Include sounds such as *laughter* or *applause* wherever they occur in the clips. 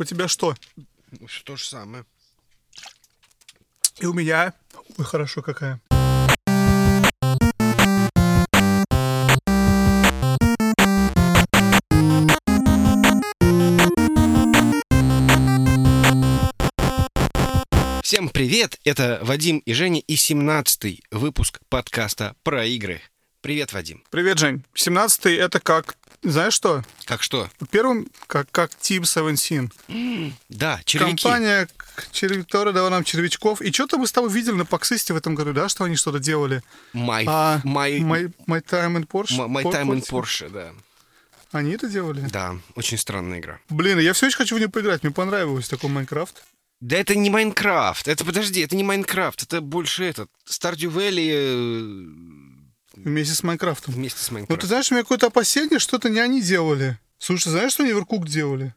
У тебя что? Ну, всё то же самое. И у меня... Ой, хорошо какая. Всем привет! Это Вадим и Женя и 17-й выпуск подкаста про игры. Привет, Вадим. Привет, Жень. 17-й это как... Знаешь что? Как что? Первым, как, как Team 17. Да, червяки. Компания, которая дала нам червячков. И что-то мы с тобой видели на PAX East е в этом году, да, что они что-то делали? My, А, my, My, My Time in Portia? my, my Time in Portia? Portia, да. Они это делали? Да, очень странная игра. Блин, я все еще хочу в нее поиграть. Мне понравилось такой Майнкрафт. Да это не Майнкрафт. Это, подожди, это не Майнкрафт. Это больше этот... Stardew Valley э, Вместе с Майнкрафтом. вместе с Ну, ты Майнкрафтом. знаешь, у меня какое-то опасение, что это не они делали. Слушай, знаешь, что они Overcooked делали?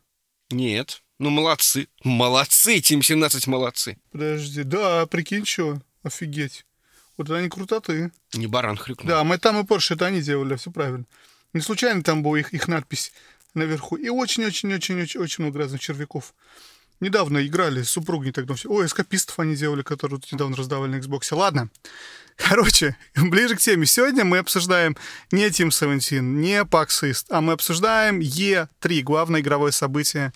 Нет. Ну, молодцы. Молодцы, Team 17 молодцы. Подожди, да, прикинь, что? Офигеть. Вот они крутоты. Не баран хрюкнул. Да, мы там и Porsche, это они делали, все правильно. Не случайно там была их, их надпись наверху. И очень-очень-очень-очень много разных червяков. Недавно играли с супругой тогда все. Ой, эскапистов они делали, которые тут недавно раздавали на Xbox. Ладно. Короче, *laughs* ближе к теме. Сегодня мы обсуждаем не Team 17, не East, а мы обсуждаем E3, главное игровое событие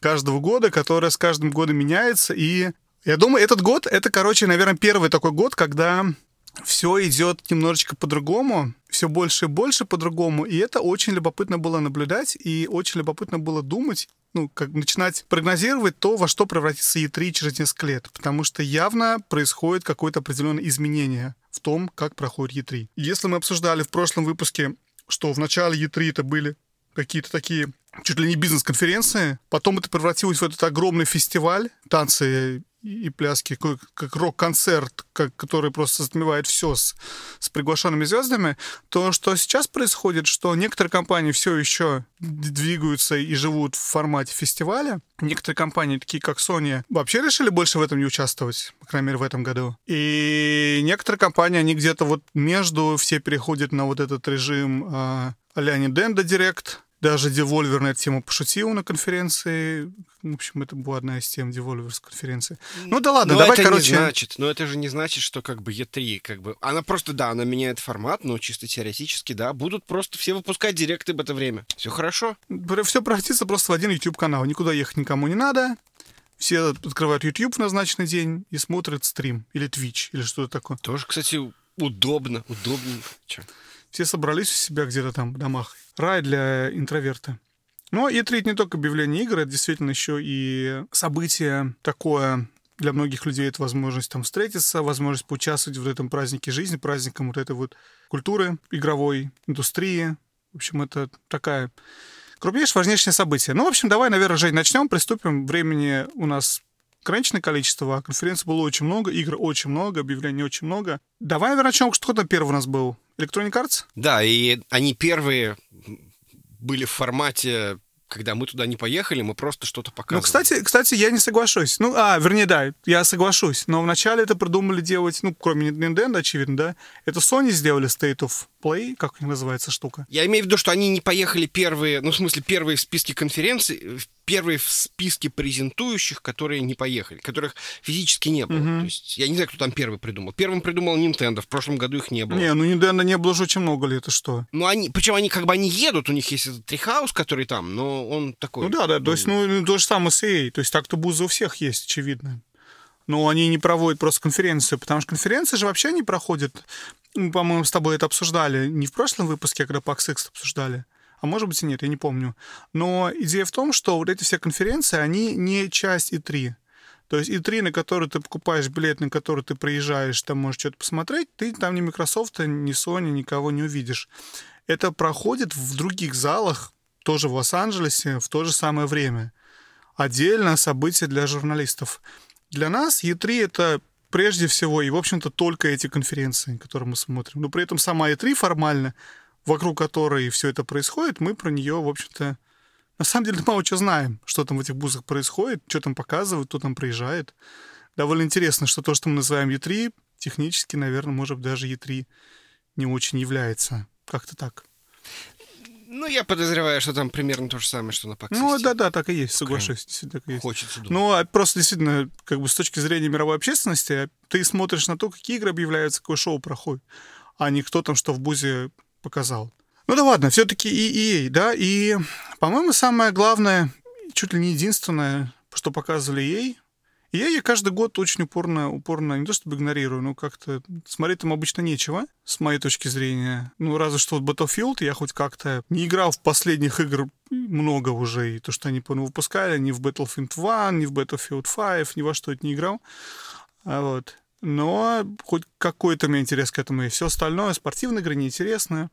каждого года, которое с каждым годом меняется. И я думаю, этот год, это, короче, наверное, первый такой год, когда все идет немножечко по-другому, все больше и больше по-другому, и это очень любопытно было наблюдать, и очень любопытно было думать, ну, как начинать прогнозировать то, во что превратится E3 через несколько лет, потому что явно происходит какое-то определенное изменение в том, как проходит E3. Если мы обсуждали в прошлом выпуске, что в начале E3 это были какие-то такие чуть ли не бизнес-конференции, потом это превратилось в этот огромный фестиваль, танцы и пляски, как, рок-концерт, который просто затмевает все с, с приглашенными звездами, то, что сейчас происходит, что некоторые компании все еще двигаются и живут в формате фестиваля. Некоторые компании, такие как Sony, вообще решили больше в этом не участвовать, по крайней мере, в этом году. И некоторые компании, они где-то вот между, все переходят на вот этот режим а, а-ля Nintendo Direct, даже Devolver на эту тему пошутил на конференции. В общем, это была одна из тем Devolver с конференции. Ну да ладно, но давай, это короче... не значит, но это же не значит, что как бы E3, как бы, она просто, да, она меняет формат, но чисто теоретически, да, будут просто все выпускать директы в это время. Все хорошо? Все превратится просто в один YouTube-канал. Никуда ехать никому не надо. Все открывают YouTube в назначенный день и смотрят стрим. Или Twitch, или что-то такое. Тоже, кстати, удобно, удобно. Все собрались у себя где-то там в домах. Рай для интроверта. Но E3 это не только объявление игр, это действительно еще и событие такое для многих людей это возможность там встретиться, возможность поучаствовать в этом празднике жизни, праздником вот этой вот культуры, игровой индустрии. В общем, это такая крупнейшее, важнейшее событие. Ну, в общем, давай, наверное, Жень, начнем, приступим. Времени у нас ограниченное количество, а конференций было очень много, игр очень много, объявлений очень много. Давай, наверное, начнем. Что там первый у нас был? Electronic Arts? Да, и они первые были в формате, когда мы туда не поехали, мы просто что-то Ну, показывали. кстати, кстати, я не соглашусь. Ну, а, вернее, да, я соглашусь. Но вначале это придумали делать, ну, кроме Nintendo, очевидно, да. Это Sony сделали State of Play, как называется штука. Я имею в виду, что они не поехали первые, ну, в смысле, первые в списке конференций, первые в списке презентующих, которые не поехали, которых физически не было. То есть я не знаю, кто там первый придумал. Первым придумал Nintendo, в прошлом году их не было. Не, ну Nintendo не было уже очень много лет, это что? Ну, они, причем они как бы они едут, у них есть этот трихаус, который там, но он такой. Ну да, да, то есть, ну, ну, то же самое с EA. То есть так-то бузы у всех есть, очевидно. Но они не проводят просто конференцию, потому что конференции же вообще не проходят. Мы, по-моему, с тобой это обсуждали не в прошлом выпуске, а когда PAX X обсуждали. А может быть и нет, я не помню. Но идея в том, что вот эти все конференции, они не часть И3. То есть И3, на который ты покупаешь билет, на который ты приезжаешь, там можешь что-то посмотреть, ты там ни Microsoft, ни Sony, никого не увидишь. Это проходит в других залах, тоже в Лос-Анджелесе, в то же самое время. Отдельное событие для журналистов. Для нас E3 это прежде всего и, в общем-то, только эти конференции, которые мы смотрим. Но при этом сама E3 формально, вокруг которой все это происходит, мы про нее, в общем-то, на самом деле *laughs* мало чего знаем, что там в этих бузах происходит, что там показывают, кто там приезжает. Довольно интересно, что то, что мы называем E3, технически, наверное, может даже E3 не очень является. Как-то так. Ну, я подозреваю, что там примерно то же самое, что на PAX Ну, да-да, так и есть, соглашусь. Действительно, так и есть. Хочется думать. Ну, а просто действительно, как бы с точки зрения мировой общественности, ты смотришь на то, какие игры объявляются, какое шоу проходит, а не кто там что в бузе показал. Ну да ладно, все-таки и EA, да, и, по-моему, самое главное, чуть ли не единственное, что показывали EA, EA я каждый год очень упорно, упорно, не то чтобы игнорирую, но как-то смотреть там обычно нечего, с моей точки зрения. Ну, разве что вот Battlefield я хоть как-то не играл в последних игр много уже, и то, что они выпускали, ни в Battlefield 1, ни в Battlefield 5, ни во что это не играл. А вот. Но хоть какой-то у меня интерес к этому есть. Все остальное, спортивные игры неинтересные.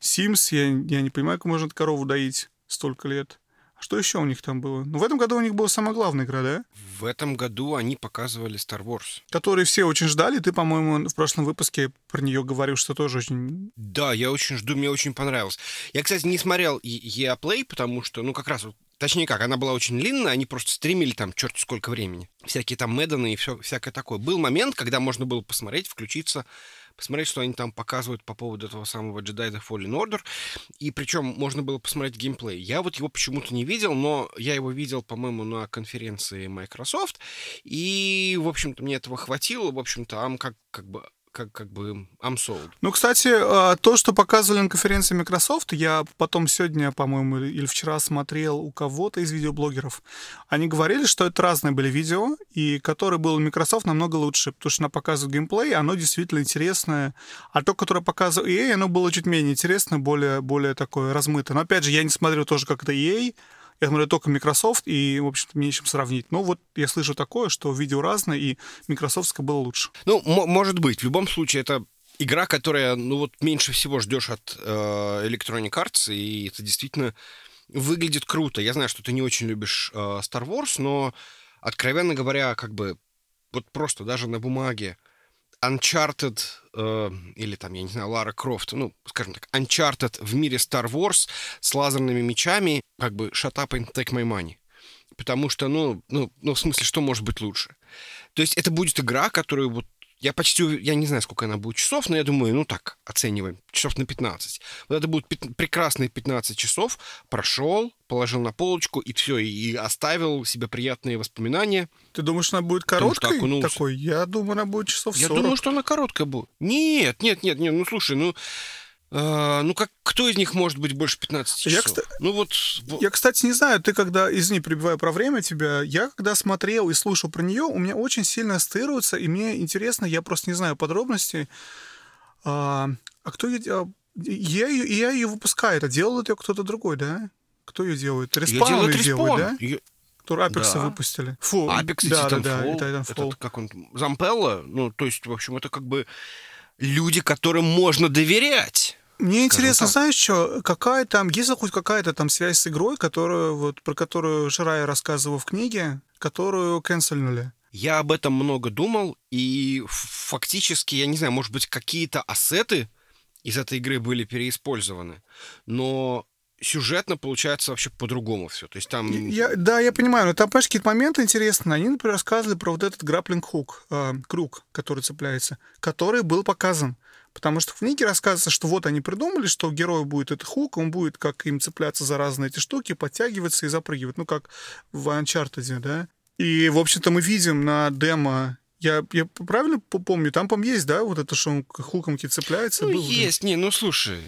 Sims, я, я не понимаю, как можно корову доить столько лет. Что еще у них там было? Ну, в этом году у них была самая главная игра, да? В этом году они показывали Star Wars. Которую все очень ждали. Ты, по-моему, в прошлом выпуске про нее говорил, что тоже очень... Да, я очень жду, мне очень понравилось. Я, кстати, не смотрел EA Play, потому что, ну, как раз Точнее как, она была очень длинная, они просто стримили там черт сколько времени. Всякие там Мэддены и все, всякое такое. Был момент, когда можно было посмотреть, включиться, посмотреть, что они там показывают по поводу этого самого Jedi The Fallen Order. И причем можно было посмотреть геймплей. Я вот его почему-то не видел, но я его видел, по-моему, на конференции Microsoft. И, в общем-то, мне этого хватило. В общем-то, там как, как бы как, как бы I'm sold. Ну, кстати, а, то, что показывали на конференции Microsoft, я потом сегодня, по-моему, или вчера смотрел у кого-то из видеоблогеров. Они говорили, что это разные были видео, и который был Microsoft намного лучше, потому что она показывает геймплей, оно действительно интересное. А то, которое показывал EA, оно было чуть менее интересно, более, более такое размытое. Но, опять же, я не смотрел тоже, как это EA, я смотрю только Microsoft, и, в общем-то, мне чем сравнить. Но вот я слышу такое, что видео разное, и Microsoftское было лучше. Ну, может быть. В любом случае, это игра, которая, ну, вот меньше всего ждешь от э, Electronic Arts, и это действительно выглядит круто. Я знаю, что ты не очень любишь э, Star Wars, но, откровенно говоря, как бы вот просто даже на бумаге Uncharted э, или там, я не знаю, Лара Крофт, ну, скажем так, Uncharted в мире Star Wars с лазерными мечами, как бы shut up and take my money. Потому что, ну, ну, ну, в смысле, что может быть лучше? То есть это будет игра, которую вот я почти, я не знаю, сколько она будет часов, но я думаю, ну так, оцениваем, часов на 15. Вот это будут прекрасные 15 часов, прошел, положил на полочку, и все, и оставил себе приятные воспоминания. Ты думаешь, она будет короткой такой? Я думаю, она будет часов 40. Я думаю, что она короткая будет. Нет, нет, нет, нет, ну слушай, ну... Uh, ну, как кто из них может быть больше 15 часов? Я, кстати, ну, вот... я, кстати, не знаю, ты когда, извини, прибиваю про время тебя, я когда смотрел и слушал про нее, у меня очень сильно ассоциируется, и мне интересно, я просто не знаю подробностей, а, а кто ее... А, я ее, я ее выпускаю, это делал ее кто-то другой, да? Кто ее делает? Респаун ее делает, да? Ее... Апексы да. выпустили. Фу, Апекс и да, Titanfall. Да, да, и Titanfall. Это как он... Зампелла? Ну, то есть, в общем, это как бы люди, которым можно доверять. Мне интересно, так. знаешь что, какая там, есть ли хоть какая-то там связь с игрой, которую, вот, про которую Ширай рассказывал в книге, которую канцельнули? Я об этом много думал, и фактически, я не знаю, может быть, какие-то ассеты из этой игры были переиспользованы, но сюжетно получается вообще по-другому все. То есть там... Я, да, я понимаю, но там, понимаешь, какие-то моменты интересные. Они, например, рассказывали про вот этот граплинг-хук, э, круг, который цепляется, который был показан. Потому что в книге рассказывается, что вот они придумали, что у героя будет этот хук, он будет как им цепляться за разные эти штуки, подтягиваться и запрыгивать. Ну, как в Uncharted, да? И, в общем-то, мы видим на демо я, я правильно помню, там, по есть, да, вот это, что он хуком цепляется? Ну, был, есть, да? не, ну, слушай,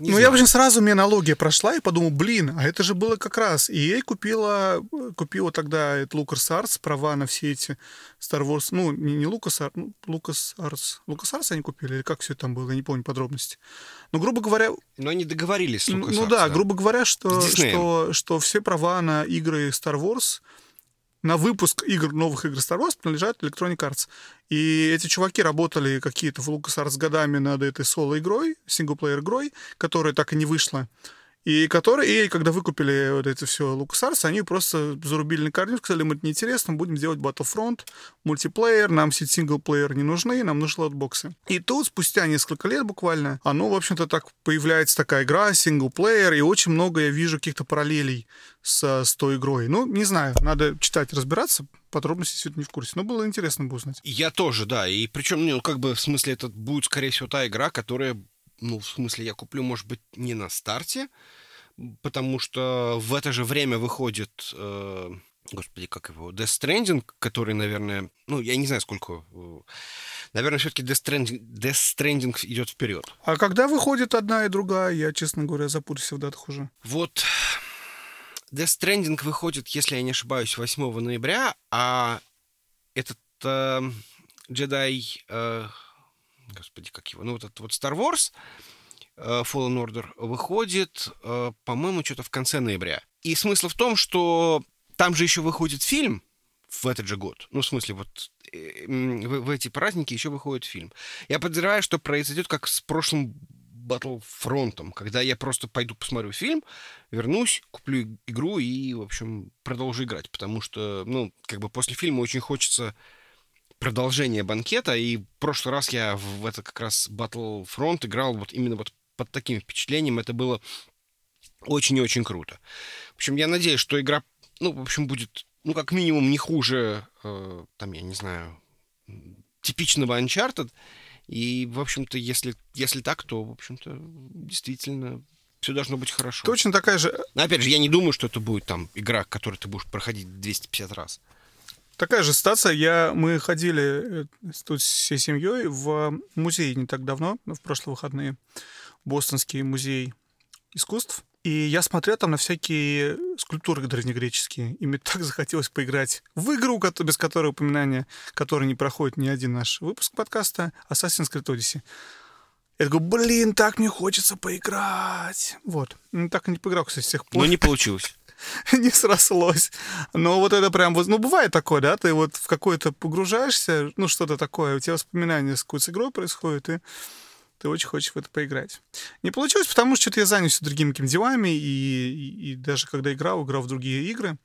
не ну, знаю. я, общем, сразу мне аналогия прошла и подумал, блин, а это же было как раз. И ей купила, купила тогда это LucasArts права на все эти Star Wars. Ну, не, не LucasArts, ну, LucasArts. LucasArts они купили? Или как все там было? Я не помню подробности. Но, грубо говоря... Но они договорились с LucasArts. Ну, ну да, да, грубо говоря, что, что, что все права на игры Star Wars на выпуск игр, новых игр Star Wars принадлежат Electronic Arts. И эти чуваки работали какие-то в LucasArts годами над этой соло-игрой, синглплеер-игрой, которая так и не вышла. И которые, и когда выкупили вот это все LucasArts, они просто зарубили на корню, сказали, мы это неинтересно, будем делать Battlefront, мультиплеер, нам все синглплеер не нужны, нам нужны лотбоксы. И тут, спустя несколько лет буквально, оно, в общем-то, так появляется такая игра, синглплеер, и очень много я вижу каких-то параллелей с, с той игрой. Ну, не знаю, надо читать, разбираться, подробности сегодня не в курсе. Но было интересно бы узнать. Я тоже, да. И причем, ну, как бы, в смысле, это будет, скорее всего, та игра, которая ну, в смысле, я куплю, может быть, не на старте, потому что в это же время выходит, э, господи, как его, Death Stranding, который, наверное, ну, я не знаю, сколько, э, наверное, все-таки Death Stranding, Death Stranding идет вперед. А когда выходит одна и другая, я, честно говоря, запутался в датах уже. Вот Death Stranding выходит, если я не ошибаюсь, 8 ноября, а этот э, Jedi, э, господи, как его, ну вот этот вот Star Wars э, Fallen Order выходит, э, по-моему, что-то в конце ноября. И смысл в том, что там же еще выходит фильм в этот же год. Ну, в смысле, вот э, в, в эти праздники еще выходит фильм. Я подозреваю, что произойдет как с прошлым Battlefront, когда я просто пойду посмотрю фильм, вернусь, куплю игру и, в общем, продолжу играть, потому что, ну, как бы после фильма очень хочется продолжения банкета, и в прошлый раз я в это как раз Battlefront играл вот именно вот под таким впечатлением, это было очень и очень круто. В общем, я надеюсь, что игра, ну, в общем, будет, ну, как минимум, не хуже, э, там, я не знаю, типичного Uncharted, и, в общем-то, если, если так, то, в общем-то, действительно все должно быть хорошо. Точно такая же... Но, опять же, я не думаю, что это будет там игра, которую ты будешь проходить 250 раз. Такая же ситуация. Я, мы ходили э, тут всей семьей в музей не так давно, в прошлые выходные. Бостонский музей искусств. И я смотрел там на всякие скульптуры древнегреческие. И мне *laughs* так захотелось поиграть в игру, без которой упоминания, которой не проходит ни один наш выпуск подкаста, Assassin's Creed Odyssey. Я такой, блин, так мне хочется поиграть. Вот. Ну, так и не поиграл, кстати, с тех пор. Но не получилось. *laughs* не срослось. Но вот это прям, ну, бывает такое, да, ты вот в какое-то погружаешься, ну, что-то такое, у тебя воспоминания с какой-то игрой происходит, и ты очень хочешь в это поиграть. Не получилось, потому что что-то я занялся другими какими делами, и, и, и даже когда играл, играл в другие игры.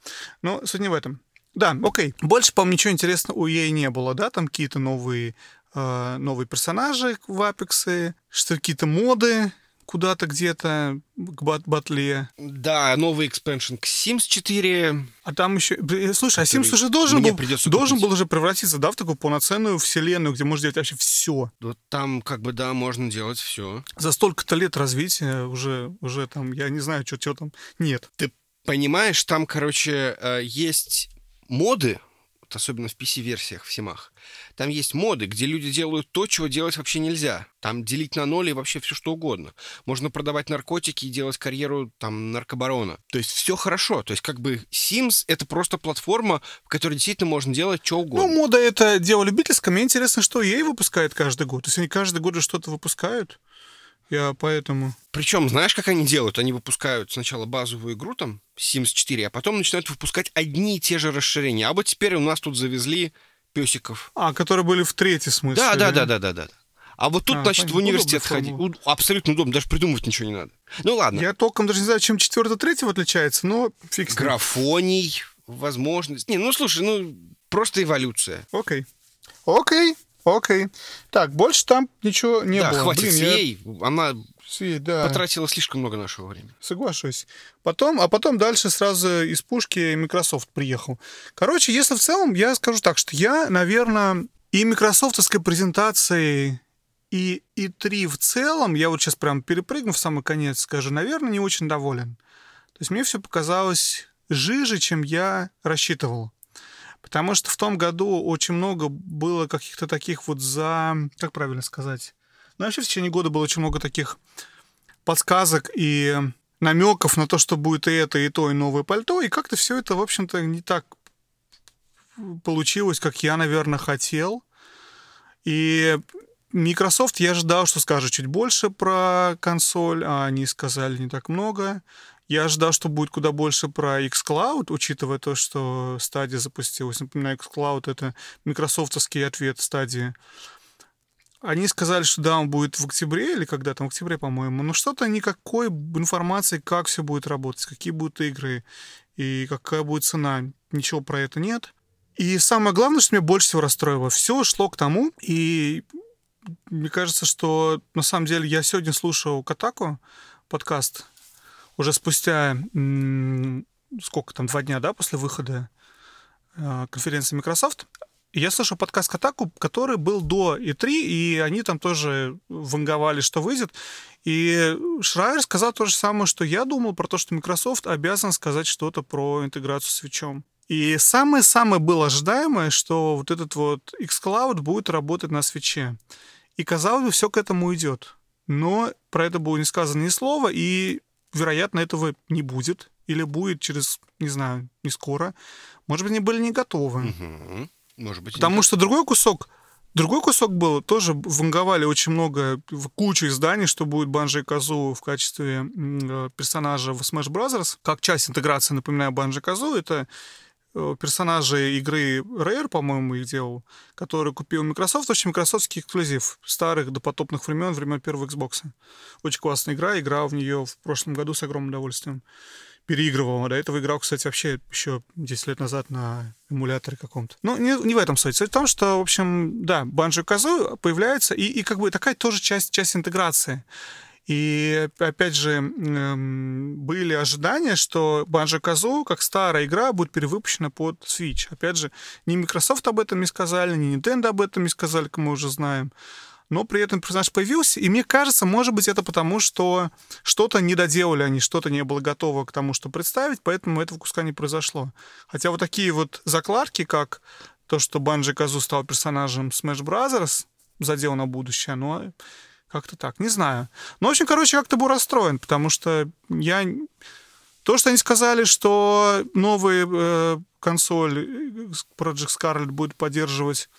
Но суть не в этом. Да, окей. Больше, по-моему, ничего интересного у EA не было, да, там какие-то новые, э, новые персонажи в Apex, что какие-то моды, куда-то где-то к бат батле. Да, новый экспеншн к Sims 4. А там еще... Слушай, а Sims уже должен был, должен был уже превратиться, да, в такую полноценную вселенную, где можно делать вообще все. Вот там, как бы, да, можно делать все. За столько-то лет развития уже, уже там, я не знаю, что, там нет. Ты понимаешь, там, короче, э, есть моды, особенно в PC-версиях в Симах, там есть моды, где люди делают то, чего делать вообще нельзя. Там делить на ноль и вообще все что угодно. Можно продавать наркотики и делать карьеру там наркобарона. То есть все хорошо. То есть как бы Sims — это просто платформа, в которой действительно можно делать что угодно. Ну, мода — это дело любительское. Мне интересно, что ей выпускает каждый год. То есть они каждый год что-то выпускают. Я поэтому... Причем, знаешь, как они делают? Они выпускают сначала базовую игру, там, Sims 4, а потом начинают выпускать одни и те же расширения. А вот теперь у нас тут завезли песиков. А, которые были в третьем смысле. Да, да, да, да, да, да. А вот тут, а, значит, понятно. в университет ходить. Абсолютно удобно, даже придумывать ничего не надо. Ну ладно. Я толком даже не знаю, чем четвертый третьего отличается, но фиг Графоний, возможность. Не, ну слушай, ну просто эволюция. Окей. Окей. Окей. Так, больше там ничего не да, было. хватит Блин, с ей. Я... Она Си, да. потратила слишком много нашего времени. Соглашусь. Потом, а потом дальше сразу из пушки Microsoft приехал. Короче, если в целом, я скажу так, что я, наверное, и микрософтовской презентацией, и и 3 в целом, я вот сейчас прям перепрыгну в самый конец, скажу, наверное, не очень доволен. То есть мне все показалось жиже, чем я рассчитывал. Потому что в том году очень много было каких-то таких вот за... Как правильно сказать? Ну, вообще в течение года было очень много таких подсказок и намеков на то, что будет и это, и то, и новое пальто. И как-то все это, в общем-то, не так получилось, как я, наверное, хотел. И Microsoft я ожидал, что скажет чуть больше про консоль, а они сказали не так много. Я ожидал, что будет куда больше про xCloud, учитывая то, что стадия запустилась. Напоминаю, xCloud — это микрософтовский ответ стадии. Они сказали, что да, он будет в октябре или когда там, в октябре, по-моему. Но что-то никакой информации, как все будет работать, какие будут игры и какая будет цена. Ничего про это нет. И самое главное, что меня больше всего расстроило, все шло к тому, и мне кажется, что на самом деле я сегодня слушал Катаку подкаст уже спустя сколько там, два дня, да, после выхода э, конференции Microsoft, Я слышал подкаст Катаку, который был до E3, и они там тоже ванговали, что выйдет. И Шрайер сказал то же самое, что я думал про то, что Microsoft обязан сказать что-то про интеграцию с Switch. И самое-самое было ожидаемое, что вот этот вот xCloud будет работать на свече. И, казалось бы, все к этому идет. Но про это было не сказано ни слова, и, вероятно, этого не будет. Или будет через, не знаю, не скоро. Может быть, они были не готовы. Мгм. Может быть, Потому что другой кусок, другой кусок был, тоже ванговали очень много, кучу изданий, что будет Банжи Казу в качестве э, персонажа в Smash Bros. Как часть интеграции, напоминаю, Банжи Казу, это э, персонажи игры Rare, по-моему, их делал, который купил Microsoft, очень микрософтский эксклюзив старых допотопных времен, времен первого Xbox. Очень классная игра, играл в нее в прошлом году с огромным удовольствием. Переигрывал. До этого играл, кстати, вообще еще 10 лет назад на эмуляторе каком-то. Ну, не, не в этом суть. Суть в том, что, в общем, да, Банжо Казу появляется, и, и как бы такая тоже часть, часть интеграции. И опять же, эм, были ожидания, что Банжо Казу, как старая игра, будет перевыпущена под Switch. Опять же, ни Microsoft об этом не сказали, ни Nintendo об этом не сказали, как мы уже знаем. Но при этом персонаж появился, и мне кажется, может быть, это потому, что что-то не доделали они, что-то не было готово к тому, что представить, поэтому этого куска не произошло. Хотя вот такие вот закладки, как то, что Банджи Казу стал персонажем Smash Brothers, задел на будущее, но как-то так, не знаю. Ну, в общем, короче, как-то был расстроен, потому что я... То, что они сказали, что новая э, консоль э, Project Scarlet будет поддерживать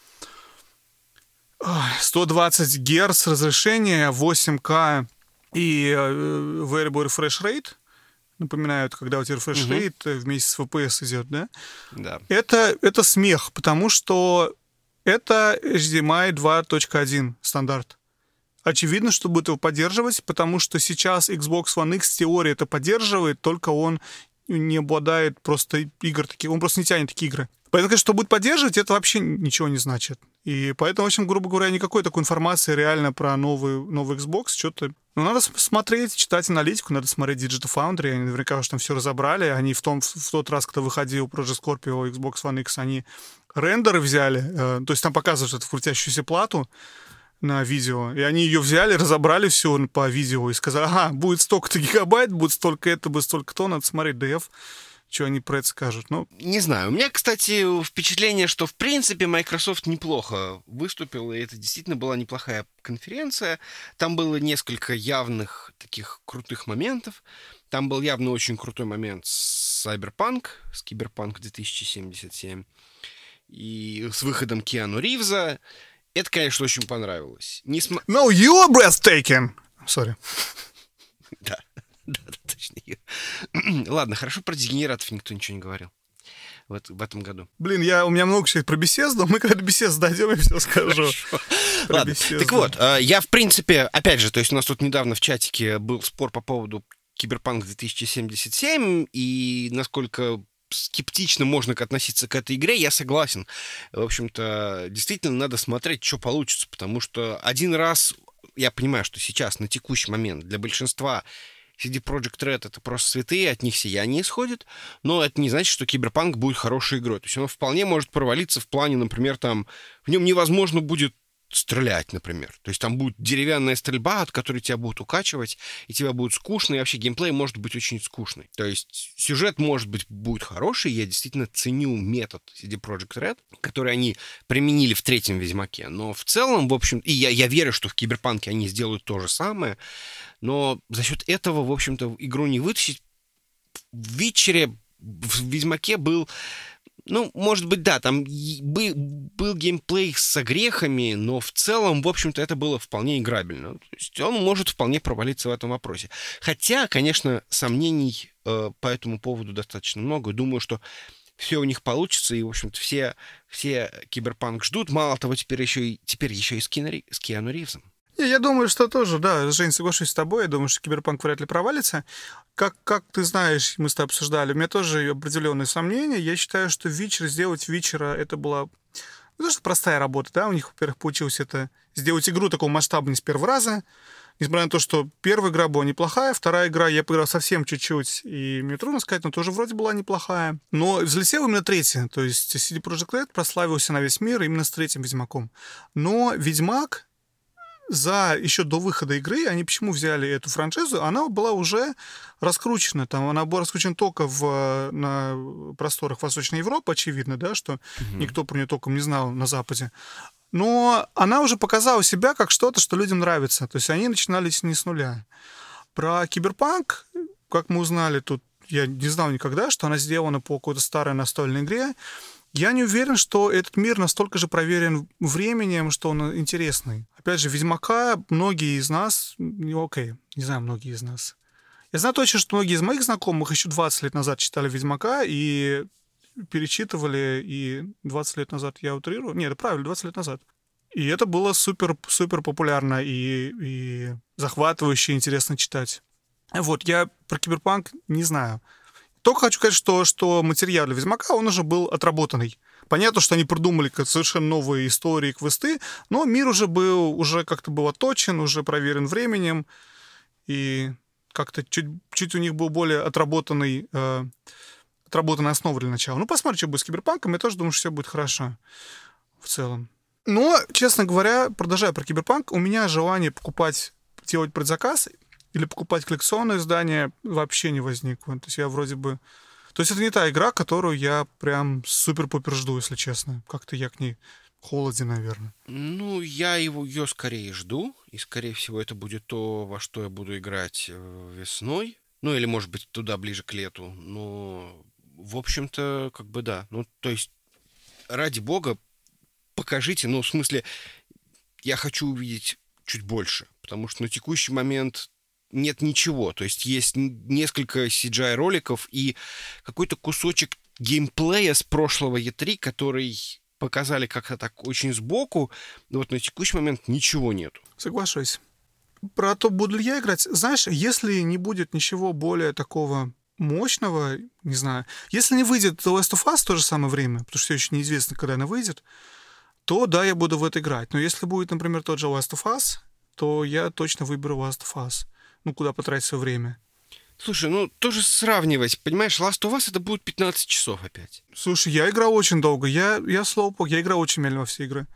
ой, 120 Гц разрешение, 8К и э, Variable Refresh Rate, напоминаю, это когда у тебя refresh Мгм. rate э, вместе с FPS идет, да? Да. Это, это смех, потому что это HDMI 2.1 стандарт. Очевидно, что будет его поддерживать, потому что сейчас Xbox One X в теории это поддерживает, только он не обладает просто игр таких, он просто не тянет такие игры. Поэтому, конечно, что будет поддерживать, это вообще ничего не значит. И поэтому, в общем, грубо говоря, никакой такой информации реально про новый, новый Xbox, что-то... Ну, надо смотреть, читать аналитику, надо смотреть Digital Foundry, они наверняка уже там все разобрали. Они в, том, в тот раз, когда выходил Project Scorpio Xbox One X, они рендеры взяли, э, то есть там показывают эту крутящуюся плату на видео, и они ее взяли, разобрали все по видео и сказали, ага, будет столько-то гигабайт, будет столько это, будет столько то, надо смотреть DF, что они про это скажут. Ну, Не знаю. У меня, кстати, впечатление, что в принципе Microsoft неплохо выступил, и это действительно была неплохая конференция. Там было несколько явных таких крутых моментов. Там был явно очень крутой момент с Cyberpunk, с Cyberpunk 2077, и с выходом Киану Ривза. Это, конечно, очень понравилось. Несма... no, you're breathtaking! Sorry. *laughs* Да, да, да, точнее. *clears throat* Ладно, хорошо про дегенератов никто ничего не говорил в, эт- в этом году. Блин, я, у меня много чего про беседу, мы когда беседу дойдем, я все *laughs* скажу. Ладно, так вот, э, я, в принципе, опять же, то есть у нас тут недавно в чатике был спор по поводу Киберпанк 2077, и насколько скептично можно относиться к этой игре, я согласен. В общем-то, действительно надо смотреть, что получится, потому что один раз, я понимаю, что сейчас, на текущий момент, для большинства CD Projekt Red это просто святые, от них сияние исходит, но это не значит, что Киберпанк будет хорошей игрой. То есть он вполне может провалиться в плане, например, там, в нем невозможно будет стрелять, например. То есть там будет деревянная стрельба, от которой тебя будут укачивать, и тебе будет скучно, и вообще геймплей может быть очень скучный. То есть сюжет, может быть, будет хороший, я действительно ценю метод CD Projekt Red, который они применили в третьем Ведьмаке, но в целом, в общем, и я, я верю, что в Киберпанке они сделают то же самое, но за счет этого, в общем-то, игру не вытащить. В Витчере, в Ведьмаке был ну, может быть, да, там был геймплей с огрехами, но в целом, в общем-то, это было вполне играбельно. То есть он может вполне провалиться в этом вопросе. Хотя, конечно, сомнений э, по этому поводу достаточно много. Думаю, что все у них получится, и, в общем-то, все, все Киберпанк ждут. Мало того, теперь еще и, теперь еще и с, Киану с Киану Ривзом. Я думаю, что тоже, да, Жень, соглашусь с тобой. Я думаю, что Киберпанк вряд ли провалится. Как, как ты знаешь, мы с тобой обсуждали, у меня тоже определенные сомнения. Я считаю, что Вичер, сделать Вичера, это была ну, даже простая работа, да, у них, во-первых, получилось это сделать игру такого масштаба не с первого раза, Несмотря на то, что первая игра была неплохая, вторая игра я поиграл совсем чуть-чуть, и мне трудно сказать, но тоже вроде была неплохая. Но взлетел именно третья, то есть CD Projekt Red прославился на весь мир именно с третьим Ведьмаком. Но Ведьмак за еще до выхода игры, они почему взяли эту франшизу, она была уже раскручена. Там она была раскручена только в, на просторах Восточной Европы, очевидно, да, что угу. никто про нее толком не знал на Западе. Но она уже показала себя как что-то, что людям нравится. То есть они начинали не с нуля. Про киберпанк, как мы узнали тут, я не знал никогда, что она сделана по какой-то старой настольной игре. Я не уверен, что этот мир настолько же проверен временем, что он интересный. Опять же, Ведьмака многие из нас, ну, окей, не знаю, многие из нас. Я знаю точно, что многие из моих знакомых еще 20 лет назад читали Ведьмака и перечитывали, и 20 лет назад я утрирую. Нет, правильно, 20 лет назад. И это было супер, супер популярно и, и захватывающе, интересно читать. Вот, я про киберпанк не знаю. Только хочу сказать, что, что материал для Ведьмака, он уже был отработанный. Понятно, что они придумали совершенно новые истории, квесты, но мир уже был, уже как-то был отточен, уже проверен временем, и как-то чуть, чуть у них был более отработанный, э, отработанная основа для начала. Ну, посмотрим, что будет с Киберпанком, я тоже думаю, что все будет хорошо в целом. Но, честно говоря, продолжая про Киберпанк, у меня желание покупать, делать предзаказ или покупать коллекционное издание вообще не возникло. То есть я вроде бы... То есть это не та игра, которую я прям супер-пупер жду, если честно. Как-то я к ней холоде, наверное. Ну, я его ее скорее жду, и скорее всего это будет то, во что я буду играть э, весной. Ну, или, может быть, туда ближе к лету. Но, в общем-то, как бы да. Ну, то есть, ради бога, покажите, ну, в смысле, я хочу увидеть чуть больше, потому что на текущий момент нет ничего. То есть есть несколько CGI-роликов и какой-то кусочек геймплея с прошлого E3, который показали как-то так очень сбоку, но вот на текущий момент ничего нету. Соглашусь. Про то, буду ли я играть. Знаешь, если не будет ничего более такого мощного, не знаю, если не выйдет The Last of Us в то же самое время, потому что все еще неизвестно, когда она выйдет, то да, я буду в это играть. Но если будет, например, тот же Last of Us, то я точно выберу Last of Us ну, куда потратить свое время. Слушай, ну, тоже сравнивать, понимаешь, Last of Us это будет 15 часов опять. Слушай, я играл очень долго, я, я слоупок, я играл очень медленно во все игры.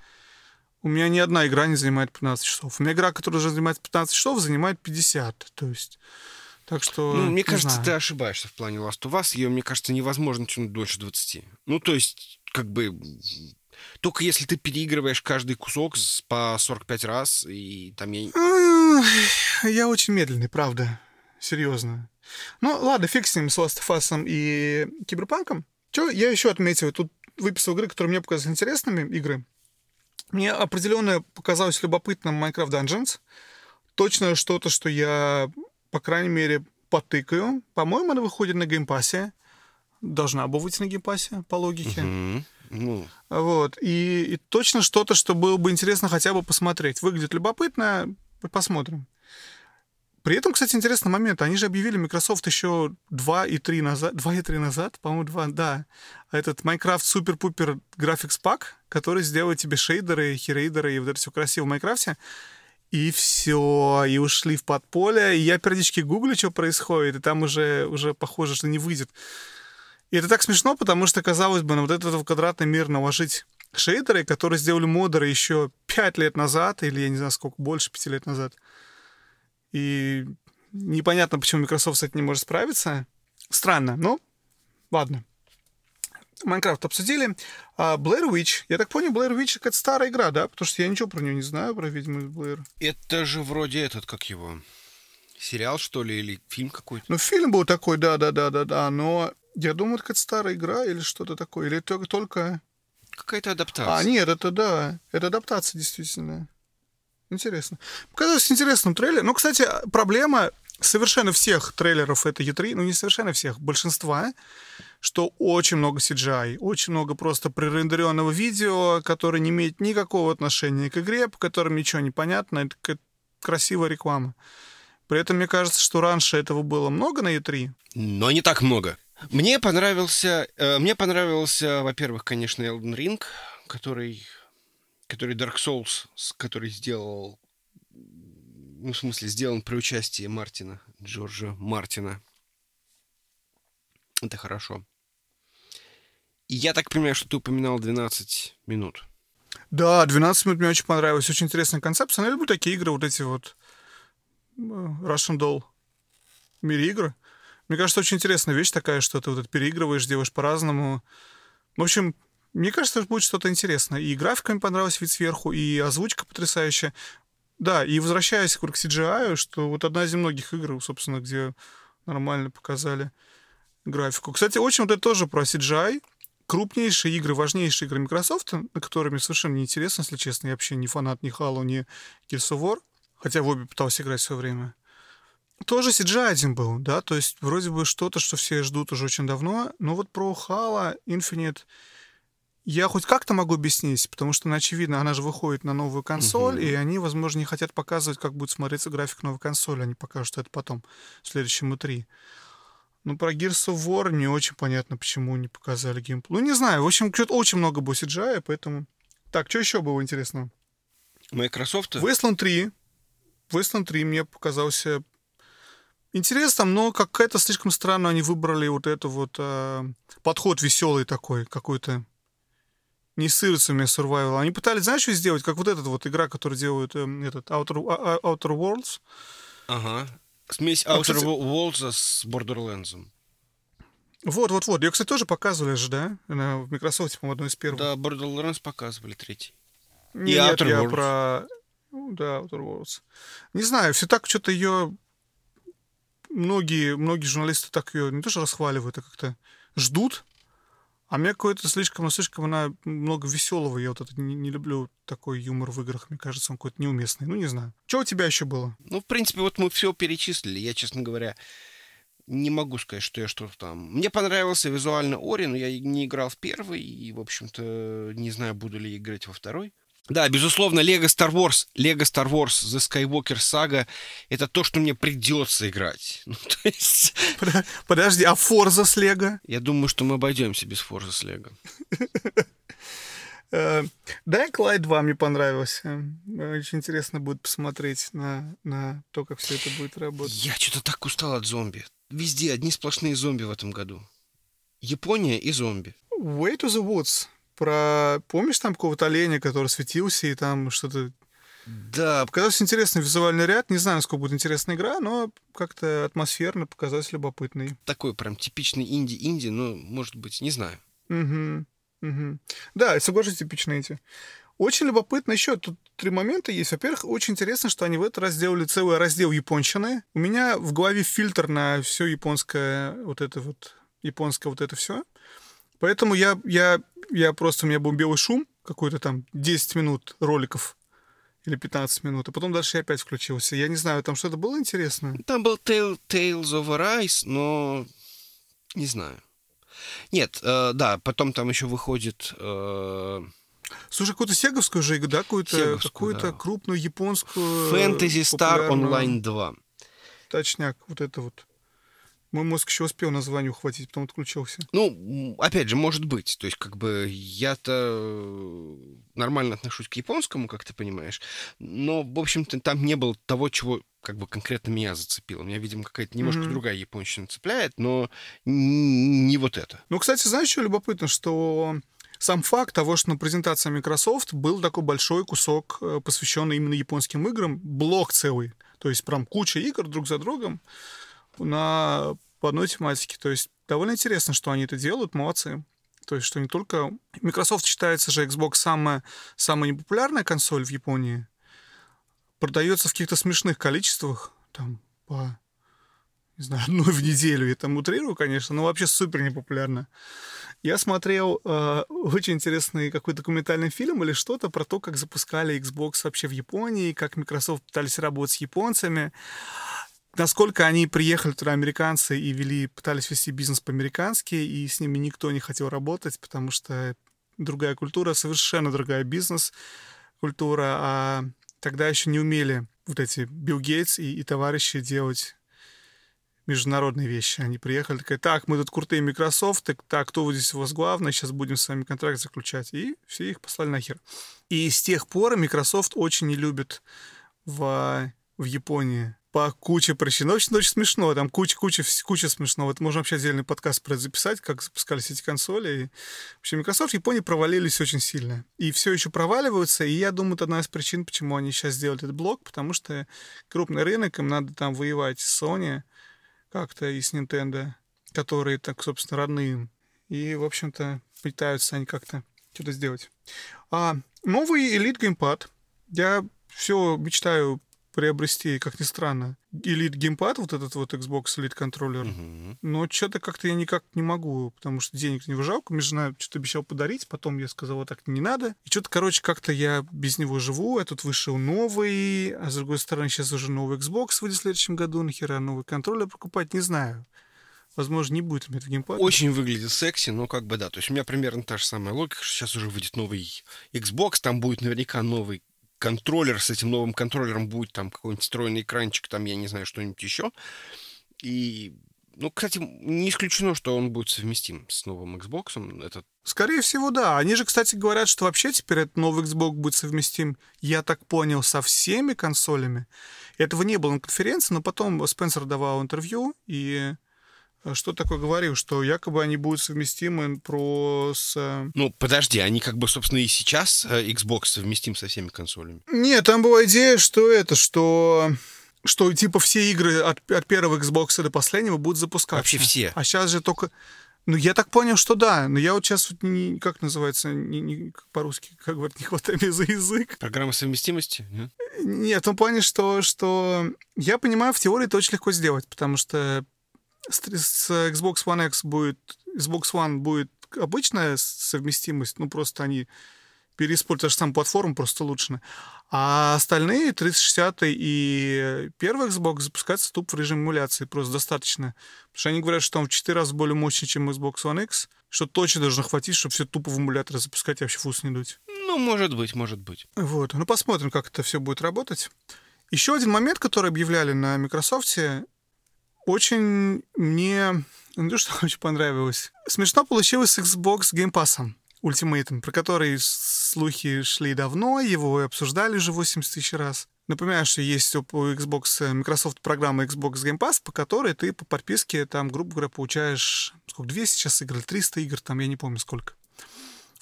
У меня ни одна игра не занимает 15 часов. У меня игра, которая уже занимает 15 часов, занимает 50. То есть, так что... Ну, мне кажется, знаю. ты ошибаешься в плане Last of Us. Ее, мне кажется, невозможно тянуть дольше 20. Ну, то есть, как бы... Только если ты переигрываешь каждый кусок по 45 раз, и там я... Я очень медленный, правда. Серьезно. Ну, ладно, фиг с ним, с Last of Us и Киберпанком. Что я еще отметил? Тут выписал игры, которые мне показались интересными, игры. Мне определенно показалось любопытным Minecraft Dungeons. Точно что-то, что я, по крайней мере, потыкаю. По-моему, она выходит на Game Pass е. Должна бы выйти на Game Pass е, по логике. Uh-huh. Ну. Вот. И, и точно что-то, что было бы интересно хотя бы посмотреть. Выглядит любопытно, посмотрим. При этом, кстати, интересный момент. Они же объявили Microsoft еще 2 E3 назад. 2 E3 назад? По-моему, 2, да. Этот Minecraft Super Pooper Graphics Pack, который сделает тебе шейдеры, хирейдеры и вот это все красиво в Майнкрафте. И все, и ушли в подполье. И я периодически гуглю, что происходит, и там уже, уже похоже, что не выйдет. И это так смешно, потому что, казалось бы, на вот этот квадратный мир наложить шейдеры, которые сделали модеры еще 5 лет назад, или я не знаю сколько, больше 5 лет назад. И непонятно, почему Microsoft с этим не может справиться. Странно, но ладно. Майнкрафт обсудили. А Blair Witch. Я так понял, Blair Witch это старая игра, да? Потому что я ничего про нее не знаю, про ведьму из Блэр. Это же вроде этот, как его, сериал, что ли, или фильм какой-то? Ну, фильм был такой, да-да-да-да-да, но я думаю, это какая-то старая игра или что-то такое. Или только... только... Какая-то адаптация. А, нет, это да, это адаптация, действительно. Интересно. Показалось интересным трейлер. Ну, кстати, проблема совершенно всех трейлеров это E3, ну не совершенно всех, большинства, что очень много CGI, очень много просто пререндеренного видео, которое не имеет никакого отношения к игре, по которым ничего не понятно, это красивая реклама. При этом мне кажется, что раньше этого было много на E3. Но не так много. Мне понравился, э, мне понравился, во-первых, конечно, Elden Ring, который который Dark Souls, который сделал ну, в смысле, сделан при участии Мартина, Джорджа Мартина. Это хорошо. И я так понимаю, что ты упоминал 12 минут. Да, 12 минут мне очень понравилось. Очень интересная концепция. Но я люблю такие игры, вот эти вот э, Russian Doll мире игр. Мне кажется, очень интересная вещь такая, что ты вот это переигрываешь, делаешь по-разному. В общем, мне кажется, будет что-то интересное. И графика мне понравилась, вид сверху, и озвучка потрясающая. Да, и возвращаясь к CGI, что вот одна из немногих игр, собственно, где нормально показали графику. Кстати, очень вот это тоже про CGI. Крупнейшие игры, важнейшие игры Microsoft, на которые мне совершенно неинтересно, если честно. Я вообще не фанат ни Halo, ни Gears of War. Хотя в обе пытался играть в свое время. Тоже CGI один был, да, то есть вроде бы что-то, что все ждут уже очень давно. Но вот про Halo Infinite я хоть как-то могу объяснить, потому что, ну, очевидно, она же выходит на новую консоль, uh-huh. и они, возможно, не хотят показывать, как будет смотреться график новой консоли. Они покажут это потом, в следующем E3. Ну, про Gears of War не очень понятно, почему не показали геймплей. Ну, не знаю. В общем, что-то очень много было CGI, поэтому... Так, что еще было интересного? Microsoft? Wasteland 3. Wasteland 3 мне показался интересным, но как-то слишком странно они выбрали вот это вот э, подход веселый такой, какой-то не с сырцами survival. Они пытались, знаешь, что сделать? Как вот этот вот игра, которую делают э, этот Outer, uh, Outer Worlds. Ага. Смесь а, Outer кстати... Worlds с Borderlands. Вот, вот, вот. Ее, кстати, тоже показывали же, да? На, в Microsoft, по-моему, одной из первых. Да, Borderlands показывали третий. Не, И нет, Outer я Worlds. про... Ну, да, Outer Worlds. Не знаю, все так что-то ее... Многие, многие журналисты так ее не тоже расхваливают, а как-то ждут, а мне какой-то слишком, слишком она много веселого. Я вот это не, не люблю такой юмор в играх. Мне кажется, он какой-то неуместный. Ну, не знаю. Что у тебя еще было? Ну, в принципе, вот мы все перечислили. Я, честно говоря, не могу сказать, что я что-то там... Мне понравился визуально Ори, но я не играл в первый, и, в общем-то, не знаю, буду ли играть во второй. Да, безусловно, Лего Star Wars, Лего Star Wars The Skywalker Saga — это то, что мне придется играть. *laughs* Ну, то есть... Подожди, а Forza с Лего? Я думаю, что мы обойдемся без Forza с Лего. Dying Light 2 мне понравился. Очень интересно будет посмотреть на, на то, как все это будет работать. Я что-то так устал от зомби. Везде одни сплошные зомби в этом году. Япония и зомби. Way to the Woods про... Помнишь там какого-то оленя, который светился, и там что-то... Да. Показался интересный визуальный ряд. Не знаю, насколько будет интересная игра, но как-то атмосферно показалось любопытный. Такой прям типичный инди-инди, но, может быть, не знаю. Угу. Угу. Да, соглашусь, типичные эти. Очень любопытно еще тут три момента есть. Во-первых, очень интересно, что они в этот раз сделали целый раздел японщины. У меня в голове фильтр на все японское вот это вот японское вот это все. Поэтому я, я, я просто, у меня был белый шум, какой-то там 10 минут роликов или 15 минут, а потом дальше я опять включился. Я не знаю, там что-то было интересное? Там был Tale, Tales of Arise, но не знаю. Нет, э, да, потом там еще выходит... Э... Слушай, какую-то сеговскую же игру, да? Какую-то какую да. крупную японскую... Fantasy Star Online 2. Точняк, вот это вот. Мой мозг еще успел название ухватить, потом отключился. Ну, опять же, может быть. То есть, как бы, я-то э, нормально отношусь к японскому, как ты понимаешь. Но, в общем-то, там не было того, чего как бы конкретно меня зацепило. Меня, видимо, какая-то немножко mm-hmm. другая японщина цепляет, но не вот это. Ну, кстати, знаешь, что любопытно, что сам факт того, что на презентации Microsoft был такой большой кусок, э, посвященный именно японским играм, блок целый. То есть прям куча игр друг за другом на по одной тематике. То есть довольно интересно, что они это делают, молодцы. То есть, что не только... Microsoft считается же Xbox самая, самая непопулярная консоль в Японии. Продается в каких-то смешных количествах, там, по, не знаю, *laughs* одной в неделю. Я там утрирую, конечно, но вообще супер непопулярна. Я смотрел э, очень интересный какой-то документальный фильм или что-то про то, как запускали Xbox вообще в Японии, как Microsoft пытались работать с японцами насколько они приехали туда, американцы, и вели, пытались вести бизнес по-американски, и с ними никто не хотел работать, потому что другая культура, совершенно другая бизнес-культура, а тогда еще не умели вот эти Билл Гейтс и, и товарищи делать международные вещи. Они приехали, такая, так, мы тут крутые Microsoft, так, так, кто вот здесь у вас главный, сейчас будем с вами контракт заключать. И все их послали нахер. И с тех пор Microsoft очень не любит в в Японии по куче причин. Очень, очень смешно. Там куча, куча, куча смешного. Это можно вообще отдельный подкаст про записать, как запускались эти консоли. И, в общем, Microsoft в Японии провалились очень сильно. И все еще проваливаются. И я думаю, это одна из причин, почему они сейчас сделали этот блок, потому что крупный рынок, им надо там воевать с Sony как-то и с Nintendo, которые так, собственно, родные. И, в общем-то, пытаются они как-то что-то сделать. А новый Elite Gamepad. Я все мечтаю приобрести, как ни странно, Elite геймпад, вот этот вот Xbox Elite контроллер. Мгм. Но что-то как-то я никак не могу, потому что денег не жалко. Мне жена что-то обещал подарить, потом я сказала, так не надо. И что-то, короче, как-то я без него живу, а тут вышел новый, а с другой стороны сейчас уже новый Xbox выйдет в следующем году, нахера новый контроллер покупать, не знаю. Возможно, не будет у меня этого геймпада. Очень выглядит секси, но как бы да. То есть у меня примерно та же самая логика, что сейчас уже выйдет новый Xbox, там будет наверняка новый контроллер, с этим новым контроллером будет там какой-нибудь встроенный экранчик, там, я не знаю, что-нибудь еще. И, ну, кстати, не исключено, что он будет совместим с новым Xbox. Это Скорее всего, да. Они же, кстати, говорят, что вообще теперь этот новый Xbox будет совместим, я так понял, со всеми консолями. Этого не было на конференции, но потом Спенсер давал интервью и что такое говорил, что якобы они будут совместимы про с... э, Ну, подожди, они как бы, собственно, и сейчас э, Xbox совместим со всеми консолями. Нет, там была идея, что это, что что типа все игры от, от первого Xbox до последнего будут запускаться. Вообще все. А сейчас же только... Ну, я так понял, что да. Но я вот сейчас вот не... Как называется? Не, не- по-русски, как говорят, не хватает мне за язык. Программа совместимости? нет? Нет, в том плане, что, что я понимаю, в теории это очень легко сделать, потому что с, с Xbox One X будет, Xbox One будет обычная совместимость, ну просто они переиспользуют же самая платформа, просто улучшена. А остальные 360 и первый Xbox запускаются тупо в режим эмуляции, просто достаточно. Потому что они говорят, что он в 4 раза более мощный, чем Xbox One X, что точно должно хватить, чтобы все тупо в эмуляторе запускать и вообще фус не дуть. Ну, может быть, может быть. Вот, ну посмотрим, как это все будет работать. Еще один момент, который объявляли на Microsoft, очень мне, ну, то, что *laughs* очень понравилось. Смешно получилось с Xbox Game Pass Ultimate, про который слухи шли давно, его обсуждали уже 80 тысяч раз. Напоминаю, что есть у Xbox, э, Microsoft программа Xbox Game Pass, по которой ты по подписке, там, грубо говоря, получаешь, сколько, 200 сейчас игр, или 300 игр, там, я не помню сколько.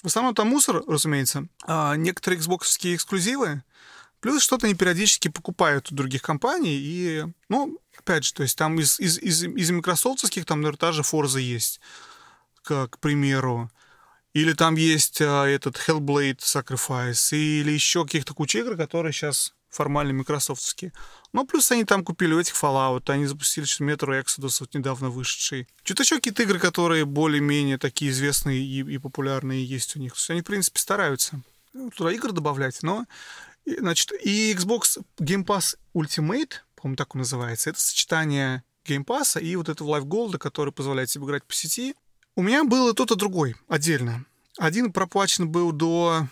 В основном там мусор, разумеется. А некоторые Xbox эксклюзивы, плюс что-то они периодически покупают у других компаний. И, ну, опять же, то есть там из, из, из, из микрософтовских там, наверное, та же Forza есть, к, к примеру. Или там есть а, этот Hellblade Sacrifice, или еще каких-то куча игр, которые сейчас формально микрософтовские. Ну, плюс они там купили у этих Fallout, они запустили что Metro Exodus, вот недавно вышедший. Что-то еще какие-то игры, которые более-менее такие известные и, и популярные есть у них. То есть они, в принципе, стараются туда игры добавлять, но... и, Значит, и Xbox Game Pass Ultimate, по-моему, так он называется, это сочетание Game Pass и вот этого Live Gold, который позволяет тебе играть по сети. У меня был и тот, и другой отдельно. Один проплачен был до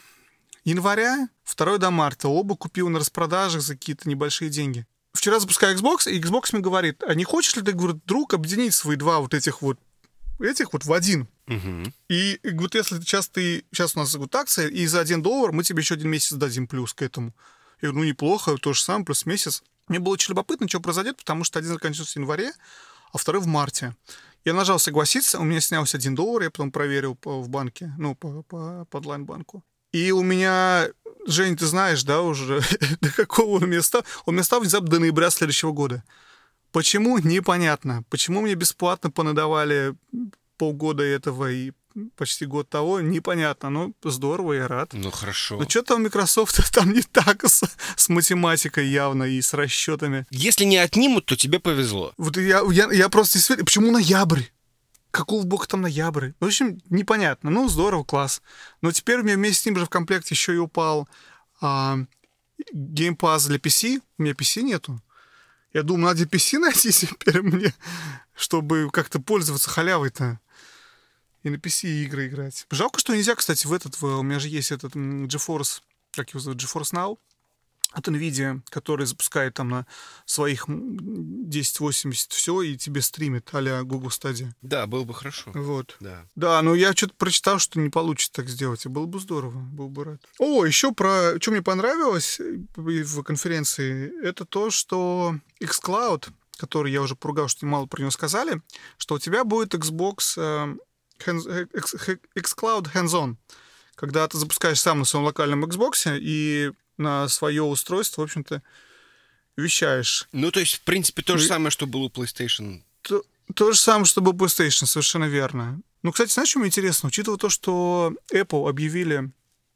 января, второй до марта. Оба купил на распродажах за какие-то небольшие деньги. Вчера запускаю Xbox, и Xbox мне говорит, а не хочешь ли ты, говорит, друг, объединить свои два вот этих вот этих вот в один? Мгм. И вот если сейчас ты, сейчас у нас вот акция, и за один доллар мы тебе еще один месяц дадим плюс к этому. Я говорю, ну неплохо, то же самое, плюс месяц. Мне было очень любопытно, что произойдет, потому что один заканчивается в январе, а второй в марте. Я нажал согласиться, у меня снялся один доллар, я потом проверил в банке, ну, по, по, по онлайн-банку. И у меня, Жень, ты знаешь, да, уже, *laughs* до какого он стал? Он мне стал внезапно до ноября следующего года. Почему? Непонятно. Почему мне бесплатно понадавали полгода этого и почти год того? Непонятно. Ну, здорово, я рад. Ну, хорошо. Но что-то у Microsoft *laughs* там не так с, с математикой явно и с расчетами. Если не отнимут, то тебе повезло. Вот я, я, я просто действительно... Почему ноябрь? Какого бога там ноябрь? В общем, непонятно. Ну, здорово, класс. Но теперь у меня вместе с ним же в комплекте еще и упал а, Game Pass для PC. У меня PC нету. Я думаю, надо PC *laughs* найти теперь мне, чтобы как-то пользоваться халявой-то. И на PC игры играть. Жалко, что нельзя, кстати, в этот... У меня же есть этот GeForce... Как его зовут? GeForce Now. От NVIDIA, который запускает там на своих м, 1080 все и тебе стримит а Google Stadia. Да, было бы хорошо. Вот. Да. Да, но я что-то прочитал, что не получится так сделать. И было бы здорово, был бы рад. О, еще про... Что мне понравилось э, в конференции, это то, что xCloud, который я уже поругал, что мало про него сказали, что у тебя будет Xbox э, hands- э, X- X- xCloud Hands-On, когда ты запускаешь сам на своем локальном Xbox и на свое устройство, в общем-то, вещаешь. Ну, то есть, в принципе, то же самое, что было у PlayStation. То, то же самое, что был PlayStation, совершенно верно. Ну, кстати, знаешь, что мне интересно? Учитывая то, что Apple объявили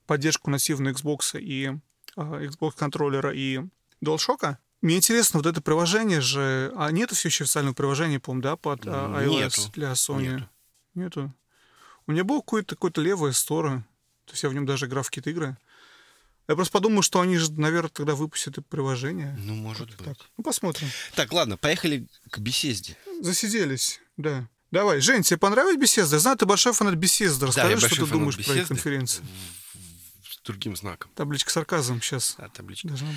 поддержку нативной Xbox и а, Xbox контроллера и DualShock, мне интересно, вот это приложение же... А нет все еще официального приложения, по-моему, да, под а, iOS Нету. для Sony? Нету. Нету. У меня был какой-то какой левый стора, то есть я в нем даже играл в какие-то игры. Я просто подумал, что они же, наверное, тогда выпустят это приложение. Ну, может быть. Так, ну посмотрим. Так, ладно, поехали к беседе. Засиделись, да. Давай, Жень, тебе понравилась беседа? Я знаю, ты большой фанат беседы. Расскажи, я что большой ты фанат думаешь про их «Бесезды». конференцию. С другим знаком. Табличка сарказм сейчас Да, табличка. должна была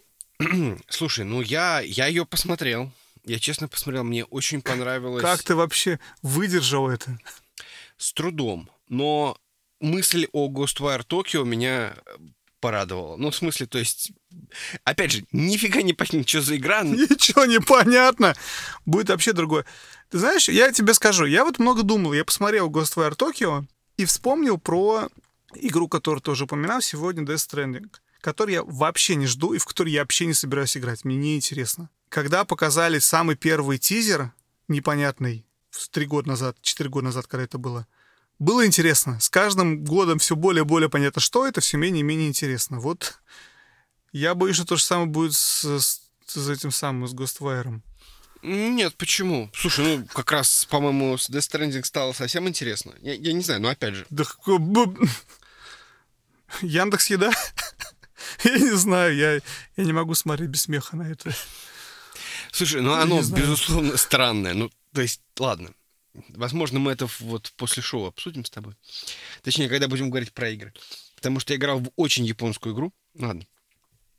быть. Ну, *clears throat* слушай, ну я, я ее посмотрел. Я честно посмотрел, мне очень понравилось. Как ты вообще выдержал это? С трудом. Но мысль о Ghostwire Tokyo меня порадовала. Ну, в смысле, то есть... Опять же, нифига не понятно, что за игра. Ничего не понятно. Будет вообще другое. Ты знаешь, я тебе скажу, я вот много думал. Я посмотрел Ghostwire Tokyo и вспомнил про игру, которую тоже упоминал сегодня, Death Stranding, которую я вообще не жду и в которую я вообще не собираюсь играть. Мне неинтересно. Когда показали самый первый тизер, непонятный, три года назад, четыре года назад, когда это было, было интересно. С каждым годом все более и более понятно, что это, все менее и менее интересно. Вот я боюсь, что то же самое будет с, с- с этим самым, с Ghostwire. Нет, почему? Слушай, ну, как раз, по-моему, с Death Stranding стало совсем интересно. Я, я не знаю, но опять же. Да *laughs* Яндекс Еда? *laughs* Я не знаю, я, я не могу смотреть без смеха на это. Слушай, ну оно, безусловно, странное. Ну, то есть, ладно. Возможно, мы это вот после шоу обсудим с тобой. Точнее, когда будем говорить про игры. Потому что я играл в очень японскую игру. Ладно.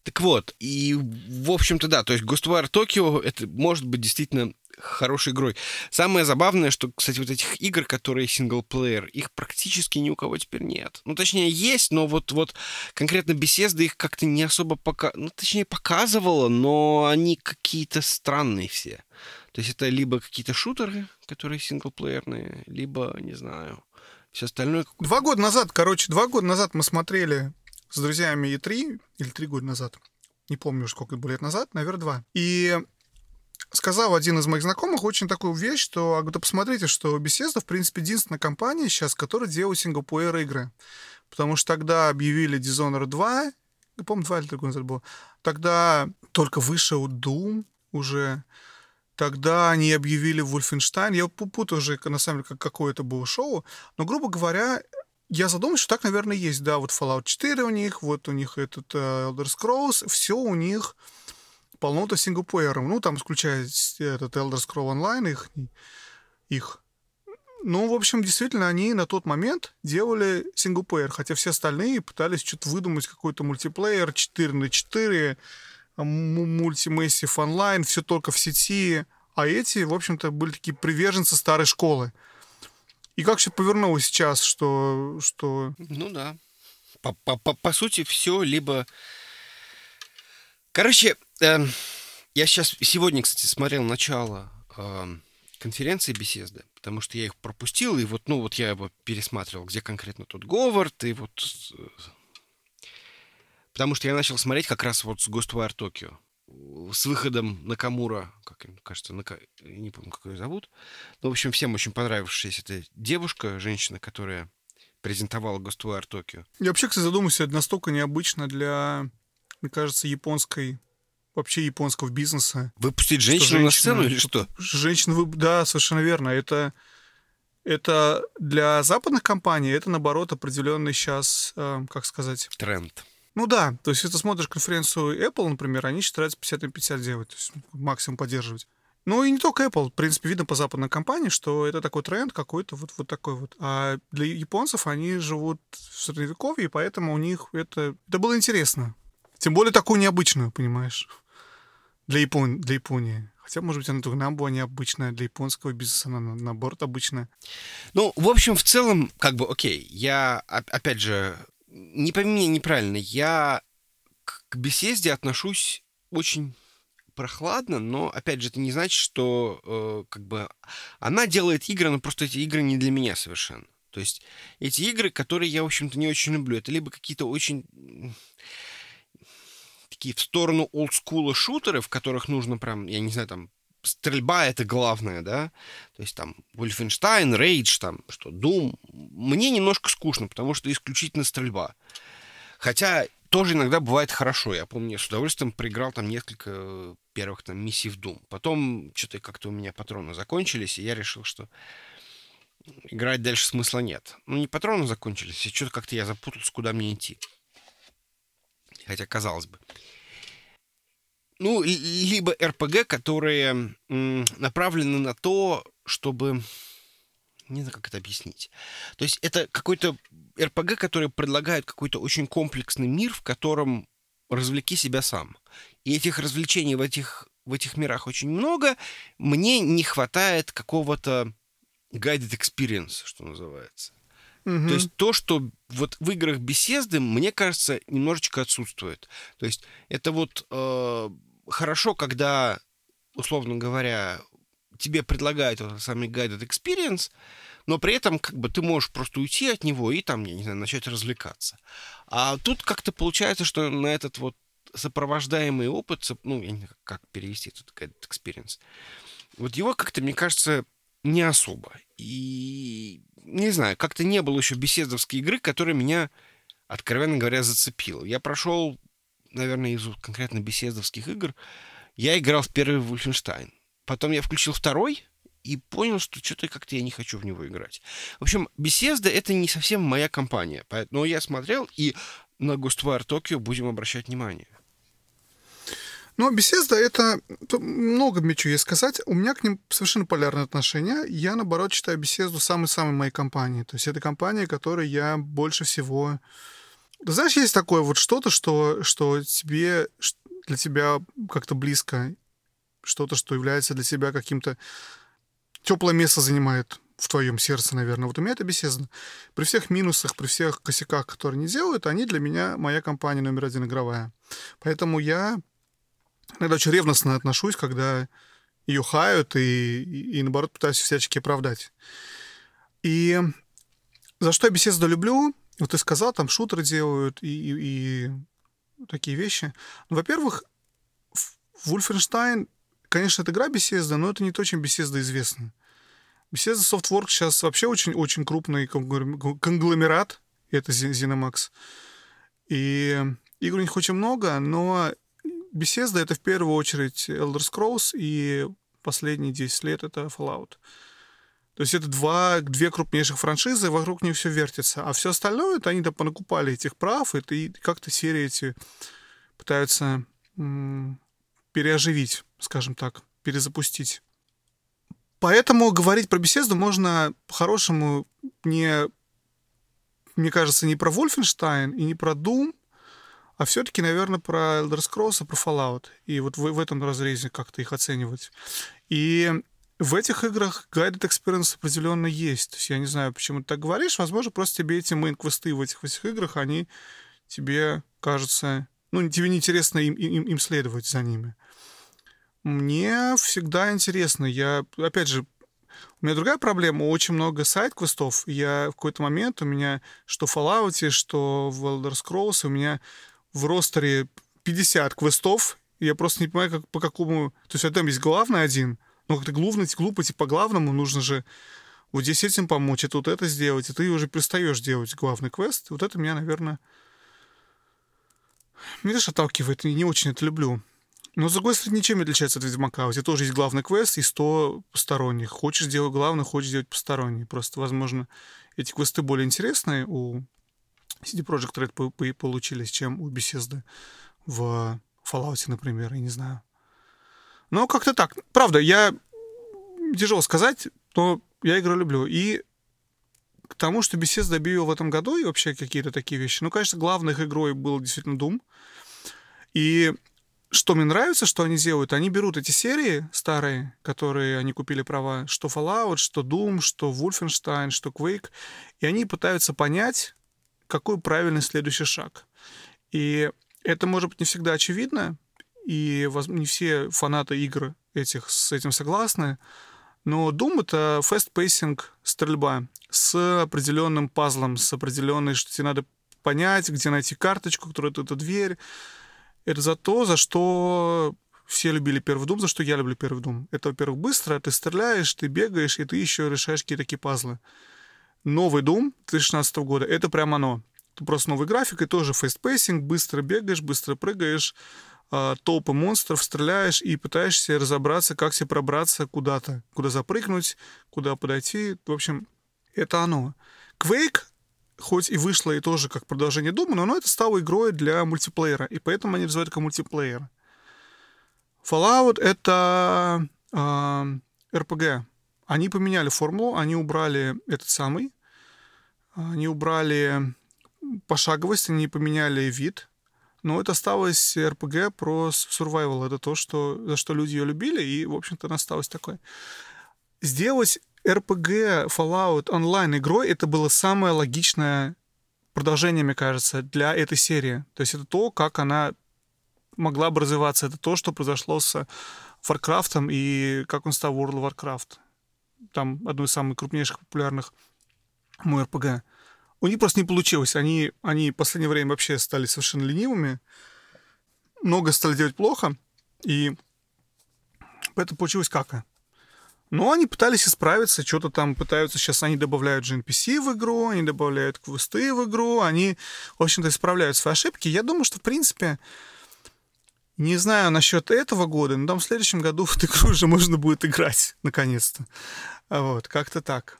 Так вот, и, в общем-то, да, то есть Ghostwire Tokyo, это может быть действительно хорошей игрой. Самое забавное, что, кстати, вот этих игр, которые синглплеер, их практически ни у кого теперь нет. Ну, точнее, есть, но вот, вот конкретно Bethesda их как-то не особо пока... Ну, точнее, показывала, но они какие-то странные все. То есть это либо какие-то шутеры, которые синглплеерные, либо, не знаю, все остальное. Два года назад, короче, два года назад мы смотрели с друзьями E3, или три года назад, не помню уже сколько было лет назад, наверное, два. И сказал один из моих знакомых очень такую вещь, что, а, да посмотрите, что Bethesda, в принципе, единственная компания сейчас, которая делает синглплеер игры. Потому что тогда объявили Dishonored 2, я помню, 2 или 3 года назад было, тогда только вышел Doom уже, Тогда они объявили Wolfenstein. Я пу- путаю уже, на самом деле, как, какое это было шоу. Но, грубо говоря, я задумался, что так, наверное, есть. Да, вот Fallout 4 у них, вот у них этот э, Elder Scrolls. Все у них полно-то синглплеером. Ну, там, включая с- этот Elder Scroll Online, их, их. Ну, в общем, действительно, они на тот момент делали синглплеер, хотя все остальные пытались что-то выдумать, какой-то мультиплеер 4 на 4, мультимессив онлайн, все только в сети. А эти, в общем-то, были такие приверженцы старой школы. И как все повернулось сейчас, что, что... Ну да. По, по, по, по сути, все либо... Короче, эм, я сейчас сегодня, кстати, смотрел начало эм, конференции беседы, потому что я их пропустил, и вот, ну, вот я его пересматривал, где конкретно тут Говард, и вот... Потому что я начал смотреть как раз вот с Ghostwire Tokyo. С выходом Накамура, как кажется, Нака... я не помню, как ее зовут. Ну, в общем, всем очень понравившаяся эта девушка, женщина, которая презентовала Ghostwire Tokyo. Я вообще, кстати, задумался, это настолько необычно для, мне кажется, японской, вообще японского бизнеса. Выпустить женщину на женщина- сцену или что? Женщин, вы... да, совершенно верно. Это, это для западных компаний, это, наоборот, определенный сейчас, э, как сказать, Тренд. Ну да, то есть, если ты смотришь конференцию Apple, например, они стараются 50 на 50 делать, то есть максимум поддерживать. Ну и не только Apple, в принципе, видно по западной компании, что это такой тренд какой-то вот, вот такой вот. А для японцев они живут в средневековье, и поэтому у них это, это было интересно. Тем более такую необычную, понимаешь, для, Япон... для Японии. Хотя, может быть, она только нам была необычная, для японского бизнеса она наоборот обычная. Ну, в общем, в целом, как бы, окей, я, опять же, не пойми меня неправильно, я к беседе отношусь очень прохладно, но опять же это не значит, что э, как бы она делает игры, но просто эти игры не для меня совершенно. То есть эти игры, которые я, в общем-то, не очень люблю, это либо какие-то очень такие в сторону олдскула шутеры, в которых нужно прям, я не знаю, там стрельба это главное, да, то есть там Wolfenstein, Rage, там что, Doom, мне немножко скучно, потому что исключительно стрельба. Хотя тоже иногда бывает хорошо. Я помню, я с удовольствием проиграл там несколько первых там миссий в Doom. Потом что-то как-то у меня патроны закончились, и я решил, что играть дальше смысла нет. Ну, не патроны закончились, и что-то как-то я запутался, куда мне идти. Хотя, казалось бы. Ну, либо РПГ, которые направлены на то, чтобы не знаю, как это объяснить. То есть это какой-то РПГ, который предлагает какой-то очень комплексный мир, в котором развлеки себя сам. И этих развлечений в этих, в этих мирах очень много. Мне не хватает какого-то guided experience, что называется. Mm-hmm. То есть то, что вот в играх беседы, мне кажется, немножечко отсутствует. То есть это вот э, хорошо, когда, условно говоря, тебе предлагают этот самый guided experience, но при этом как бы ты можешь просто уйти от него и там, я не знаю, начать развлекаться. А тут как-то получается, что на этот вот сопровождаемый опыт, ну, я не знаю, как перевести этот guided experience, вот его как-то, мне кажется, не особо. И не знаю, как-то не было еще беседовской игры, которая меня, откровенно говоря, зацепила. Я прошел, наверное, из конкретно беседовских игр, я играл в первый Wolfenstein. Потом я включил второй и понял, что что-то как-то я не хочу в него играть. В общем, Bethesda — это не совсем моя компания. Но я смотрел, и на Ghostwire Tokyo будем обращать внимание. Ну, Bethesda — это... Много мне чего есть сказать. У меня к ним совершенно полярное отношение. Я, наоборот, считаю Bethesda самой-самой моей компанией. То есть это компания, которой я больше всего... Знаешь, есть такое вот что-то, что, что тебе, для тебя как-то близко что-то, что является для себя каким-то теплое место занимает в твоем сердце, наверное. Вот у меня это беседа. При всех минусах, при всех косяках, которые они делают, они для меня моя компания номер один игровая. Поэтому я иногда очень ревностно отношусь, когда ее хают и, и, и наоборот, пытаюсь всячески оправдать. И за что я беседу люблю, вот ты сказал, там шутеры делают и, и, и такие вещи. Ну, во-первых, Wolfenstein Конечно, это игра Bethesda, но это не то, чем Bethesda известна. Bethesda Softworks сейчас вообще очень-очень крупный конгломерат, это ZeniMax. И игр у них очень много, но Bethesda — это в первую очередь Elder Scrolls, и последние 10 лет — это Fallout. То есть это два, две крупнейших франшизы, вокруг них все вертится. А все остальное, это они там понакупали этих прав, и, и как-то серии эти пытаются переоживить скажем так, перезапустить. Поэтому говорить про беседу можно по-хорошему не, мне кажется, не про Wolfenstein и не про Doom, а все-таки, наверное, про Elder Scrolls и про Fallout. И вот в, в этом разрезе как-то их оценивать. И в этих играх guided experience определенно есть. То есть я не знаю, почему ты так говоришь. Возможно, просто тебе эти мейн-квесты в этих, в этих играх, они тебе кажутся... Ну, тебе неинтересно им, им, им следовать за ними. Мне всегда интересно. Я, опять же, у меня другая проблема. Очень много сайт-квестов. Я в какой-то момент у меня что в Fallout, что в Elder Scrolls, у меня в ростере 50 квестов. Я просто не понимаю, как, по какому... То есть там есть главный один, но как-то глупо, глупо идти по главному, нужно же вот здесь этим помочь, это вот это сделать, и ты уже перестаешь делать главный квест. Вот это меня, наверное, меня даже отталкивает, и не очень это люблю. Но, с другой стороны, ничем не отличается от Ведьмака. У тебя тоже есть главный квест и 100 посторонних. Хочешь делать главный, хочешь делать посторонний. Просто, возможно, эти квесты более интересные у CD Projekt Red получились, чем у Bethesda в Fallout, например, я не знаю. Но как-то так. Правда, я... Тяжело сказать, но я игру люблю. И к тому, что Bethesda объявил в этом году и вообще какие-то такие вещи. Ну, конечно, главной игрой был действительно Doom. И что мне нравится, что они делают, они берут эти серии старые, которые они купили права, что Fallout, что Doom, что Wolfenstein, что Quake, и они пытаются понять, какой правильный следующий шаг. И это может быть не всегда очевидно, и не все фанаты игр этих с этим согласны, но Doom — это fast-pacing стрельба с определенным пазлом, с определенной, что тебе надо понять, где найти карточку, которая это дверь. Это за то, за что все любили первый Doom, за что я люблю первый Doom. Это, во-первых, быстро, ты стреляешь, ты бегаешь, и ты еще решаешь какие-то такие пазлы. Новый Doom 2016 года — это прям оно. Это просто новый график, и тоже fast pacing, быстро бегаешь, быстро прыгаешь, толпы монстров, стреляешь и пытаешься разобраться, как себе пробраться куда-то, куда запрыгнуть, куда подойти. В общем, это оно. Quake хоть и вышло и тоже как продолжение Дума, но оно это стало игрой для мультиплеера, и поэтому они называют как мультиплеер. Fallout — это э, RPG. Они поменяли формулу, они убрали этот самый, они убрали пошаговость, они поменяли вид, но это осталось RPG про survival. Это то, что, за что люди ее любили, и, в общем-то, она осталась такой. Сделать RPG Fallout онлайн игрой это было самое логичное продолжение, мне кажется, для этой серии. То есть это то, как она могла бы развиваться. Это то, что произошло с Warcraft и как он стал World of Warcraft. Там одно из самых крупнейших популярных мой RPG. У них просто не получилось. Они, они в последнее время вообще стали совершенно ленивыми. Много стали делать плохо. И это получилось как-то. Но они пытались исправиться, что-то там пытаются, сейчас они добавляют же NPC в игру, они добавляют квесты в игру, они, в общем-то, исправляют свои ошибки. Я думаю, что, в принципе, не знаю насчет этого года, но там в следующем году *laughs* в эту игру уже можно будет играть, наконец-то. Вот, как-то так.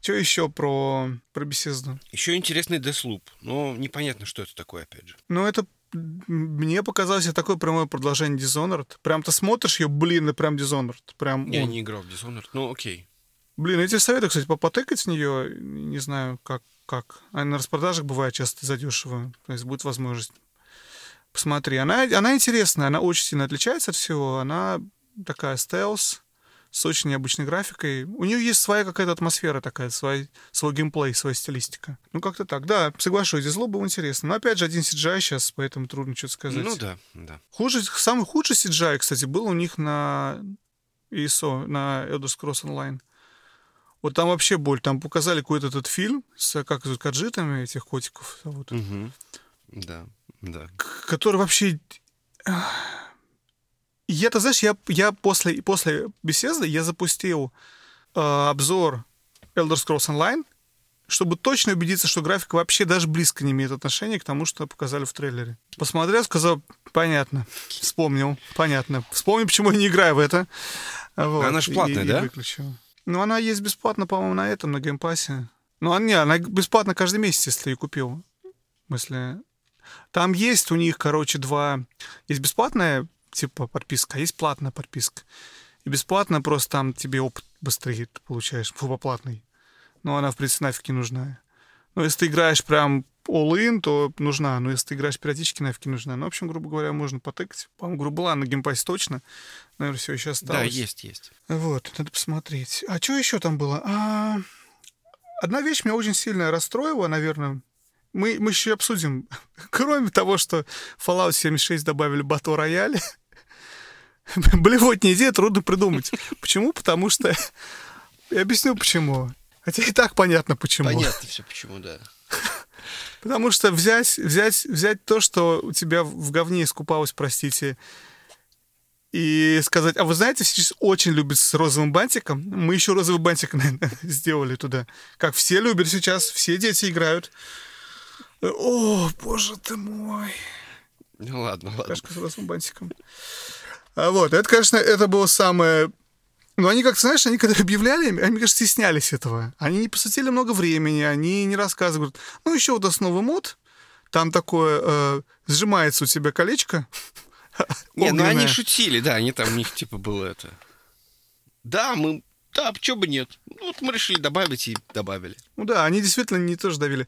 Что еще про, про беседу? Еще интересный Deathloop, но непонятно, что это такое, опять же. Ну, это мне показалось такое прямое продолжение Dishonored. Прям ты смотришь ее, блин, и прям Dishonored. Прям, я не играл в Dishonored, ну окей. Блин, я тебе советую, кстати, попотыкать с нее. Не знаю, как. как. Она на распродажах бывает часто задешево. То есть будет возможность. Посмотри. Она, она интересная, она очень сильно отличается от всего. Она такая стелс с очень необычной графикой. У нее есть своя какая-то атмосфера такая, свой, свой геймплей, своя стилистика. Ну, как-то так. Да, соглашусь, зло было интересно. Но, опять же, один CGI сейчас, поэтому трудно что-то сказать. Ну, да, да. Хуже, самый худший CGI, кстати, был у них на ISO, на Elder Scrolls Online. Вот там вообще боль. Там показали какой-то этот фильм с, как зовут, каджитами этих котиков. Вот. Угу. Да, да. Который вообще я, ты знаешь, я, я после, после беседы я запустил э, обзор Elder Scrolls Online, чтобы точно убедиться, что графика вообще даже близко не имеет отношения к тому, что показали в трейлере. Посмотрел, сказал, понятно, вспомнил, понятно. Вспомнил, почему я не играю в это. Вот, она же платная, и, да? И выключил. Ну, она есть бесплатно, по-моему, на этом, на геймпассе. Ну, она, не, она бесплатно каждый месяц, если ее купил. В смысле, там есть у них, короче, два... Есть бесплатная типа подписка, а есть платная подписка. И бесплатно просто там тебе опыт быстрее получаешь, платный. Но она, в принципе, нафиг не нужна. Но если ты играешь прям all-in, то нужна. Но если ты играешь периодически, нафиг не нужна. Ну, в общем, грубо говоря, можно потыкать. По-моему, грубо была на геймпассе точно. Наверное, все еще осталось. Да, есть, есть. Вот, надо посмотреть. А что еще там было? А... Одна вещь меня очень сильно расстроила, наверное. Мы, мы еще обсудим. *laughs* Кроме того, что Fallout 76 добавили Battle Royale, *laughs* Блевотнее идея трудно придумать. Почему? Потому что... *laughs* Я объясню, почему. Хотя и так понятно, почему. Понятно все, почему, да. *laughs* Потому что взять, взять, взять то, что у тебя в говне искупалось, простите, и сказать, а вы знаете, сейчас очень любят с розовым бантиком. Мы еще розовый бантик наверное, сделали туда. Как все любят сейчас, все дети играют. О, боже ты мой. Ну ладно, ладно. Кашка с розовым бантиком. А вот, это, конечно, это было самое... Но они как-то, знаешь, они когда объявляли, они, мне кажется, стеснялись этого. Они не посвятили много времени, они не рассказывают. Ну, еще вот основа мод, там такое, э, сжимается у тебя колечко. Не, ну они шутили, да, они там, у них типа было это... Да, мы да, почему бы нет? Ну, вот мы решили добавить и добавили. Ну да, они действительно не тоже давили.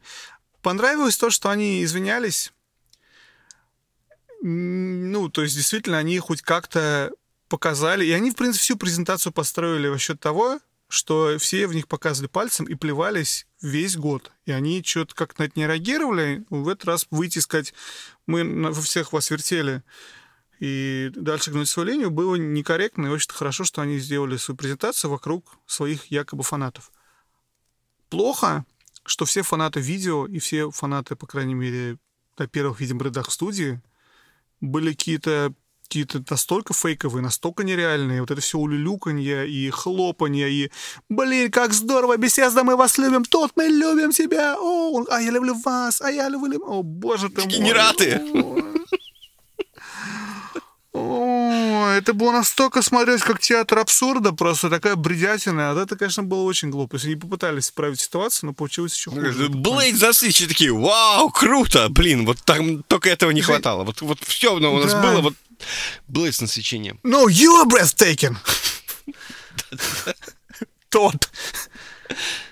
Понравилось то, что они извинялись ну, то есть, действительно, они хоть как-то показали, и они, в принципе, всю презентацию построили во счет того, что все в них показывали пальцем и плевались весь год. И они что-то как на это не реагировали. В этот раз выйти и сказать, мы во всех вас вертели, и дальше гнуть свою линию было некорректно. И очень хорошо, что они сделали свою презентацию вокруг своих якобы фанатов. Плохо, что все фанаты видео и все фанаты, по крайней мере, на первых, видимо, рядах студии были какие-то какие-то настолько фейковые, настолько нереальные. Вот это все улюлюканье и хлопанье, и «Блин, как здорово, беседа, мы вас любим, тут мы любим тебя, о, а я люблю вас, а я люблю...» О, боже ты мой. Дегенераты. О, это было настолько смотреть, как театр абсурда, просто такая бредятина. А это, конечно, было очень глупо. Если они попытались исправить ситуацию, но получилось еще хуже. Блейд засвечи такие, вау, круто, блин, вот там только этого не хватало. Вот, вот все у нас да. было, вот Блейд с насвечением. No, you are breathtaking. *laughs* Тот.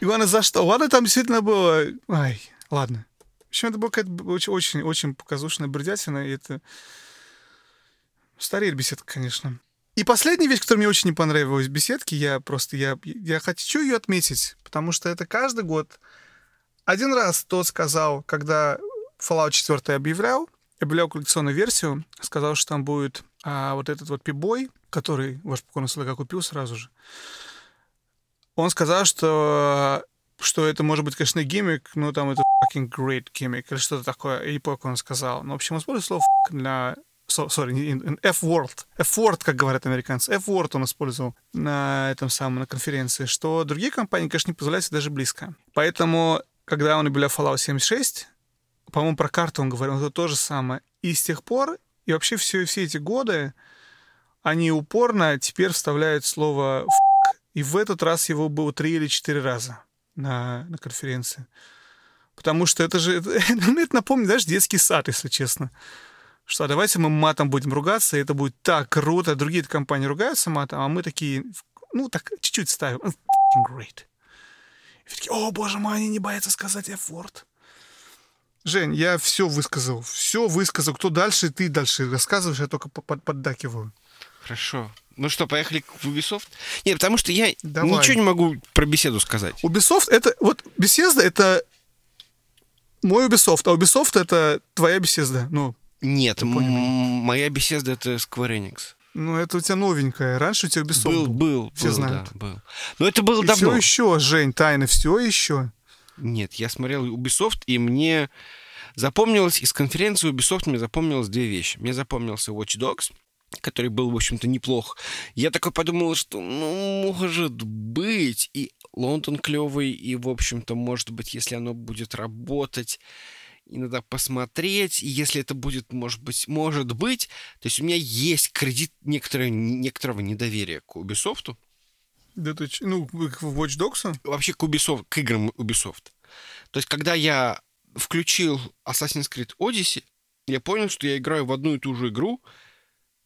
И ладно, за что? Ладно, там действительно было... Ай, ладно. В общем, это была какая-то очень, очень, очень показушная бредятина, и это... Стареет беседка, конечно. И последняя вещь, которая мне очень не понравилась в беседке, я просто, я, я хочу ее отметить, потому что это каждый год. Один раз тот сказал, когда Fallout 4 объявлял, объявлял коллекционную версию, сказал, что там будет а, вот этот вот пибой, который ваш покойный слуга купил сразу же. Он сказал, что что это может быть, конечно, гиммик, но там это fucking great gimmick или что-то такое. Я не он сказал. Но, в общем, он использует слово для... не- F-word. F-word, как говорят американцы. F-word он использовал на этом самом, на конференции, что другие компании, конечно, не позволяют себе даже близко. Поэтому, когда он объявлял Fallout 76, по-моему, про карту он говорил, это то же самое. И с тех пор, и вообще все, все эти годы, они упорно теперь вставляют слово «ф***». И в этот раз его было три или четыре раза на, на конференции. Потому что это же... Это, *laughs* мне это напомнит, знаешь, детский сад, если честно. Что а давайте мы матом будем ругаться, и это будет так круто. Другие компании ругаются матом, а мы такие, ну, так чуть-чуть ставим. «Oh, f***ing great. И такие, о, боже мой, они не боятся сказать F-word. Жень, я все высказал. Все высказал. Кто дальше, ты дальше рассказываешь, я только под- поддакиваю. Хорошо. Ну что, поехали в Ubisoft? Нет, потому что я Давай. ничего не могу про беседу сказать. Ubisoft это... Вот Bethesda это мой Ubisoft, а Ubisoft это твоя Bethesda. Ну, Нет, моя беседа это Square Enix. ну, это у тебя новенькая. Раньше у тебя Ubisoft Был, был. был, Все был, знают. да, был. Но это было И давно. все еще, Жень, тайны, все еще. Нет, я смотрел Ubisoft, и мне запомнилось, из конференции Ubisoft мне запомнилось две вещи. Мне запомнился Watch Dogs, который был, в общем-то, неплох. Я такой подумал, что, ну, может быть, и Лондон клевый, и, в общем-то, может быть, если оно будет работать, иногда посмотреть, и если это будет, может быть, может быть, то есть у меня есть кредит некоторое, некоторого недоверия к Ubisoft, Да ты ну, к Watch Dogs? вообще к Ubisoft, к играм Ubisoft. То есть, когда я включил Assassin's Creed Odyssey, я понял, что я играю в одну и ту же игру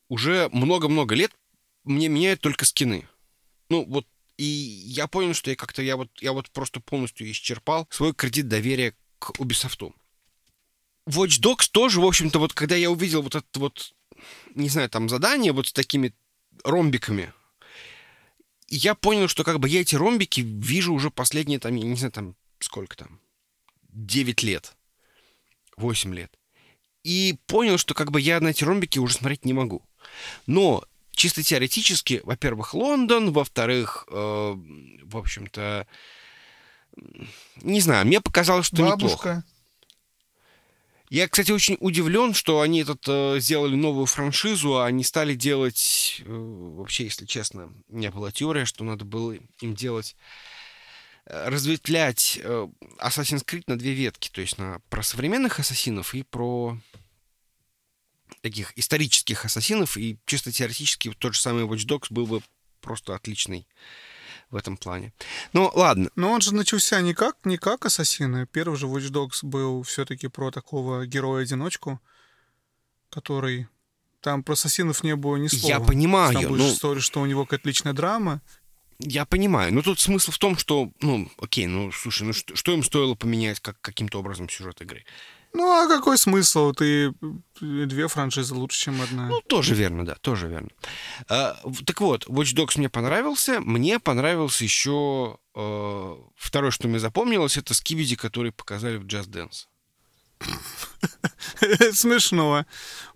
уже много-много лет. Мне меняют только скины. Ну, вот, и я понял, что я как-то, я вот, я вот просто полностью исчерпал свой кредит доверия к Ubisoft. Watch Dogs тоже, в общем-то, вот когда я увидел вот это вот, не знаю, там задание вот с такими ромбиками, я понял, что как бы я эти ромбики вижу уже последние, там, я не знаю, там, сколько там, 9 лет, 8 лет. И понял, что как бы я на эти ромбики уже смотреть не могу. Но чисто теоретически, во-первых, Лондон, во-вторых, э, в общем-то, не знаю, мне показалось, что неплохо. Я, кстати, очень удивлен, что они этот, э, сделали новую франшизу, а они стали делать... э, вообще, если честно, у меня была теория, что надо было им делать... э, разветвлять э, Assassin's Creed на две ветки. То есть на, про современных ассасинов и про таких исторических ассасинов. И чисто теоретически тот же самый Watch Dogs был бы просто отличный в этом плане. Ну, ладно. Но он же начался не как, не как ассасины. Первый же Watch Dogs был все-таки про такого героя-одиночку, который... Там про ассасинов не было ни слова. Я понимаю, Там будет ну- история, что у него какая-то личная драма. Я понимаю, но тут смысл в том, что, ну, окей, ну, слушай, ну что, что им стоило поменять как, каким-то образом сюжет игры? Ну, а какой смысл? Ты э, две франшизы лучше, чем одна. Ну, тоже верно, да, тоже верно. А, так вот, Watch Dogs мне понравился. Мне понравился еще э, второе, что мне запомнилось, это скибиди, который показали в Just Dance. *laughs* Смешно.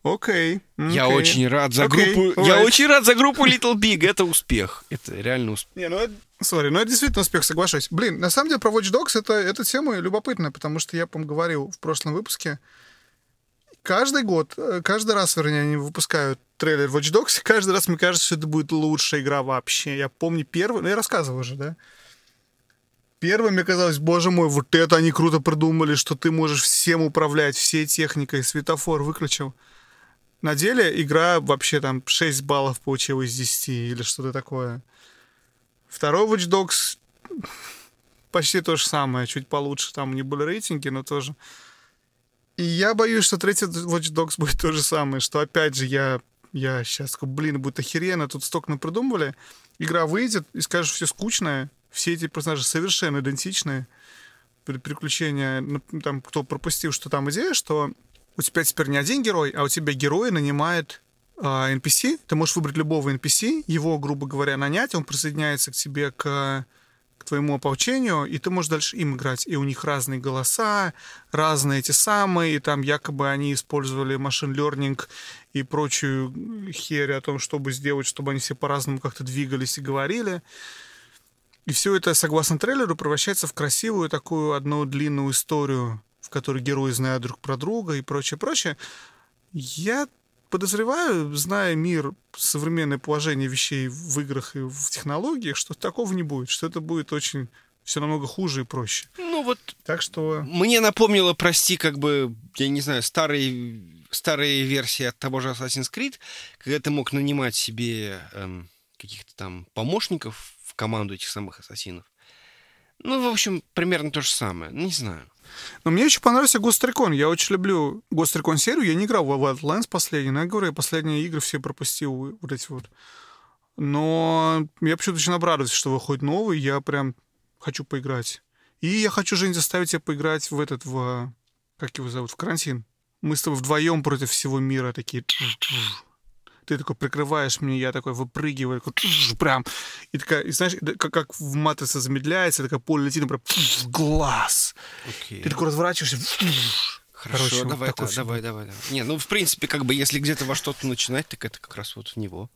Окей. Я окей. очень рад за Окей, группу. Я alright. очень рад за группу Little Big. Это успех. Это реально успех. Не, ну это, сори, ну это действительно успех, соглашусь. Блин, на самом деле про Watch Dogs это, эта тема любопытная, потому что я, по говорил в прошлом выпуске, каждый год, э, каждый раз, вернее, они выпускают трейлер Watch Dogs, *laughs* и каждый раз мне кажется, что это будет лучшая игра вообще. Я помню первый, ну я рассказывал уже, да? Первый мне казалось, боже мой, вот это они круто придумали, что ты можешь всем управлять, всей техникой, светофор выключил. На деле игра вообще там 6 баллов получила из 10 или что-то такое. Второй Watch Dogs *laughs* почти то же самое, чуть получше. Там не были рейтинги, но тоже. И я боюсь, что третий Watch Dogs *laughs* будет то же самое, что опять же я, я сейчас блин, будет охеренно, тут столько напридумывали. Игра выйдет и скажешь, все скучное, все эти персонажи совершенно идентичные. При- Приключения, ну, там, кто пропустил, что там идея, что у тебя теперь не один герой, а у тебя герой нанимает а, NPC. Ты можешь выбрать любого NPC, его, грубо говоря, нанять, он присоединяется к тебе к твоему ополчению, и ты можешь дальше им играть. И у них разные голоса, разные эти самые, и там якобы они использовали машин learning и прочую херь о том, чтобы сделать, чтобы они все по-разному как-то двигались и говорили. И все это, согласно трейлеру, превращается в красивую такую одну длинную историю, в которой герои знают друг про друга и прочее, прочее. Я подозреваю, зная мир, современное положение вещей в играх и в технологиях, что такого не будет, что это будет очень все намного хуже и проще. Ну вот Так что мне напомнило, прости, как бы, я не знаю, старые, старые версии от того же Assassin's Creed, когда ты мог нанимать себе эм, каких-то там помощников команду этих самых ассасинов. Ну, в общем, примерно то же самое. Не знаю. Но мне очень понравился Recon. Я очень люблю Recon серию. Я не играл в Wildlands последний, но я говорю, я последние игры все пропустил, вот эти вот. Но я почему-то очень обрадуюсь, что выходит новый. Я прям хочу поиграть. И я хочу, Жень, заставить тебя поиграть в этот, в... Как его зовут? В карантин. Мы с тобой вдвоем против всего мира такие... Ты такой прикрываешь меня, я такой выпрыгиваю, такой, прям. И такая, и знаешь, как, как в матрице замедляется, такая поле летит, прям в глаз. Окей. Ты такой разворачиваешься. Хорошо, Короче, вот давай, такой да, давай, давай, давай. Не, ну, в принципе, как бы, если где-то во что-то начинать, так это как раз вот в него.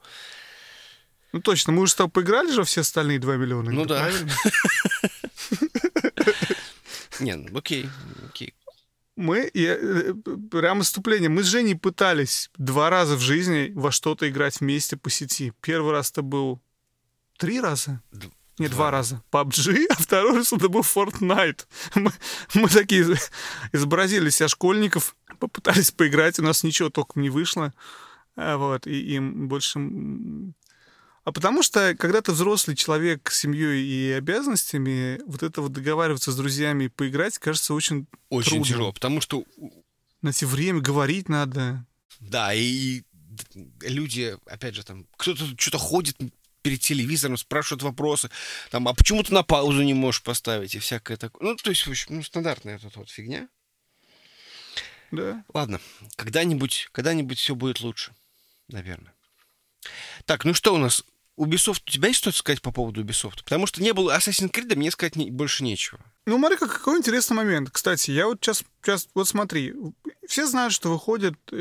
Ну точно, мы уже с тобой поиграли же все остальные 2 миллиона. Ну да. *laughs* Не, ну, окей, окей. Мы, я, э, прямо вступление, мы с Женей пытались два раза в жизни во что-то играть вместе по сети. Первый раз это был три раза? Нет, два. два раза. PUBG, а второй раз это был Fortnite. Мы, мы такие из- изобразили себя школьников, попытались поиграть, у нас ничего толком не вышло. А, Вот, и им больше... А потому что, когда ты взрослый человек с семьей и обязанностями, вот это вот договариваться с друзьями и поиграть, кажется, очень Очень Трудно. тяжело, потому что, найти время, говорить надо. да, и люди, опять же, там, кто-то что-то ходит перед телевизором, спрашивают вопросы, там, а почему ты на паузу не можешь поставить и всякое такое. Ну, то есть, в общем, ну, стандартная эта вот фигня. Да. Ладно, когда-нибудь, когда-нибудь все будет лучше, наверное. Так, ну что у нас? Ubisoft, у тебя есть что-то сказать по поводу Ubisoft? Потому что не было Assassin's Creed, мне сказать не- больше нечего. Ну, смотри, как- какой интересный момент. Кстати, я вот сейчас, сейчас вот смотри, все знают, что выходит э,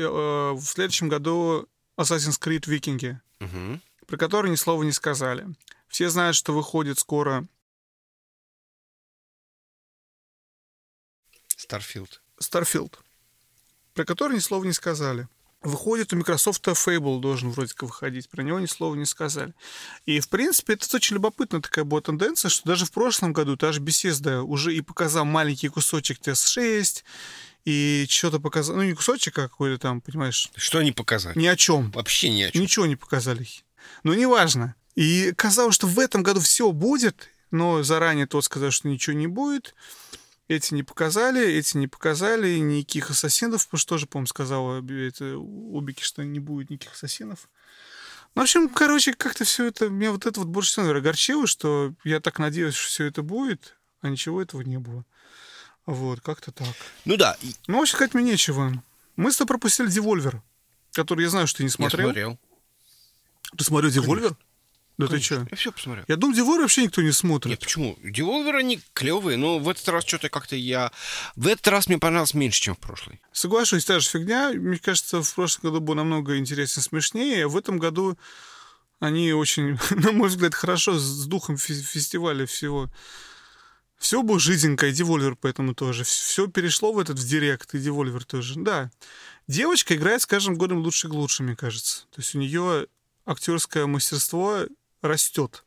в следующем году Assassin's Creed Викинги, Угу. про который ни слова не сказали. Все знают, что выходит скоро Starfield. Starfield, про который ни слова не сказали. Выходит у Microsoft Fable должен вроде как выходить, про него ни слова не сказали. И, в принципе, это очень любопытная такая была тенденция, что даже в прошлом году та же Bethesda уже и показал маленький кусочек TS6, и что-то показал, ну не кусочек, а какой-то там, понимаешь, Что они показали? ни о чем. Вообще ни о чем. Ничего не показали. Но неважно. И казалось, что в этом году все будет, но заранее тот сказал, что ничего не будет. Эти не показали, эти не показали, никаких ассасинов, потому что тоже, по-моему, сказала это, Убики, что не будет никаких ассасинов. Ну, в общем, короче, как-то все это, меня вот это вот больше всего, наверное, огорчило, что я так надеялся, что все это будет, а ничего этого не было. Вот, как-то так. Ну да, Ну, вообще сказать мне нечего. Мы с тобой пропустили Девольвер, который я знаю, что ты не я смотрел. смотрел. Ты смотрел Девольвер? Да ты Конечно. что? Я все посмотрел. Я думаю, Девольвер вообще никто не Нет, смотрит. почему? Деволверы они клевые, но в этот раз что-то как-то я... В этот раз мне понравилось меньше, чем в прошлый. Соглашусь, та же фигня. Мне кажется, в прошлом году было намного интереснее, смешнее. В этом году они очень, *laughs* на мой взгляд, хорошо с духом фе- фестиваля всего. Все было жизненько, и Девольвер поэтому тоже. Все перешло в этот в директ, и Девольвер тоже. Да. Девочка играет с каждым годом лучше и лучше, мне кажется. То есть у нее актерское мастерство растет.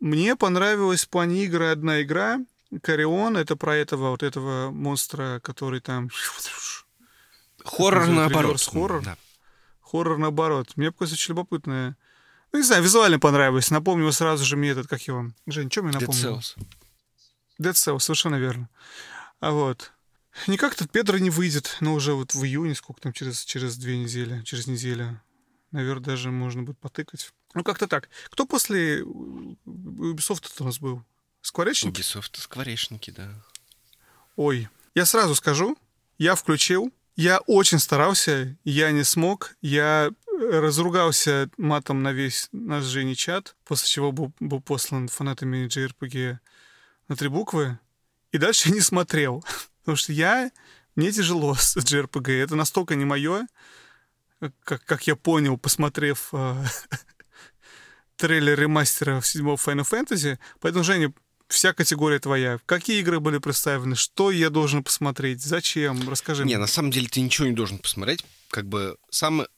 Мне понравилась в плане игры одна игра. Карион, это про этого вот этого монстра, который там *laughs* Хоррор наоборот. реверс-хоррор? Да. хоррор наоборот. Мне показалось очень любопытное. Ну, не знаю, визуально понравилось. Напомнил сразу же мне этот, как его? Жень, что мне Dead напомнил? Cells. Dead Cells, совершенно верно. А вот. Никак этот Педро не выйдет, но уже вот в июне, сколько там, через, через две недели, через неделю. Наверное, даже можно будет потыкать. Ну, как-то так. Кто после Ubisoft у нас был? Скворечники? Ubisoft скворечники, да. Ой, я сразу скажу, я включил, я очень старался, я не смог, я э, разругался матом на весь наш Жени чат, после чего был, был послан фанатами JRPG на три буквы, и дальше я не смотрел, *laughs* потому что я, мне тяжело с JRPG, это настолько не мое, как, как я понял, посмотрев э, *laughs* трейлер ремастера седьмого Final Fantasy, поэтому, Женя, вся категория твоя. Какие игры были представлены? Что я должен посмотреть? Зачем? Расскажи Не, мне. на самом деле ты ничего не должен посмотреть. Как бы самое...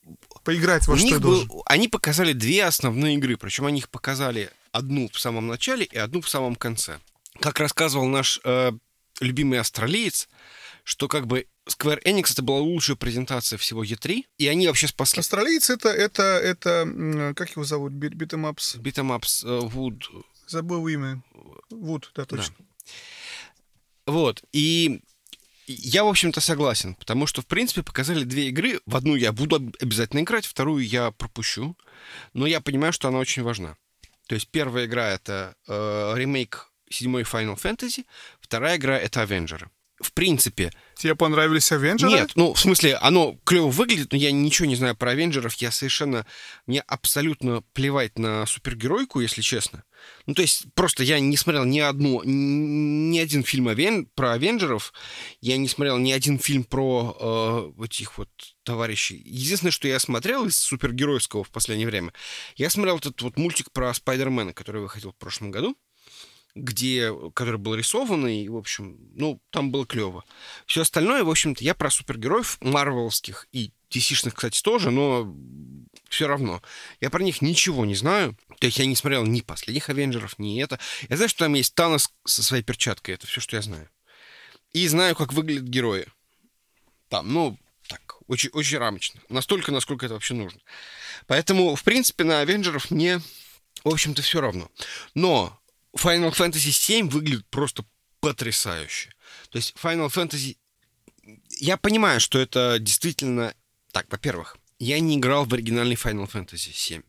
Поиграть во У что них должен? был... Они показали две основные игры. Причем они их показали одну в самом начале и одну в самом конце. Как рассказывал наш э, любимый австралиец, что как бы Square Enix это была лучшая презентация всего E3, и они вообще спасли Австралиец это, это, это, как его зовут? Beat- Beat 'em Ups. Ups, э, Wood. Забыл имя. Wood, да, точно. Вот, и я, в общем-то, согласен, потому что, в принципе, показали две игры. В одну я буду об- обязательно играть, вторую я пропущу, но я понимаю, что она очень важна. То есть первая игра — это э, ремейк седьмой Final Fantasy, вторая игра — это Авенджеры. В принципе, Тебе понравились Авенджеры? нет, ну, в смысле, оно клево выглядит, но я ничего не знаю про Авенджеров, я совершенно... Мне абсолютно плевать на супергеройку, если честно. Ну, то есть, просто я не смотрел ни одну, ни один фильм Авен... про Авенджеров, я не смотрел ни один фильм про э, этих вот товарищей. Единственное, что я смотрел из супергеройского в последнее время, я смотрел этот вот мультик про Спайдермена, который выходил в прошлом году, где, который был рисованный, в общем, ну, там было клево. Все остальное, в общем-то, я про супергероев марвелских и DC-шных, кстати, тоже, но все равно. Я про них ничего не знаю. То есть я не смотрел ни последних Авенджеров, ни это. Я знаю, что там есть Танос со своей перчаткой. Это все, что я знаю. И знаю, как выглядят герои. Там, ну, так, очень, очень рамочно. Настолько, насколько это вообще нужно. Поэтому, в принципе, на Авенджеров мне, в общем-то, все равно. Но Final Fantasy VII выглядит просто потрясающе. То есть Final Fantasy... Я понимаю, что это действительно... Так, во-первых, я не играл в оригинальный Final Fantasy VII.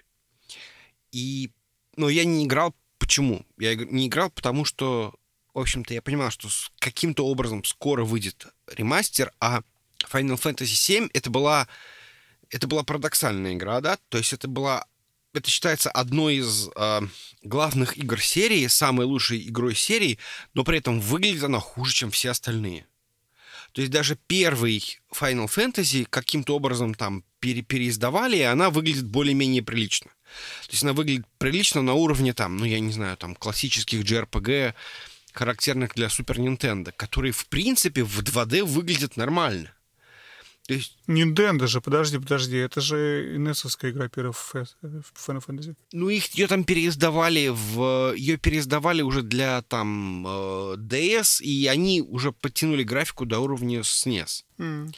И... Но я не играл... Почему? Я не играл, потому что, в общем-то, я понимал, что каким-то образом скоро выйдет ремастер, а Final Fantasy VII это была... Это была парадоксальная игра, да? То есть это была это считается одной из э, главных игр серии, самой лучшей игрой серии, но при этом выглядит она хуже, чем все остальные. То есть даже первый Final Fantasy каким-то образом там пере переиздавали, и она выглядит более-менее прилично. То есть она выглядит прилично на уровне там, ну я не знаю, там классических JRPG, характерных для Super Nintendo, которые в принципе в 2D выглядят нормально. То есть Nintendo же, подожди, подожди, это же инесовская игра первая в Final Fantasy. Ну, их ее там переиздавали в... Ее переиздавали уже для там э, DS, и они уже подтянули графику до уровня SNES. М.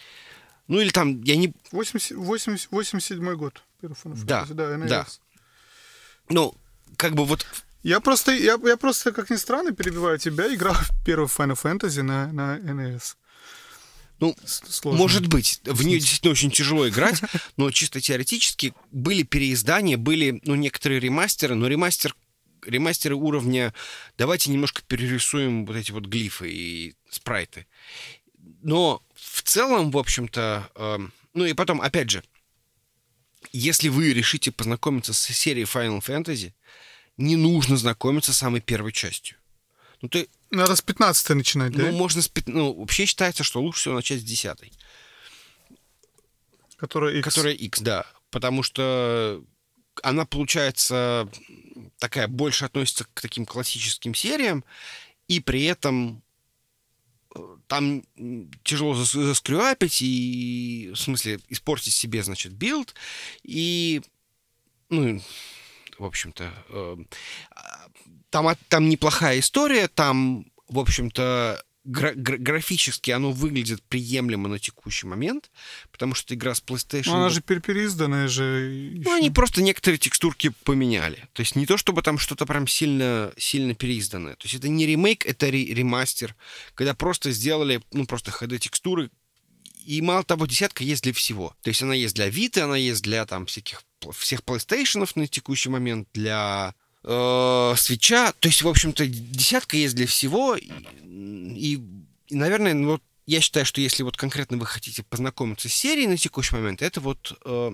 Ну, или там, я не... 80 80 87 год. Final Да, Fantasy, да, NES. да. Ну, как бы вот... Я просто, я, я просто, как ни странно, перебиваю тебя, играл в первый Final Fantasy на, на NES. Ну, Сложно. Может быть, в нее действительно очень тяжело играть, *laughs* но чисто теоретически были переиздания, были, ну, некоторые ремастеры, но ремастер ремастеры уровня давайте немножко перерисуем вот эти вот глифы и спрайты. Но в целом, в общем-то, э, ну и потом, опять же, если вы решите познакомиться с серией Final Fantasy, не нужно знакомиться с самой первой частью. Ну, ты... Надо с 15 начинать, да? Ну, можно с... Ну, вообще считается, что лучше всего начать с 10 Которая X. Которая X, да. Потому что она, получается, такая больше относится к таким классическим сериям, и при этом э, там тяжело за screw up ить и, в смысле, испортить себе, значит, билд, и, ну, в общем-то, э, там, там неплохая история, там, в общем-то, гра- графически оно выглядит приемлемо на текущий момент, потому что игра с PlayStation... Но она же переизданная же. Еще. Ну, они просто некоторые текстурки поменяли. То есть не то, чтобы там что-то прям сильно, сильно переизданное. То есть это не ремейк, это ремастер, когда просто сделали, ну, просто HD-текстуры, и мало того, десятка есть для всего. То есть она есть для Vita, она есть для там всяких всех PlayStation на текущий момент, для свеча. То есть, в общем-то, десятка есть для всего. И, и, наверное, ну, вот я считаю, что если вот конкретно вы хотите познакомиться с серией на текущий момент, это вот э,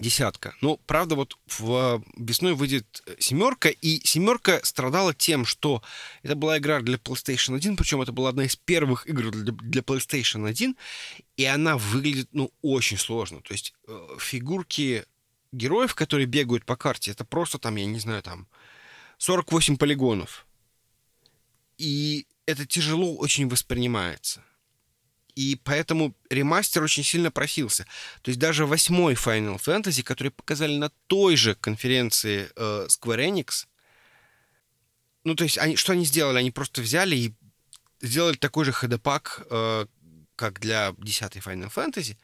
десятка. Но, правда, вот в, весной выйдет семерка, и семерка страдала тем, что это была игра для PlayStation 1, причем это была одна из первых игр для, для PlayStation 1, и она выглядит, ну, очень сложно. То есть э, фигурки героев, которые бегают по карте, это просто там, я не знаю, там 48 полигонов. И это тяжело очень воспринимается. И поэтому ремастер очень сильно просился. То есть даже восьмой Final Fantasy, который показали на той же конференции э, Square Enix, ну, то есть, они, что они сделали? Они просто взяли и сделали такой же HD-пак, э, как для 10 Final Fantasy,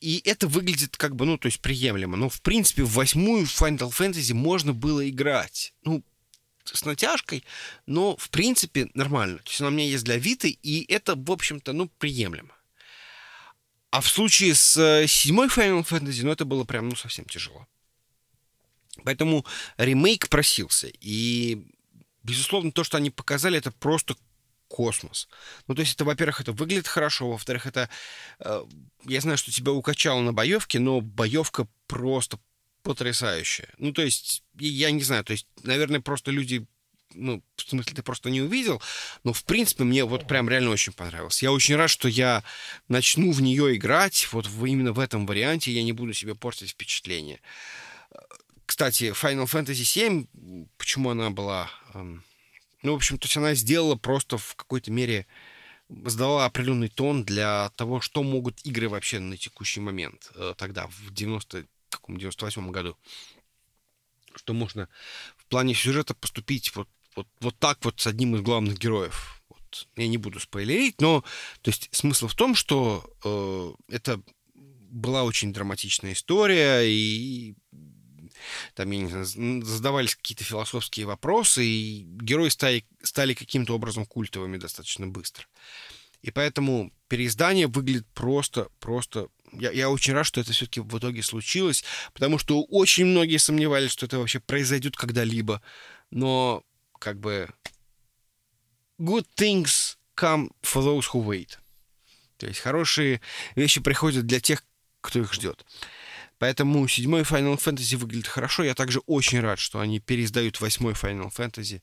и это выглядит как бы, ну, то есть приемлемо. Но, в принципе, в восьмую Final Fantasy можно было играть. Ну, с натяжкой, но, в принципе, нормально. То есть она у меня есть для Виты, и это, в общем-то, ну, приемлемо. А в случае с э, седьмой Final Fantasy, ну, это было прям, ну, совсем тяжело. Поэтому ремейк просился. И, безусловно, то, что они показали, это просто космос. Ну, то есть это, во-первых, это выглядит хорошо, во-вторых, это... Э, я знаю, что тебя укачало на боевке, но боевка просто потрясающая. Ну, то есть, я не знаю, то есть, наверное, просто люди ну, в смысле, ты просто не увидел, но, в принципе, мне вот прям реально очень понравилось. Я очень рад, что я начну в нее играть вот в, именно в этом варианте, я не буду себе портить впечатление. Кстати, Final Fantasy VII, почему она была... Эм, ну, в общем, то есть она сделала просто в какой-то мере сдала определенный тон для того, что могут игры вообще на текущий момент э, тогда, в 90 каком 98 году, что можно в плане сюжета поступить вот, вот, вот так вот с одним из главных героев. Вот. Я не буду спойлерить, но то есть смысл в том, что э, это была очень драматичная история, и там, я не знаю, задавались какие-то философские вопросы, и герои стали, стали каким-то образом культовыми достаточно быстро. И поэтому переиздание выглядит просто, просто... Я, я очень рад, что это все-таки в итоге случилось, потому что очень многие сомневались, что это вообще произойдет когда-либо. Но, как бы... Good things come for those who wait. То есть хорошие вещи приходят для тех, кто их ждет. Поэтому седьмой Final Fantasy выглядит хорошо. Я также очень рад, что они переиздают восьмой Final Fantasy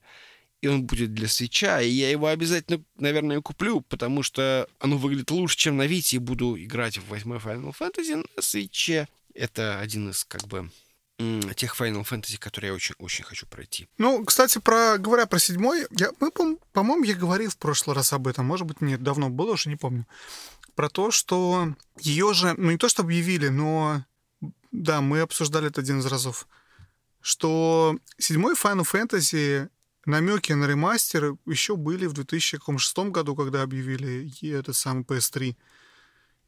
и он будет для свеча, и я его обязательно, наверное, куплю, потому что оно выглядит лучше, чем на Вите, и буду играть в восьмой Final Fantasy на свече. Это один из, как бы, тех Final Fantasy, которые я очень-очень хочу пройти. Ну, кстати, про, говоря про седьмой, я, мы, по-моему, я говорил в прошлый раз об этом, может быть, не давно было, уже не помню, про то, что ее же, ну, не то, что объявили, но, да, мы обсуждали это один из разов, что седьмой Final Fantasy намеки на ремастер еще были в 2006 году, когда объявили этот самый PS3.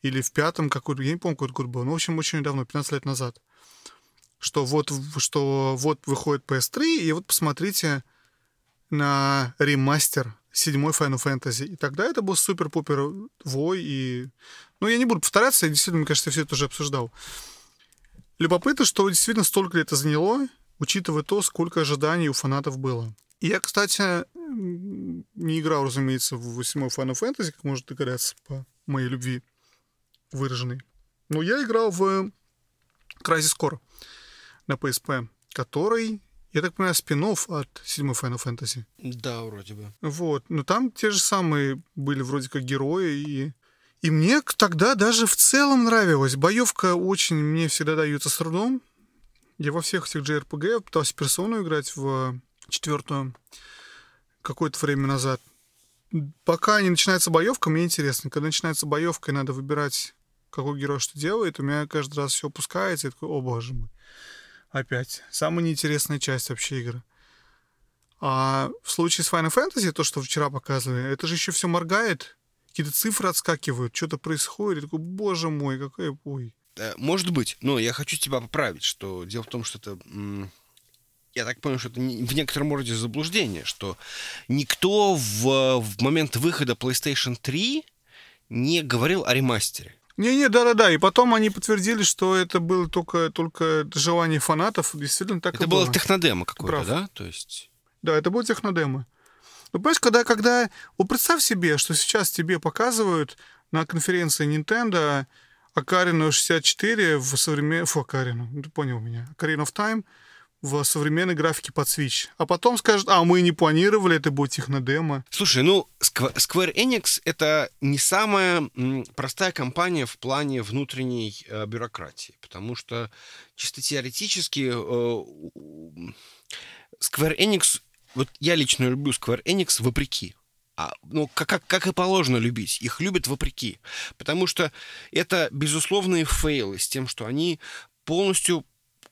Или в пятом какой-то, я не помню, какой год был, но, в общем, очень давно, 15 лет назад. Что вот, что вот выходит PS3, и вот посмотрите на ремастер седьмой Final Fantasy. И тогда это был супер-пупер вой. И... Ну, я не буду повторяться, я действительно, мне кажется, все это уже обсуждал. Любопытно, что действительно столько лет это заняло, учитывая то, сколько ожиданий у фанатов было. И я, кстати, не играл, разумеется, в восьмой Final Fantasy, как может догадаться по моей любви выраженной. Но я играл в Crysis Core на PSP, который, я так понимаю, спин от седьмой Final Fantasy. Да, вроде бы. Вот. Но там те же самые были вроде как герои. И, и мне тогда даже в целом нравилось. Боевка очень мне всегда дается с трудом. Я во всех этих JRPG пытался персону играть в четвертую какое-то время назад. Пока не начинается боевка, мне интересно. Когда начинается боевка, и надо выбирать, какой герой что делает, у меня каждый раз все опускается, и такой, о боже мой. Опять. Самая неинтересная часть вообще игры. А в случае с Final Fantasy, то, что вчера показывали, это же еще все моргает, какие-то цифры отскакивают, что-то происходит. Я такой, боже мой, какая... Ой. Э, Может быть, но я хочу тебя поправить, что дело в том, что это... Я так понял, что это в некотором роде заблуждение, что никто в, в момент выхода PlayStation 3 не говорил о ремастере. Не-не, да-да-да. И потом они подтвердили, что это было только, только желание фанатов. Действительно так Это было было. технодемо какое-то, Прав. да? То есть... Да, это будет технодемо. Ну, понимаешь, когда, когда... Вот представь себе, что сейчас тебе показывают на конференции Nintendo Ocarina 64 в современном... Фу, Ocarina, ну, ты понял меня. Ocarina of Time в современной графике под Switch. А потом скажут, а мы не планировали, это будет технодемо. Слушай, ну, Squ- Square Enix — это не самая простая компания в плане внутренней э, бюрократии, потому что чисто теоретически э, Square Enix, вот я лично люблю Square Enix вопреки. А, ну, как, как, как и положено любить. Их любят вопреки. Потому что это безусловные фейлы с тем, что они полностью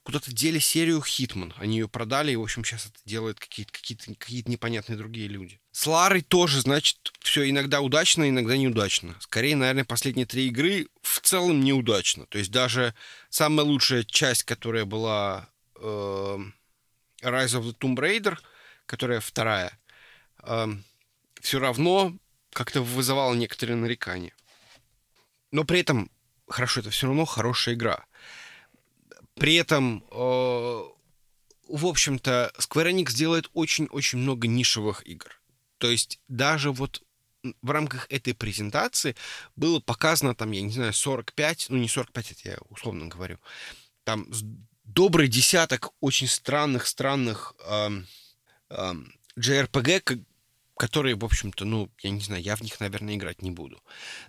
куда-то дели серию Хитман. Они ее продали, и, в общем, сейчас это делают какие-то какие какие непонятные другие люди. С Ларой тоже, значит, все иногда удачно, иногда неудачно. Скорее, наверное, последние три игры в целом неудачно. То есть даже самая лучшая часть, которая была э, Rise of the Tomb Raider, которая вторая, все равно как-то вызывала некоторые нарекания. Но при этом, хорошо, это все равно хорошая игра. При этом, э, в общем-то, Square Enix делает очень-очень много нишевых игр. То есть даже вот в рамках этой презентации было показано там, я не знаю, 45, ну не 45, это я условно говорю, там добрый десяток очень странных-странных эм, эм, JRPG, которые, в общем-то, ну, я не знаю, я в них, наверное, играть не буду.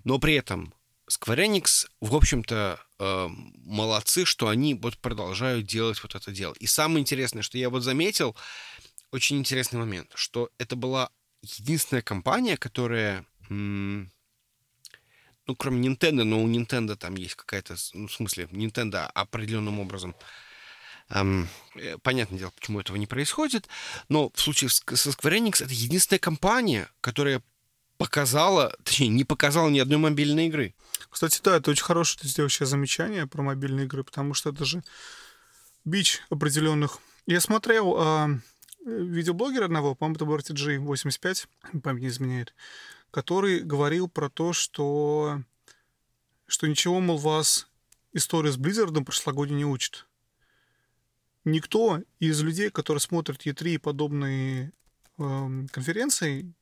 Но при этом Square Enix, в общем-то, э, молодцы, что они вот продолжают делать вот это дело. И самое интересное, что я вот заметил, очень интересный момент, что это была единственная компания, которая, м, ну, кроме Nintendo, но у Nintendo там есть какая-то, ну, в смысле, Nintendo определенным образом э, понятное дело, почему этого не происходит, но в случае со Square Enix это единственная компания, которая показала, точнее, не показала ни одной мобильной игры. Кстати, да, это очень хорошее ты сделал замечание про мобильные игры, потому что это же бич определенных. Я смотрел а, э, видеоблогера одного, по-моему, это был RTG85, память не изменяет, который говорил про то, что, что ничего, мол, вас история с Близзардом прошлогодней не учит. Никто из людей, которые смотрят E3 и подобные эм, конференции,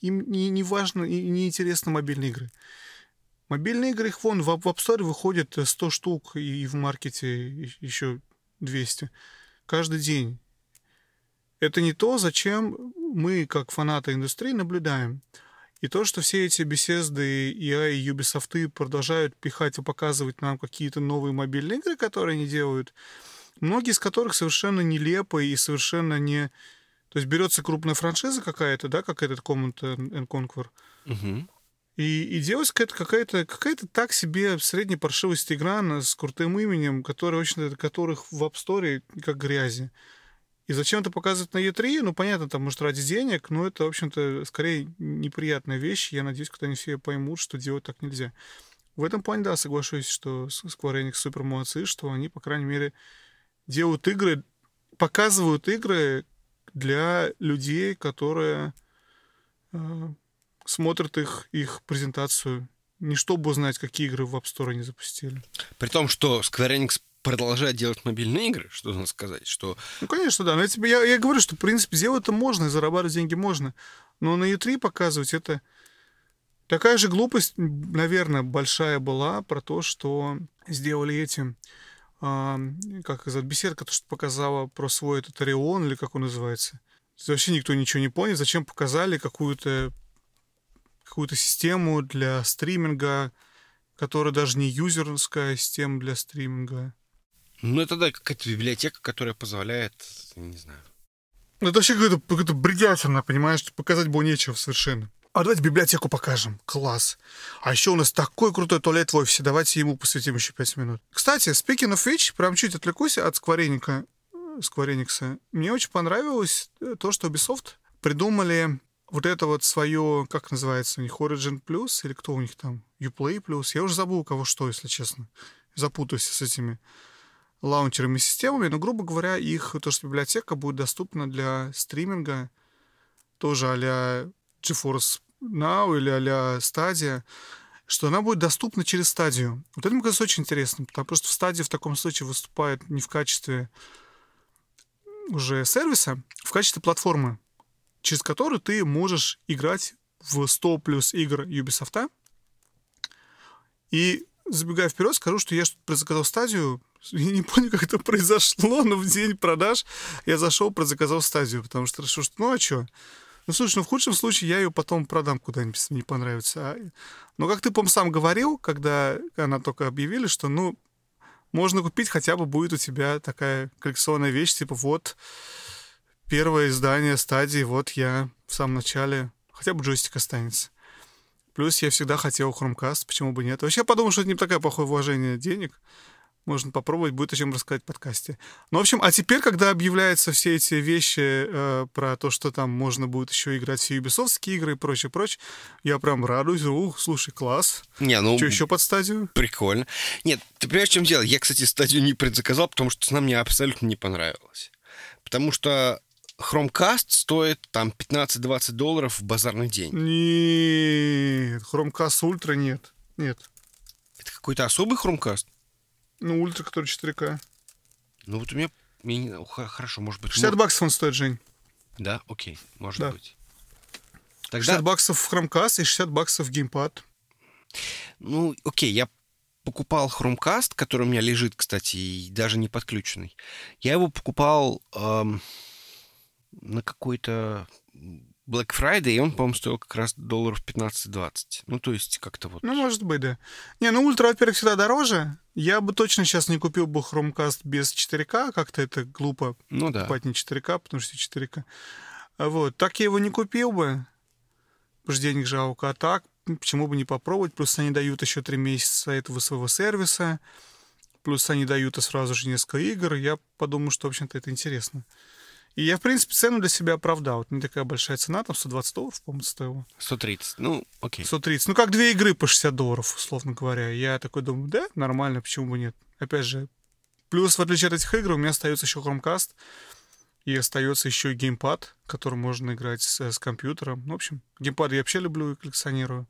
им не, не важно и не интересны мобильные игры. Мобильные игры, их вон, в, в App Store выходит э, 100 штук, и в маркете и- еще 200. Каждый день. Это не то, зачем мы, как фанаты индустрии, наблюдаем. И то, что все эти беседы, EA и Ubisoft продолжают пихать и показывать нам какие-то новые мобильные игры, которые они делают, многие из которых совершенно нелепые и совершенно не... То есть берется крупная франшиза какая-то, да, как этот Command and Conquer, и, и делать какая-то, какая-то, какая-то так себе средней паршивости игра с крутым именем, в общем-то, которых в App Store как грязи. И зачем это показывать на E3? Ну, понятно, там, может, ради денег, но это, в общем-то, скорее неприятная вещь. Я надеюсь, когда они все поймут, что делать так нельзя. В этом плане, да, соглашусь, что Square Enix супер молодцы, что они, по крайней мере, делают игры, показывают игры для людей, которые э, смотрят их, их презентацию, не чтобы узнать, какие игры в App Store они запустили. При том, что Square Enix продолжает делать мобильные игры, что нужно сказать, что... Ну, конечно, да. Но я, тебе, я, я говорю, что, в принципе, сделать это можно, и зарабатывать деньги можно. Но на E3 показывать это... Такая же глупость, наверное, большая была про то, что сделали эти... Как сказать, беседка, то, что показала про свой этот Орион, или как он называется. Вообще никто ничего не понял, зачем показали какую-то какую-то систему для стриминга, которая даже не юзерская система для стриминга. Ну, это да, какая-то библиотека, которая позволяет, не знаю. Ну, это вообще какая-то, какая-то бредятина, понимаешь? Показать было нечего совершенно. А давайте библиотеку покажем. Класс. А еще у нас такой крутой туалет в офисе. Давайте ему посвятим еще 5 минут. Кстати, speaking of which, прям чуть отвлекусь от Сквореника, Сквореникса. Мне очень понравилось то, что Ubisoft придумали вот это вот свое, как называется у них, Origin Plus или кто у них там, Uplay Plus. Я уже забыл, у кого что, если честно. Запутаюсь с этими лаунчерами и системами, но, грубо говоря, их, то, что библиотека будет доступна для стриминга, тоже а-ля GeForce Now или а-ля Stadia, что она будет доступна через стадию. Вот это, мне кажется, очень интересно, потому что в стадии в таком случае выступает не в качестве уже сервиса, в качестве платформы, через которую ты можешь играть в 100 плюс игр Ubisoft. И забегая вперед, скажу, что я что-то предзаказал стадию. *laughs* Я не помню, как это произошло, но в день продаж я зашел, предзаказал стадию, потому что решил, что ну а что? Ну, слушай, ну в худшем случае я ее потом продам куда-нибудь, если мне не понравится. А, но как ты, по сам говорил, когда она только объявили, что, ну, можно купить, хотя бы будет у тебя такая коллекционная вещь, типа вот первое издание стадии, вот я в самом начале, хотя бы джойстик останется. Плюс я всегда хотел Chromecast, почему бы нет. Вообще я подумал, что это не такое плохое вложение денег. Можно попробовать, будет о чем рассказать в подкасте. Ну, в общем, а теперь, когда объявляются все эти вещи э, про то, что там можно будет еще играть все Ubisoft игры и прочее, прочее, я прям радуюсь. Ух, слушай, класс. Не, ну... Что еще под стадию? Прикольно. Нет, ты понимаешь, в чем дело? Я, кстати, стадию не предзаказал, потому что цена мне абсолютно не понравилась. Потому что Chromecast стоит там 15-20 долларов в базарный день. Нет, Chromecast Ultra нет. Нет. Это какой-то особый Chromecast? Ну, Ультра, который 4К. Ну, вот у меня... я не- х- Хорошо, может быть... 60 может- баксов он стоит, Жень. Да, окей, может Да. быть. Тогда, 60 баксов Chromecast и 60 баксов геймпад. ну, окей, я покупал Chromecast, который у меня лежит, кстати, и даже не подключенный. Я его покупал эм, на какой-то Black Friday, и он, по-моему, стоил как раз долларов 15-20. Ну, то есть как-то вот... Ну, может быть, да. Не, ну Ультра, во-первых, всегда дороже. Я бы точно сейчас не купил бы Chromecast без 4К. Как-то это глупо Ну да. покупать не 4К, потому что 4К. А Вот. Так я его не купил бы. Потому что денег жалко. А так, м, почему бы не попробовать? Плюс они дают еще 3 месяца этого своего сервиса. Плюс они дают и сразу же несколько игр. Я подумал, что, в общем-то, это интересно. И я, в принципе, цену для себя оправдал. Вот не такая большая цена, там 120 долларов, по-моему, стоило. 130. Ну, окей. 130. Ну, как две игры по 60 долларов, условно говоря. Я такой думаю, да, нормально, почему бы нет. Опять же, плюс, в отличие от этих игр, у меня остается еще Chromecast, и остается еще и геймпад, которым можно играть с, с компьютером. Ну, в общем, геймпад я вообще люблю и коллекционирую.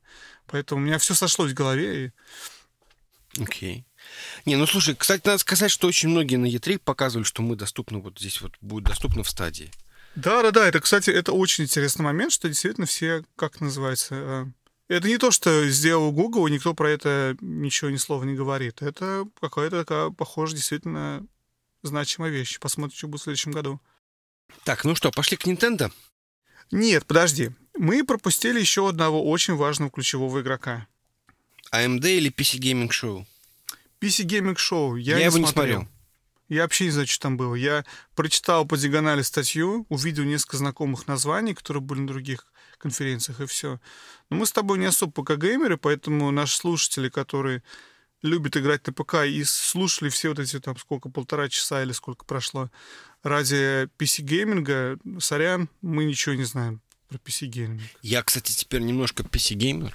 Поэтому у меня все сошлось в голове. И... Окей. Не, ну слушай, кстати, надо сказать, что очень многие на E3 показывали, что мы доступны вот здесь вот, будет доступно в стадии. Да, да, да. Это, кстати, это очень интересный момент, что действительно все, как называется, э, это не то, что сделал Google, и никто про это ничего ни слова не говорит. Это какая-то такая, похоже, действительно значимая вещь. Посмотрим, что будет в следующем году. Так, ну что, пошли к Nintendo? Нет, подожди. Мы пропустили еще одного очень важного ключевого игрока. AMD или PC Gaming Show? PC Gaming Show. Я, Я не его не смотрел. смотрел. Я вообще не знаю, что там было. Я прочитал по диагонали статью, увидел несколько знакомых названий, которые были на других конференциях, и все. Но мы с тобой не особо ПК-геймеры, поэтому наши слушатели, которые любят играть на ПК и слушали все вот эти там сколько, полтора часа или сколько прошло ради PC-гейминга, сорян, мы ничего не знаем про PC-гейминг. Я, кстати, теперь немножко PC-геймер.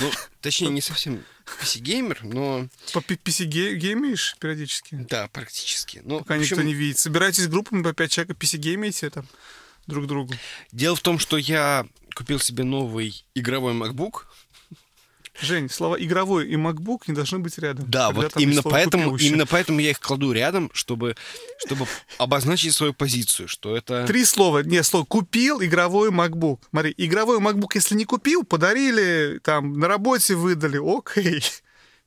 Ну, точнее, не совсем PC-геймер, но По PC-геймишь периодически? да, практически. Ну, Пока общем, никто не видит. Собирайтесь группами по 5 человек, PC-геймите там друг другу. Дело в том, что я купил себе новый игровой MacBook. Жень, слова игровой и MacBook не должны быть рядом. Да, вот именно поэтому, именно поэтому я их кладу рядом, чтобы, чтобы обозначить свою позицию, что это... Три слова. Не, слово купил игровой MacBook. Смотри, игровой MacBook, если не купил, подарили, там, на работе выдали, окей.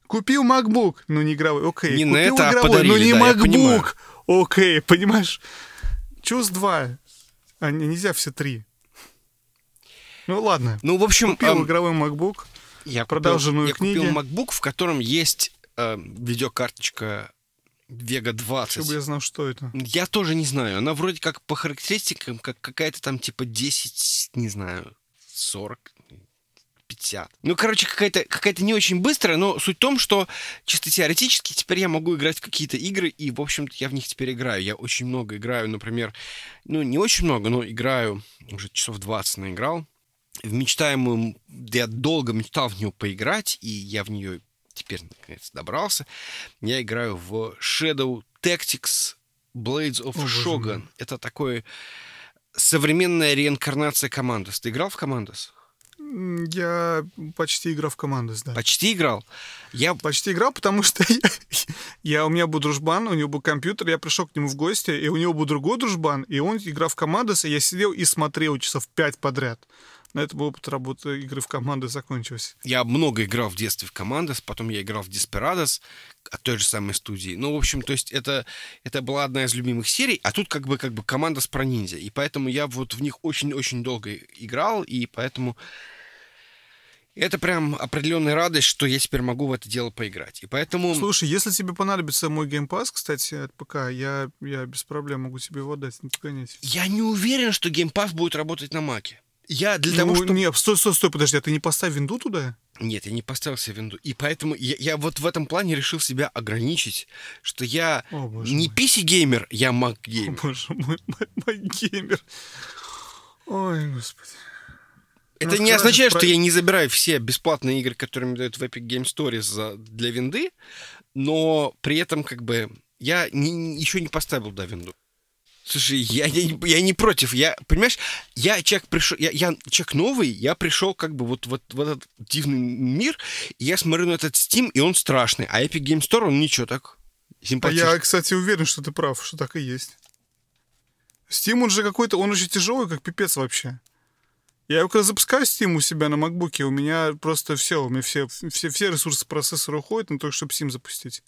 Купил MacBook, ну не игровой, окей. Не на Купил это, а игровой, подарили, ну не да. MacBook, окей, понимаешь? Чус два, а не- нельзя все три. Ну ладно. Ну, в общем, Купил ам, игровой MacBook. Я продолженную купил, я книги. купил MacBook, в котором есть э, видеокарточка Vega 20. Чтобы я знал, что это. Я тоже не знаю. Она вроде как по характеристикам, как какая-то там типа 10, не знаю, 40, 50. Ну, короче, какая-то какая не очень быстрая, но суть в том, что чисто теоретически теперь я могу играть в какие-то игры, и, в общем-то, я в них теперь играю. Я очень много играю, например, ну, не очень много, но играю, уже часов 20 наиграл. В мечтаемую, я долго мечтал в нее поиграть, и я в нее теперь, наконец, добрался. Я играю в Shadow Tactics Blades of О, Shogun. Это такой современная реинкарнация Командос. Ты играл в Командос? Я почти играл в командос, да. Почти играл. Я Почти играл, потому что *laughs* я, я- у меня был дружбан, у него был компьютер, я пришел к нему в гости, и у него был другой дружбан, и он играл в командос, и я сидел и смотрел часов пять подряд. На этом опыт работы игры в команды закончился. Я много играл в детстве в Командос, потом я играл в Desperados от той же самой студии. Ну, в общем, то есть это, это была одна из любимых серий, а тут как бы, как бы Командос про ниндзя. И поэтому я вот в них очень-очень долго играл, и поэтому это прям определенная радость, что я теперь могу в это дело поиграть. И поэтому... Слушай, если тебе понадобится мой Game Pass, кстати, от ПК, я, я без проблем могу тебе его отдать, не погоняйте. Я не уверен, что Pass будет работать на Маке. Я для Ну, того, чтобы... не, стой, стой, стой, подожди, а ты не поставь винду туда? Нет, я не поставил себе винду. И поэтому я, я вот в этом плане решил себя ограничить, что я О, не. PC-геймер, я О, Mac-геймер. боже мой, *laughs* мой геймер. Ой, господи. Это Ну, не означает, про- что я не забираю все бесплатные игры, которые мне дают в Epic Game Stories за, для винды, но при этом как бы я не- еще не поставил да винду. Слушай, я, я, не- я не против. Я, понимаешь, я человек пришел, я, я человек новый, я пришел как бы вот, вот в этот дивный мир, и я смотрю на этот Steam, и он страшный. А Epic Game Store, он ничего так. А Симпатичный. я, кстати, уверен, что ты прав, что так и есть. Steam, он же какой-то, он уже тяжелый, как пипец вообще. Я его когда запускаю Steam у себя на макбуке, у меня просто все, у меня все, все, все ресурсы процессора уходят на то, чтобы Steam запустить.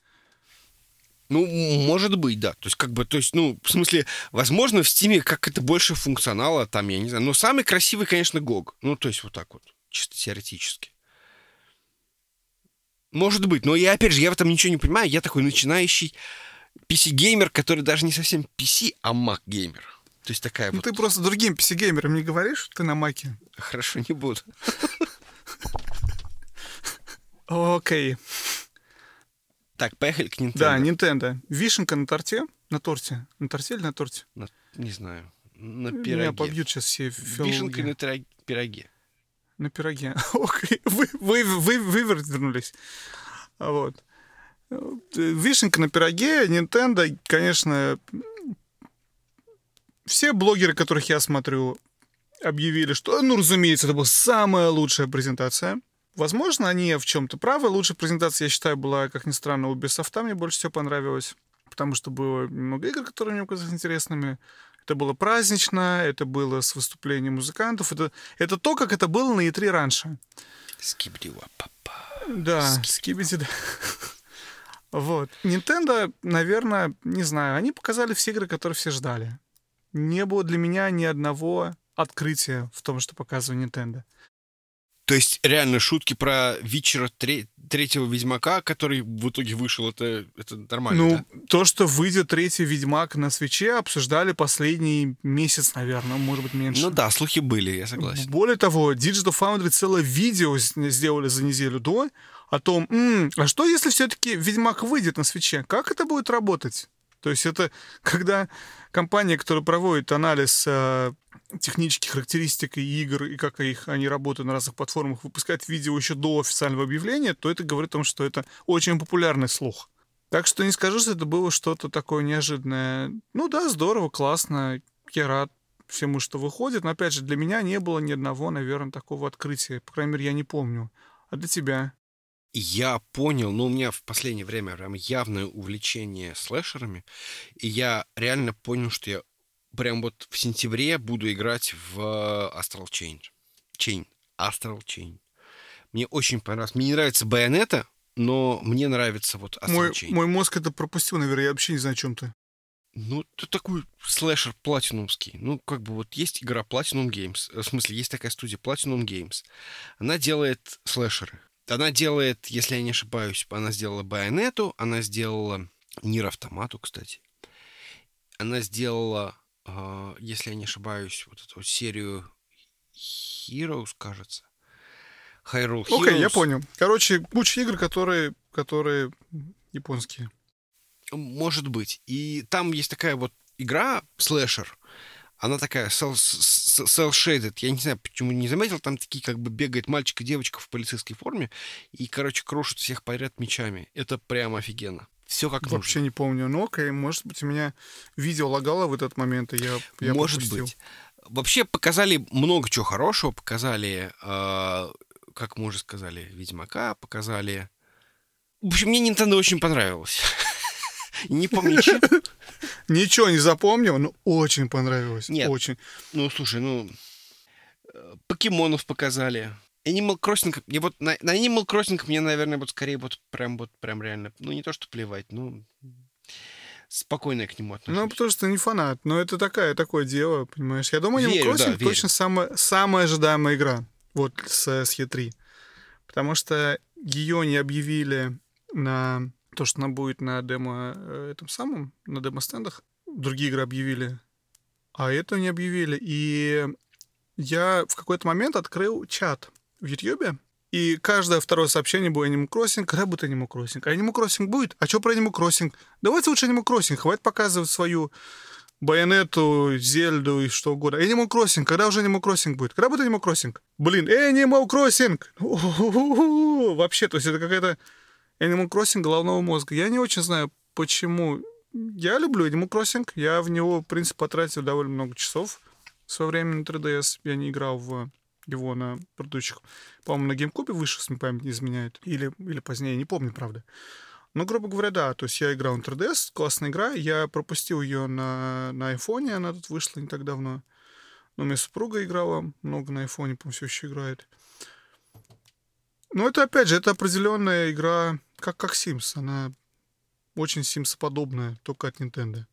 Ну, может быть, да. То есть, как бы, то есть, ну, в смысле, возможно, в Стиме как это больше функционала, там, я не знаю. Но самый красивый, конечно, GOG. Ну, то есть, вот так вот, чисто теоретически. Может быть, но я, опять же, я в этом ничего не понимаю. Я такой начинающий PC-геймер, который даже не совсем PC, а Mac-геймер. То есть, такая Ну вот... ты просто другим PC-геймерам не говоришь, что ты на маке. Хорошо, не буду. Окей. Так, поехали к Nintendo. Да, Nintendo. Вишенка на торте. На торте. На торте или на торте? На- не знаю. На Меня пироге. побьют сейчас все филологи. на тра- пироге. На пироге. *laughs* Окей. Вы, вы, вы, вы вернулись. А Вот. Вишенка на пироге, Nintendo, конечно, все блогеры, которых я смотрю, объявили, что, ну, разумеется, это была самая лучшая презентация. Возможно, они в чем-то правы. Лучшая презентация, я считаю, была, как ни странно, у Ubisoft. Мне больше всего понравилось, потому что было много игр, которые мне показались интересными. Это было празднично, это было с выступлением музыкантов. Это, это то, как это было на E3 раньше. Скибдива-папа. Да, скибиди, да. *laughs* Вот. Nintendo, наверное, не знаю, они показали все игры, которые все ждали. Не было для меня ни одного открытия в том, что показывает Nintendo. То есть, реально, шутки про вечера тре- третьего Ведьмака, который в итоге вышел, это, это нормально, ну, да? то, что выйдет третий Ведьмак на свече, обсуждали последний месяц, наверное, может быть, меньше. Ну да, слухи были, я согласен. Более того, Digital Foundry целое видео сделали за неделю до о том, «М, а что если все-таки Ведьмак выйдет на свече? Как это будет работать? То есть это *laughs* когда компания, которая проводит анализ э, технических характеристик и игр, и как их, они работают на разных платформах, выпускает видео еще до официального объявления, то это говорит о том, что это очень популярный слух. Так что не скажу, что это было что-то такое неожиданное. Ну да, здорово, классно, я рад всему, что выходит. Но опять же, для меня не было ни одного, наверное, такого открытия. По крайней мере, я не помню. А для тебя? Я понял, но у меня в последнее время прям явное увлечение слэшерами, и я реально понял, что я прям вот в сентябре буду играть в Astral Chain. Chain. Astral Chain. Мне очень понравилось. Мне не нравится Байонета, но мне нравится вот Astral Мой, Chain. мой мозг это пропустил, наверное, я вообще не знаю, о чем ты. Ну, это такой слэшер платинумский. Ну, как бы вот есть игра Platinum Games. э, В смысле, есть такая студия Platinum Games. Она делает слэшеры. Она делает, если я не ошибаюсь, она сделала Байонету, она сделала Нир Автомату, кстати. Она сделала, э, если я не ошибаюсь, вот эту серию Heroes, кажется. Hyrule Heroes. Окей, я понял. Короче, куча игр, которые, которые японские. Может быть. И там есть такая вот игра, слэшер, она такая cel-shaded. Я не знаю, почему не заметил. Там такие как бы бегает мальчик и девочка в полицейской форме и, короче, крушат всех подряд мечами. Это прям офигенно. Все как Вообще не помню. Ну, окей, может быть, у меня видео лагало в этот момент, и я, я Может пропустил. быть. Вообще показали много чего хорошего. Показали, э, как мы уже сказали, Ведьмака. Показали... В общем, мне Nintendo очень понравилось. *laughs* Не помню. *laughs* Ничего не запомнил, но очень понравилось. Нет. Очень. Ну, слушай, ну... э, Покемонов показали. Animal Crossing... Мне вот на, на Animal Crossing мне, наверное, вот скорее вот прям вот прям реально... Ну, не то, что плевать, ну... Спокойно я к нему отношусь. Ну, потому что не фанат. Но это такая, такое дело, понимаешь. Я думаю, Animal Верю, да, Crossing верю. точно самая, самая ожидаемая игра. Вот с, с E3. Потому что ее не объявили на то, что она будет на демо э, этом самом, на демо-стендах. Другие игры объявили, а это не объявили. И я в какой-то момент открыл чат в Ютьюбе, и каждое второе сообщение было Animal Crossing, когда будет Animal Crossing. А Animal Crossing будет? А что про Animal Crossing? Давайте лучше Animal Crossing, хватит показывать свою Байонету, Зельду и что угодно. Animal Crossing, когда уже Animal Crossing будет? Когда будет Animal Crossing? Блин, Animal Crossing! У-ху-ху-ху! Вообще, то есть это какая-то Animal Crossing головного мозга. Я не очень знаю, почему. Я люблю Animal Crossing. Я в него, в принципе, потратил довольно много часов в свое время на 3DS. Я не играл в его на предыдущих. По-моему, на GameCube вышел, если память не изменяет. Или, или позднее, не помню, правда. Но, грубо говоря, да. То есть я играл на 3DS, классная игра. Я пропустил ее на, на айфоне, она тут вышла не так давно. Но у меня супруга играла много на айфоне, по-моему, все еще играет. Но это, опять же, это определенная игра, как, как Sims. Она очень Sims подобная, только от Nintendo.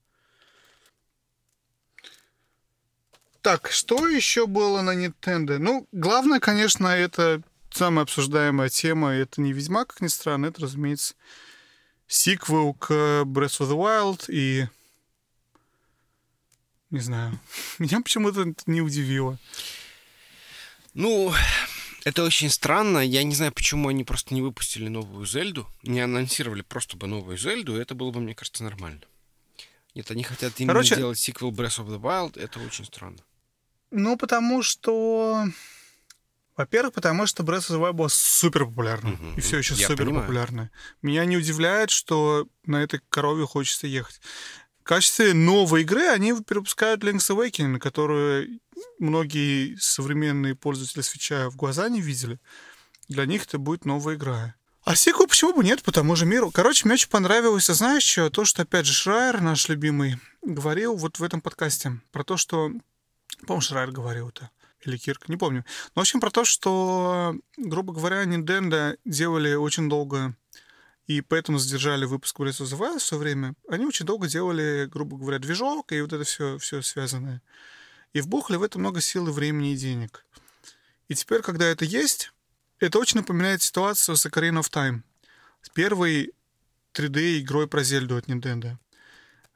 Так, что еще было на Nintendo? Ну, главное, конечно, это самая обсуждаемая тема. Это не Ведьмак, как ни странно. Это, разумеется, сиквел к Breath of the Wild. И... Не знаю. *laughs* Меня почему-то это не удивило. Ну, это очень странно. Я не знаю, почему они просто не выпустили новую Зельду. Не анонсировали просто бы новую Зельду. Это было бы, мне кажется, нормально. Нет, они хотят именно Короче- сделать сиквел Breath of the Wild. Это очень странно. Ну, потому что... Во-первых, потому что Breath of the Wild была супер популярна. Мгм. И все еще супер популярна. Меня не удивляет, что на этой корове хочется ехать. В качестве новой игры они перепускают Link's Awakening, которую многие современные пользователи свеча в глаза не видели. Для них это будет новая игра. А сиквел почему бы нет по тому же миру? Короче, мне очень понравилось, а знаешь что? То, что, опять же, Шрайер, наш любимый, говорил вот в этом подкасте. Про то, что... По-моему, Шрайер говорил это. Или Кирк, не помню. Но, в общем, про то, что, грубо говоря, Nintendo делали очень долго и поэтому задержали выпуск Breath of the Wild в свое время. Они очень долго делали, грубо говоря, движок и вот это все, все связанное. И вбухали в это много сил и времени и денег. И теперь, когда это есть, это очень напоминает ситуацию с Ocarina of Time. С первой 3D-игрой про Зельду от Nintendo.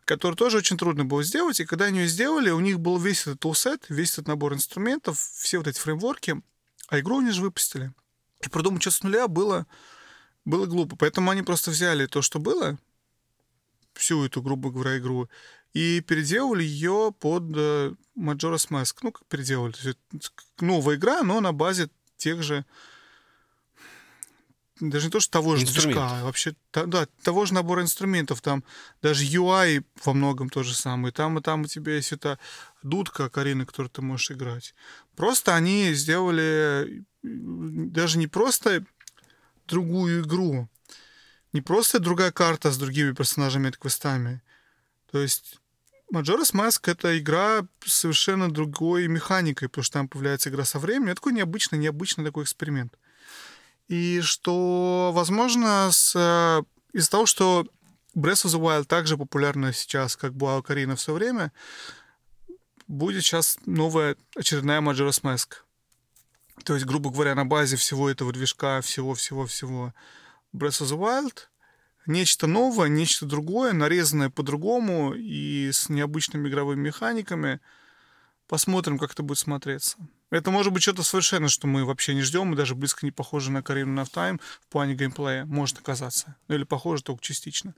Которую тоже очень трудно было сделать. И когда они ее сделали, у них был весь этот тулсет, весь этот набор инструментов, все вот эти фреймворки, а игру они же выпустили. И продумать что с нуля было, было глупо. Поэтому они просто взяли то, что было, всю эту, грубо говоря, игру, и переделали ее под э, Majora's Mask. Ну, как переделали. То есть новая игра, но на базе тех же даже не то, что того же движка, а вообще да, того же набора инструментов. Там даже UI во многом то же самое. Там и там у тебя есть эта дудка Карины, которую ты можешь играть. Просто они сделали даже не просто другую игру. Не просто другая карта с другими персонажами и квестами. То есть Majora's Mask — это игра с совершенно другой механикой, потому что там появляется игра со временем. Это такой необычный, необычный такой эксперимент. И что, возможно, с, э, из-за того, что Breath of the Wild также популярна сейчас, как была Ocarina в свое время, будет сейчас новая очередная Majora's Mask. То есть, грубо говоря, на базе всего этого движка, всего-всего-всего Breath of the Wild — нечто новое, нечто другое, нарезанное по-другому и с необычными игровыми механиками. Посмотрим, как это будет смотреться. Это может быть что-то совершенно, что мы вообще не ждем, и даже близко не похоже на Карину of Time в плане геймплея. Может оказаться. Ну или похоже только частично.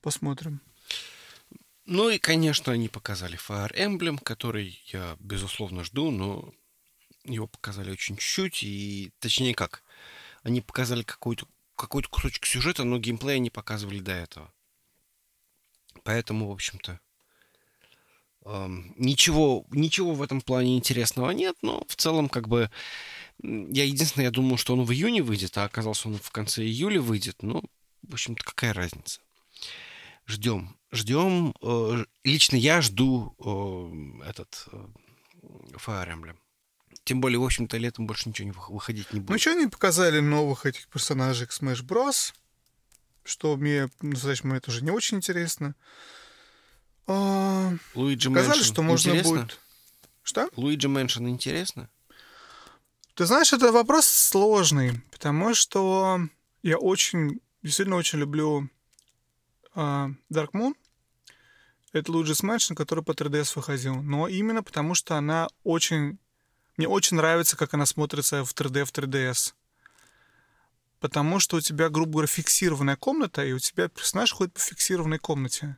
Посмотрим. Ну и, конечно, они показали Fire Emblem, который я, безусловно, жду, но его показали очень чуть-чуть, и точнее как, они показали какую-то какой-то кусочек сюжета, но геймплея не показывали до этого. Поэтому, в общем-то, ничего, ничего в этом плане интересного нет, но в целом, как бы, я единственное, я думал, что он в июне выйдет, а оказался он в конце июля выйдет. Ну, в общем-то, какая разница? Ждем. Ждем. Э, лично я жду э, этот э, Fire Emblem. Тем более, в общем-то, летом больше ничего не выходить не будет. Ну, что они показали новых этих персонажей к Smash Bros. Что мне, ну, настоящий момент уже не очень интересно. А... Луиджи Сказали, что можно интересно? будет... Что? Луиджи Mansion интересно? Ты знаешь, это вопрос сложный, потому что я очень, действительно очень люблю э, Dark Moon. Это Луиджи Mansion, который по 3DS выходил. Но именно потому, что она очень мне очень нравится, как она смотрится в 3D в 3DS. Потому что у тебя, грубо говоря, фиксированная комната, и у тебя персонаж ходит по фиксированной комнате.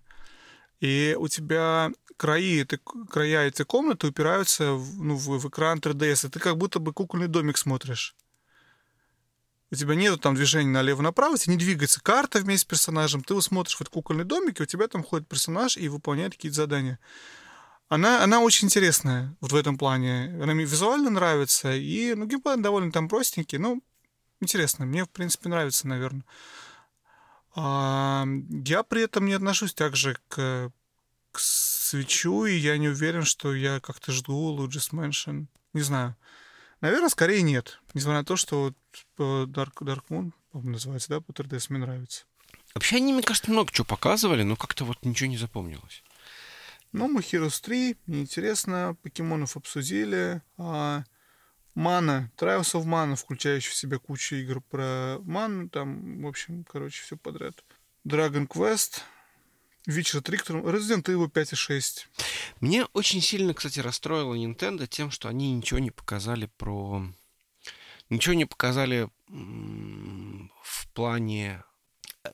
И у тебя краи, этой, края этой комнаты упираются в, ну, в, в экран 3DS, и ты как будто бы кукольный домик смотришь. У тебя нету там движения налево-направо, тебе не двигается карта вместе с персонажем, ты смотришь в этот кукольный домик, и у тебя там ходит персонаж и выполняет какие-то задания. Она, она очень интересная вот в этом плане. Она мне визуально нравится, и ну, геймплей довольно там простенький, ну, интересно. Мне, в принципе, нравится, наверное. А, я при этом не отношусь также к, к свечу, и я не уверен, что я как-то жду Luigi's Mansion. Не знаю. Наверное, скорее нет. Несмотря на то, что вот Dark, Dark Moon, по-моему, называется, да, по 3DS мне нравится. Вообще они, мне кажется, много чего показывали, но как-то вот ничего не запомнилось. Ну, мы Heroes 3, неинтересно, покемонов обсудили. А, Мана, Trials of Mana, включающий в себя кучу игр про ману, там, в общем, короче, все подряд. Dragon Quest, Witcher 3, Resident Evil 5 и 6. Меня очень сильно, кстати, расстроило Nintendo тем, что они ничего не показали про... Ничего не показали в плане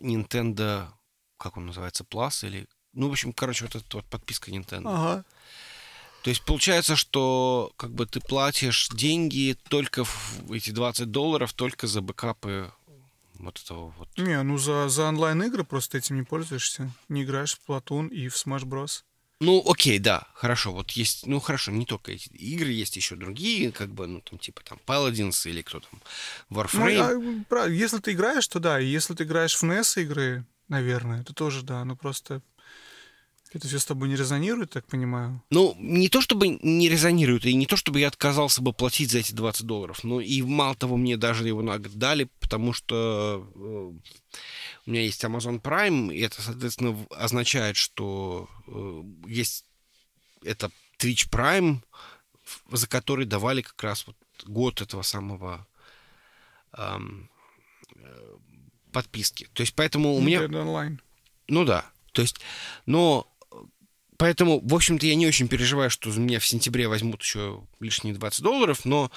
Nintendo, как он называется, Plus или ну, в общем, короче, вот эта вот подписка Nintendo. Ага. То есть получается, что как бы ты платишь деньги только в эти 20 долларов только за бэкапы вот этого вот. Не, ну за, за онлайн-игры просто этим не пользуешься. Не играешь в Platoon и в Smash Bros. Ну, окей, да, хорошо. Вот есть, ну хорошо, не только эти игры, есть еще другие, как бы, ну там типа там Paladins или кто там, Warframe. Ну, а, если ты играешь, то да. И если ты играешь в NES игры, наверное, то тоже да. Ну просто это все с тобой не резонирует, так понимаю? Ну, не то чтобы не резонирует, и не то чтобы я отказался бы платить за эти 20 долларов, но и мало того, мне даже его на год дали, потому что э, у меня есть Amazon Prime, и это, соответственно, означает, что э, есть это Twitch Prime, за который давали как раз вот год этого самого эм, э, подписки. То есть поэтому у меня... онлайн. Ну да. То есть, но Поэтому, в общем-то, я не очень переживаю, что за меня в сентябре возьмут еще лишние 20 долларов, но,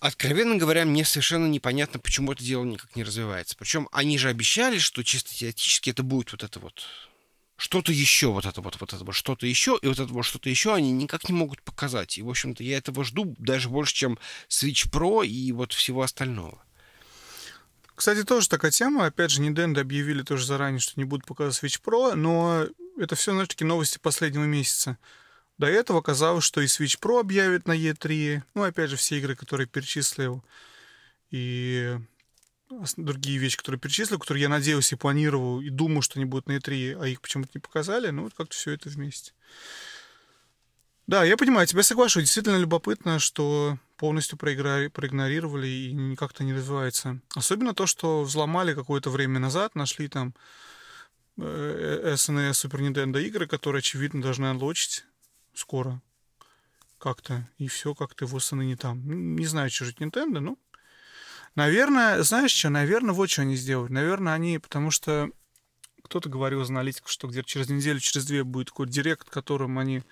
откровенно говоря, мне совершенно непонятно, почему это дело никак не развивается. Причем они же обещали, что чисто теоретически это будет вот это вот что-то еще, вот это вот, вот это вот что-то еще, и вот это вот что-то еще они никак не могут показать. И, в общем-то, я этого жду даже больше, чем Switch Pro и вот всего остального. Кстати, тоже такая тема. Опять же, Nintendo объявили тоже заранее, что не будут показывать Switch Pro, но это все, знаешь, такие новости последнего месяца. До этого казалось, что и Switch Pro объявят на E3. Ну, опять же, все игры, которые перечислил. и другие вещи, которые перечислил, которые я надеялся и планировал, и думал, что они будут на E3, а их почему-то не показали. Ну, вот как-то все это вместе. Да, я понимаю, тебя соглашусь. Действительно любопытно, что полностью проигра- проигнорировали и как-то не развивается. Особенно то, что взломали какое-то время назад, нашли там SNES Super Nintendo игры, которые, очевидно, должны анлочить скоро как-то, и все как-то восаны не там. Не знаю, что это Nintendo, ну, наверное, знаешь что, наверное, вот что они сделают. Наверное, они, потому что кто-то говорил из аналитиков, что где-то через неделю, через две будет какой-то директ, которым они,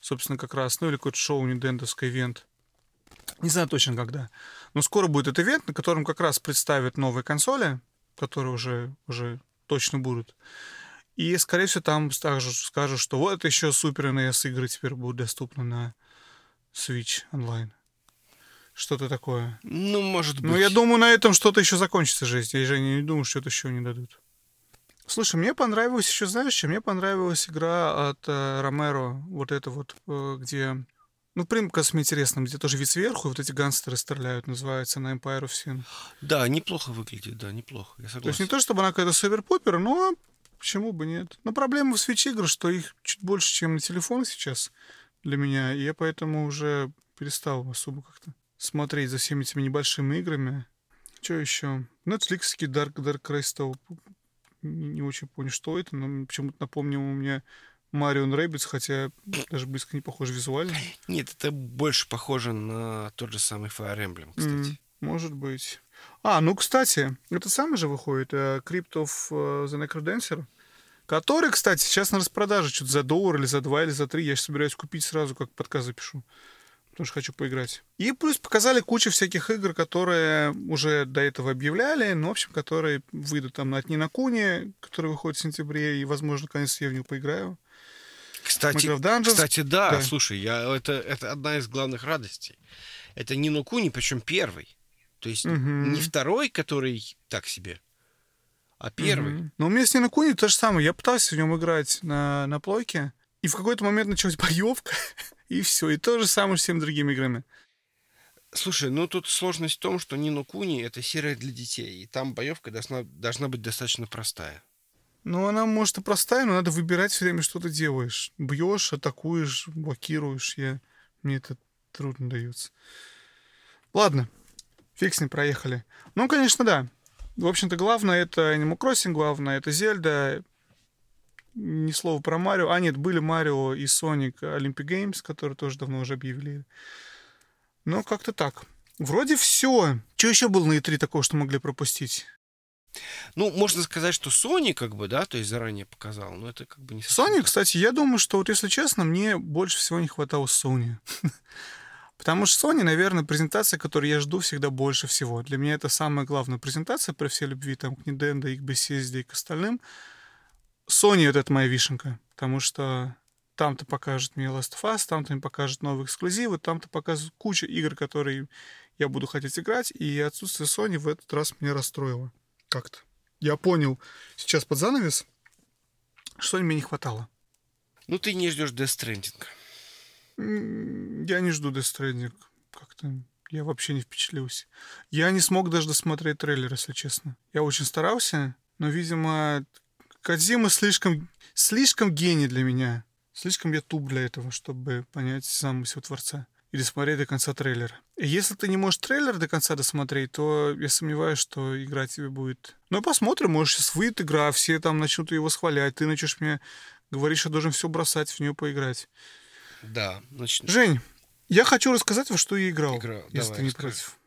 собственно, как раз, ну, или какой-то шоу Нинтендовский ивент. Не знаю точно когда. Но скоро будет этот ивент, на котором как раз представят новые консоли, которые уже, уже точно будут. И, скорее всего, там также скажут, что вот еще Super NES игры теперь будут доступны на Switch онлайн. Что-то такое. Ну, может быть. Ну, я думаю, на этом что-то еще закончится жизнь. Я же не думаю, что это еще не дадут. Слушай, мне понравилась еще, знаешь, что? Мне понравилась игра от э, Ромеро, вот это вот, э, где... Ну, примкас мне интересно, где тоже вид сверху, и вот эти гангстеры стреляют, называется на Empire of Sin. Да, неплохо выглядит, да, неплохо. Я То есть согласен. не то, чтобы она какая-то супер-пупер, но почему бы нет. Но проблема в Switch игр, что их чуть больше, чем на телефон сейчас для меня, и я поэтому уже перестал особо как-то смотреть за всеми этими небольшими играми. Что еще? Netflix Dark, Dark Crystal. Не, не очень понял, что это, но почему-то напомнил у меня Марио Rabbids, хотя даже близко не похож визуально. Нет, это больше похоже на тот же самый Fire Emblem, кстати. М, Может быть. А, ну, кстати, это самый же выходит, э, Crypt of э, the Necrodancer, который, кстати, сейчас на распродаже что-то за доллар или за два или за три. Я сейчас собираюсь купить сразу, как подкаст запишу. Потому что хочу поиграть. И плюс показали кучу всяких игр, которые уже до этого объявляли, ну, в общем, которые выйдут там на Отни на который выходит в сентябре, и, возможно, наконец я в него поиграю. Кстати, кстати, да, Да. слушай, я, это, это одна из главных радостей. Это Нино Куни, причем первый. То есть Мгм. не второй, который так себе, а первый. Мгм. Но у меня с Нина Куни то же самое. Я пытался в нем играть на, на плойке, и в какой-то момент началась *laughs* боевка, и все. И то же самое с всеми другими играми. Слушай, ну тут сложность в том, что Нино Куни это серия для детей, и там боевка должна, должна быть достаточно простая. Ну, она, может, и простая, но надо выбирать все время, что ты делаешь. Бьешь, атакуешь, блокируешь. Я... Мне это трудно дается. Ладно, фиг с ним, проехали. Ну, конечно, да. В общем-то, главное это Animal Crossing, главное это Зельда. Ни слова про Марио. А, нет, были Марио и Sonic Olympic Games, которые тоже давно уже объявили. Но как-то так. Вроде все. Что еще было на E3 такого, что могли пропустить? Ну, можно сказать, что Sony, как бы, да, то есть заранее показал, но это как бы не совсем Sony, кстати, я думаю, что вот если честно, мне больше всего не хватало Sony. *laughs* Потому что Sony, наверное, презентация, которую я жду всегда больше всего. Для меня это самая главная презентация при всей любви там, к Nintendo, и к Bethesda и к остальным. Sony вот это моя вишенка. Потому что там-то покажут мне Last of Us, там-то мне покажут новые эксклюзивы, там-то показывают кучу игр, которые я буду хотеть играть, и отсутствие Sony в этот раз меня расстроило. Как-то. Я понял сейчас под занавес, что мне не хватало. Ну, ты не ждешь. М, Я не жду Stranding. Как-то я вообще не впечатлился. Я не смог даже досмотреть трейлер, если честно. Я очень старался, но, видимо, Кадзима слишком, слишком гений для меня. Слишком я туп для этого, чтобы понять замысел Творца. Или смотреть до конца трейлера. И если ты не можешь трейлер до конца досмотреть, то я сомневаюсь, что игра тебе будет... Ну, посмотрим, может, сейчас выйдет игра, все там начнут его схвалять, ты начнешь мне говорить, что должен все бросать, в нее поиграть. Да, значит, Жень, я хочу рассказать, во что я играл, Играл. если Давай, ты не расскажи. против.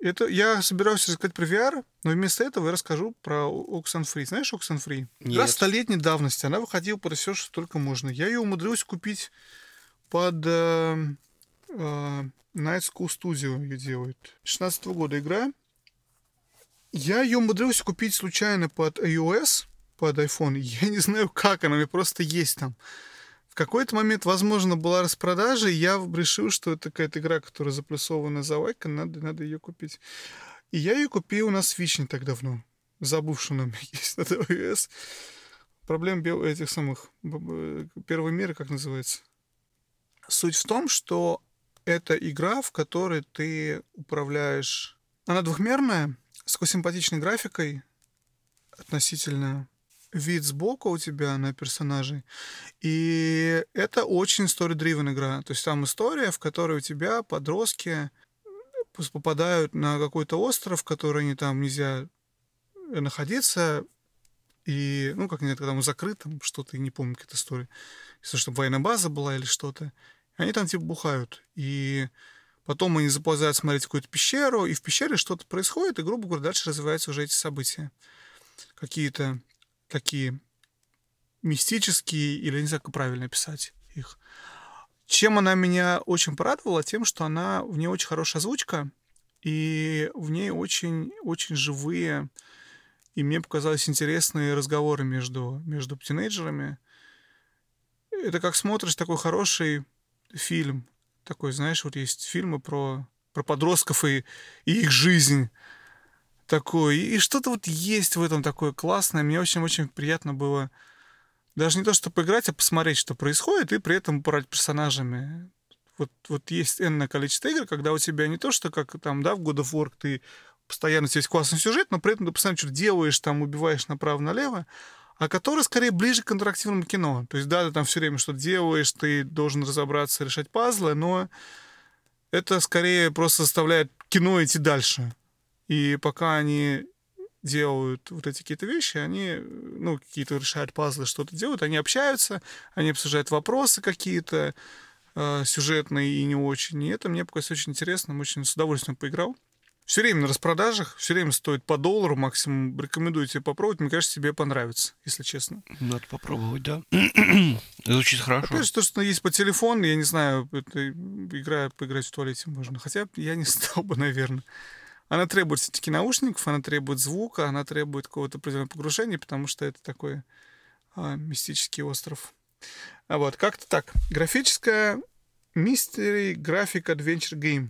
Это я собираюсь рассказать про VR, но вместо этого я расскажу про Oxenfree. Знаешь Oxenfree? Игра Нет. столетней давности. Она выходила под все, что только можно. Я ее умудрился купить под э, Night School Studio ее делают. 16 года игра. Я ее умудрился купить случайно под iOS, под iPhone. *laughs* Я не знаю, как она, мне просто есть там. В какой-то момент, возможно, была распродажа, и я решил, что это какая-то игра, которая заплюсована за лайка, надо, надо ее купить. И я ее купил на Switch не так давно. Забыв, что она *laughs* есть на iOS. Проблем этих самых первого мира, как называется. Суть в том, что это игра, в которой ты управляешь Она двухмерная, с симпатичной графикой относительно вид сбоку у тебя на персонажей. И это очень story-driven игра. То есть там история, в которой у тебя подростки попадают на какой-то остров, который они там нельзя находиться, и, ну, как нет, когда он закрыт, там что-то, не помню, какая-то история. Если чтобы военная база была или что-то. Они там типа бухают. И потом они заползают смотреть какую-то пещеру, и в пещере что-то происходит, и, грубо говоря, дальше развиваются уже эти события. Какие-то такие мистические, или не знаю, как правильно писать их. Чем она меня очень порадовала? Тем, что она, в ней очень хорошая озвучка, и в ней очень, очень живые и мне показались интересные разговоры между, между тинейджерами. Это как смотришь такой хороший фильм. Такой, знаешь, вот есть фильмы про, про подростков и, и их жизнь. Такой. И, что-то вот есть в этом такое классное. Мне очень-очень приятно было даже не то, что поиграть, а посмотреть, что происходит, и при этом управлять персонажами. Вот, вот есть энное количество игр, когда у тебя не то, что как там, да, в God of War ты постоянно есть классный сюжет, но при этом ты постоянно что-то делаешь, там убиваешь направо-налево, а который скорее ближе к интерактивному кино. То есть, да, ты там все время что-то делаешь, ты должен разобраться, решать пазлы, но это скорее просто заставляет кино идти дальше. И пока они делают вот эти какие-то вещи, они, ну, какие-то решают пазлы, что-то делают, они общаются, они обсуждают вопросы какие-то э, сюжетные и не очень. И это мне показалось очень интересным, очень с удовольствием поиграл. Все время на распродажах, все время стоит по доллару максимум. Рекомендую тебе попробовать. Мне кажется, тебе понравится, если честно. Надо попробовать, да. Звучит хорошо. Опять же, то, что есть по телефону, я не знаю, это игра, поиграть в туалете можно. Хотя я не *laughs* стал бы, наверное. Она требует все-таки наушников, она требует звука, она требует какого-то определенного погружения, потому что это такой а, мистический остров. А вот, как-то так. Графическая Mystery Graphic Adventure Game,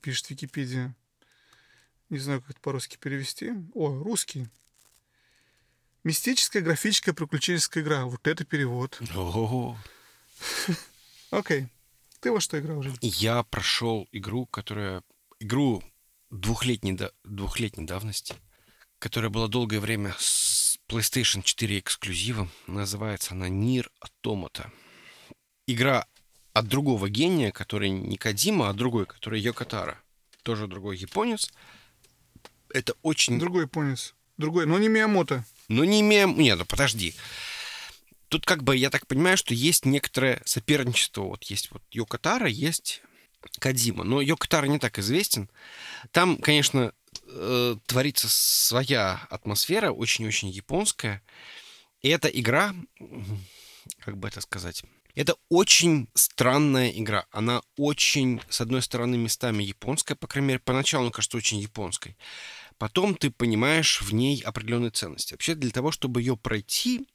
пишет Википедия. Не знаю, как это по-русски перевести. О, русский. Мистическая графическая приключенческая игра. Вот это перевод. *laughs* Ого. Окей. Ты во что играл уже? Я прошел игру, которая... Игру двухлетней, да... двухлетней давности, которая была долгое время с PlayStation 4 эксклюзивом. Называется она Нир Automata. Игра от другого гения, который не Кадима, а другой, который Йокотара. Тоже другой японец это очень... Другой японец. Другой, но не Миямото. Ну, не Миямото. Нет, ну подожди. Тут как бы, я так понимаю, что есть некоторое соперничество. Вот есть вот Йокотара, есть Кадима. Но Йокотара не так известен. Там, конечно, э, творится своя атмосфера, очень-очень японская. И эта игра, как бы это сказать, это очень странная игра. Она очень, с одной стороны, местами японская, по крайней мере, поначалу, кажется, очень японской. Потом ты понимаешь в ней определенные ценности. Вообще, для того, чтобы ее пройти,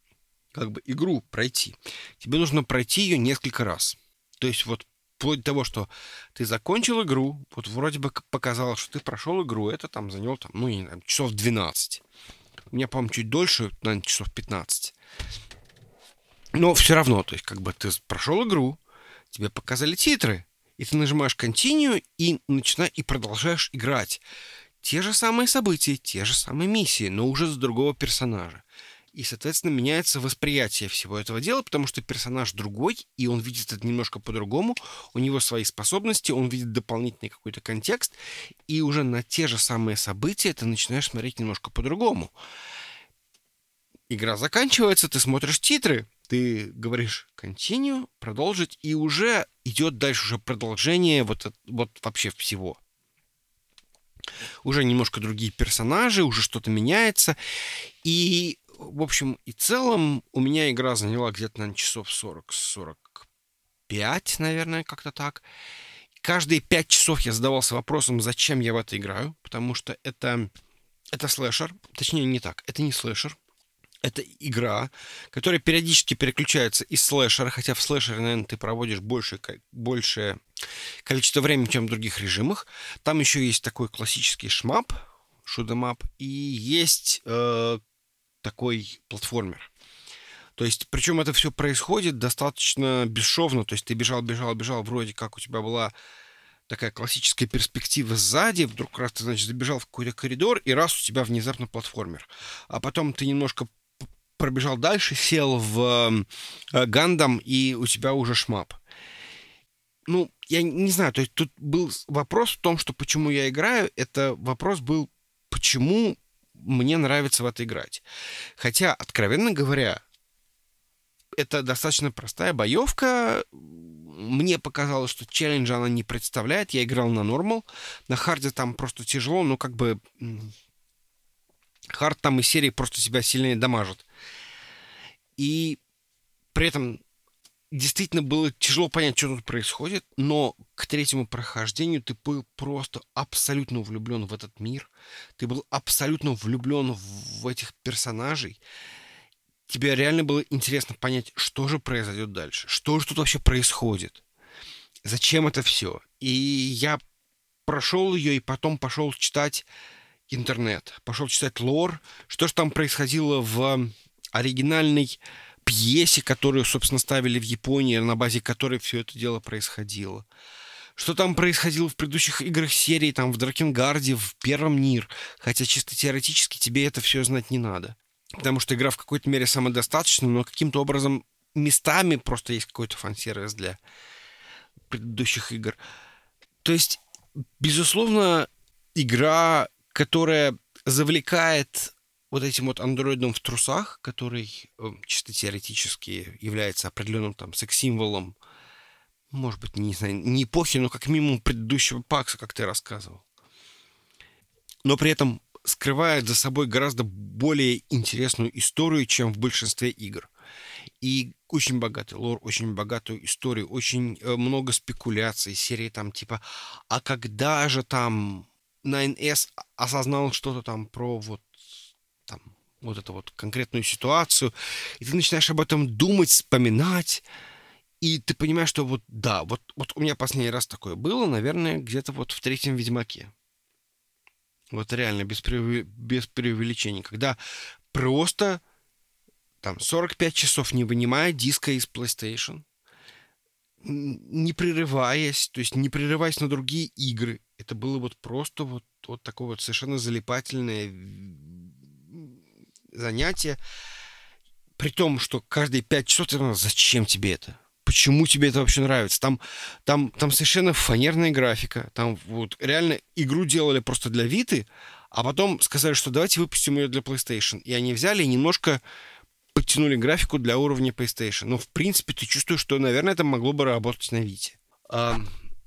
как бы игру пройти, тебе нужно пройти ее несколько раз. То есть вот вплоть до того, что ты закончил игру, вот вроде бы показалось, что ты прошел игру, это там заняло, там, ну, не знаю, часов 12. У меня, по-моему, чуть дольше, наверное, часов 15. Но все равно, то есть как бы ты прошел игру, тебе показали титры, и ты нажимаешь Continue и начинаешь и продолжаешь играть. Те же самые события, те же самые миссии, но уже с другого персонажа. И, соответственно, меняется восприятие всего этого дела, потому что персонаж другой, и он видит это немножко по-другому, у него свои способности, он видит дополнительный какой-то контекст, и уже на те же самые события ты начинаешь смотреть немножко по-другому. Игра заканчивается, ты смотришь титры, ты говоришь continue, продолжить, и уже идет дальше уже продолжение вот, вот вообще всего. Уже немножко другие персонажи, уже что-то меняется. И, в общем и целом, у меня игра заняла где-то, наверное, часов 40-45, наверное, как-то так. Каждые пять часов я задавался вопросом, зачем я в это играю, потому что это, это слэшер, точнее не так, это не слэшер, это игра, которая периодически переключается из слэшера, хотя в слэшере, наверное, ты проводишь больше, большее количество времени, чем в других режимах. Там еще есть такой классический шмап, шудемап, и есть э, такой платформер. То есть, причем это все происходит достаточно бесшовно. То есть ты бежал, бежал, бежал, вроде как у тебя была такая классическая перспектива сзади, вдруг раз ты, значит, забежал в какой-то коридор, и раз у тебя внезапно платформер. А потом ты немножко пробежал дальше, сел в э, Гандам, и у тебя уже шмап. Ну, я не знаю, то есть тут был вопрос в том, что почему я играю, это вопрос был, почему мне нравится в это играть. Хотя, откровенно говоря, это достаточно простая боевка. Мне показалось, что челленджа она не представляет. Я играл на нормал. На харде там просто тяжело, но как бы... Хард там из серии просто себя сильнее дамажит. И при этом действительно было тяжело понять, что тут происходит, но к третьему прохождению ты был просто абсолютно влюблен в этот мир. Ты был абсолютно влюблен в этих персонажей тебе реально было интересно понять, что же произойдет дальше, что же тут вообще происходит, зачем это все. И я прошел ее и потом пошел читать интернет, пошел читать лор, что же там происходило в оригинальной пьесе, которую, собственно, ставили в Японии, на базе которой все это дело происходило. Что там происходило в предыдущих играх серии, там в Дракенгарде, в Первом Нир. Хотя чисто теоретически тебе это все знать не надо потому что игра в какой-то мере самодостаточна, но каким-то образом местами просто есть какой-то фан-сервис для предыдущих игр. То есть, безусловно, игра, которая завлекает вот этим вот андроидом в трусах, который э, чисто теоретически является определенным там секс-символом, может быть, не знаю, не эпохи, но как минимум предыдущего пакса, как ты рассказывал. Но при этом скрывает за собой гораздо более интересную историю, чем в большинстве игр. И очень богатый лор, очень богатую историю, очень э, много спекуляций, серии там типа, а когда же там 9S осознал что-то там про вот там вот эту вот конкретную ситуацию, и ты начинаешь об этом думать, вспоминать, и ты понимаешь, что вот да, вот, вот у меня последний раз такое было, наверное, где-то вот в третьем Ведьмаке. Вот реально, без, прев... без преувеличений. Когда просто там 45 часов не вынимая диска из PlayStation, не прерываясь, то есть не прерываясь на другие игры. Это было вот просто вот, вот такое вот совершенно залипательное занятие. При том, что каждые 5 часов ты думаешь, зачем тебе это? почему тебе это вообще нравится. Там, там, там совершенно фанерная графика. Там вот реально игру делали просто для Виты, а потом сказали, что давайте выпустим ее для PlayStation. И они взяли и немножко подтянули графику для уровня PlayStation. Но, в принципе, ты чувствуешь, что, наверное, это могло бы работать на Вите. А,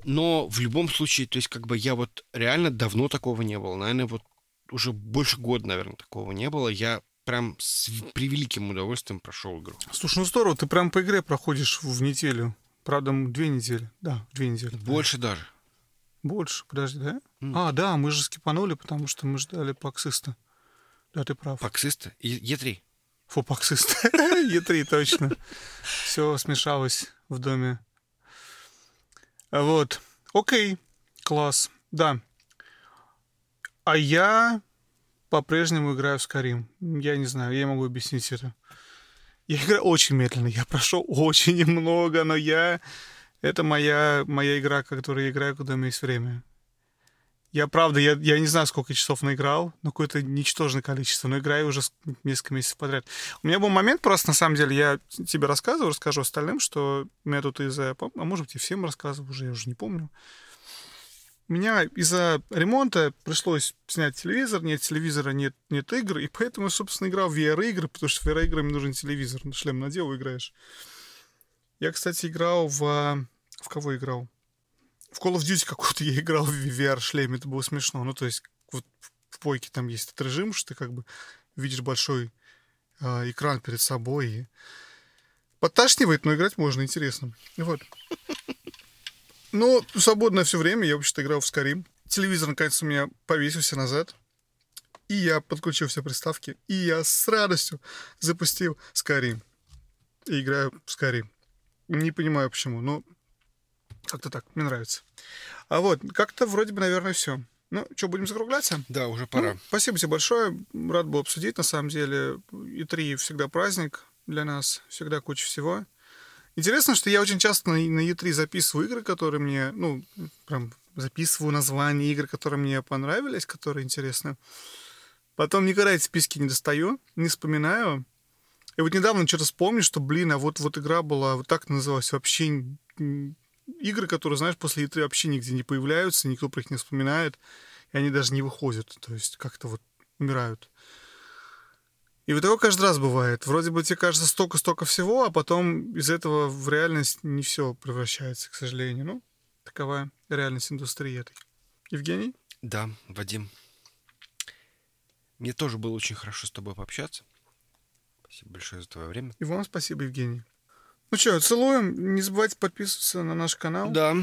но в любом случае, то есть, как бы я вот реально давно такого не было. Наверное, вот уже больше года, наверное, такого не было. Я прям с превеликим удовольствием прошел игру. Слушай, ну здорово, ты прям по игре проходишь в неделю. Правда, две недели. Да, две недели. Больше да. даже. Больше, подожди, да? Mm. А, да, мы же скипанули, потому что мы ждали паксиста. Да, ты прав. Паксиста? Е3. Фу, паксист. *laughs* Е3, точно. Все смешалось в доме. Вот. Окей, класс. Да. А я по-прежнему играю в Skyrim. Я не знаю, я могу объяснить это. Я играю очень медленно, я прошел очень *laughs* немного, но я... Это моя, моя игра, которую я играю, когда у меня есть время. Я, правда, я, я не знаю, сколько часов наиграл, но какое-то ничтожное количество, но играю уже несколько месяцев подряд. У меня был момент просто, на самом деле, я тебе рассказываю, расскажу остальным, что у меня тут из-за... А может быть, и всем рассказываю уже, я уже не помню меня из-за ремонта пришлось снять телевизор, нет телевизора, нет, нет игр, и поэтому я, собственно, играл в VR-игры, потому что в VR-играм нужен телевизор, шлем надел, играешь. Я, кстати, играл в... В кого играл? В Call of Duty какую-то я играл в VR-шлеме, это было смешно. Ну, то есть, вот в пойке там есть этот режим, что ты как бы видишь большой э, экран перед собой и подташнивает, но играть можно, интересно. Вот. Ну, свободное все время я вообще-то играл в Skyrim. Телевизор, наконец, у меня повесился назад. И я подключил все приставки. И я с радостью запустил Skyrim. И играю в Skyrim. Не понимаю почему, но как-то так, мне нравится. А вот, как-то вроде бы, наверное, все. Ну, что, будем закругляться? Да, уже пора. Ну, спасибо тебе большое. Рад был обсудить, на самом деле. И три всегда праздник для нас, всегда куча всего. Интересно, что я очень часто на, на E3 записываю игры, которые мне, ну, прям записываю названия игр, которые мне понравились, которые интересны. Потом никогда эти списки не достаю, не вспоминаю. И вот недавно что-то вспомнил, что, блин, а вот, вот игра была, вот так называлась, вообще игры, которые, знаешь, после E3 вообще нигде не появляются, никто про них не вспоминает, и они даже не выходят, то есть как-то вот умирают. И вот такое каждый раз бывает. Вроде бы тебе кажется столько-столько всего, а потом из этого в реальность не все превращается, к сожалению. Ну, такова реальность индустрии этой. Евгений? Да, Вадим. Мне тоже было очень хорошо с тобой пообщаться. Спасибо большое за твое время. И вам спасибо, Евгений. Ну что, целуем. Не забывайте подписываться на наш канал. Да.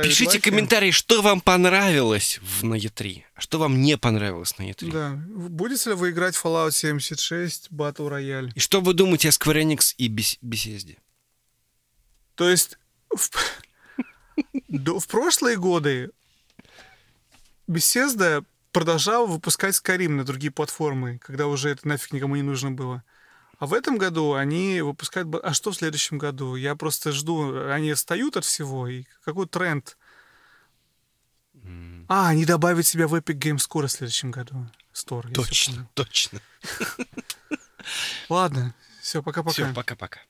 Пишите лайки. комментарии, что вам понравилось в на E3, а что вам не понравилось на E3. Да. Будете ли вы играть в Fallout 76 Battle Royale? И что вы думаете о Square Enix и Bethesda? То есть в, в прошлые годы Bethesda продолжала выпускать Skyrim на другие платформы, когда уже это нафиг никому не нужно было. А в этом году они выпускают... А что в следующем году? Я просто жду. Они отстают от всего. И какой тренд? Mm. А, они добавят себя в Epic Games Store в следующем году. Store, точно, точно. Ладно. Все, пока-пока. Все, пока-пока.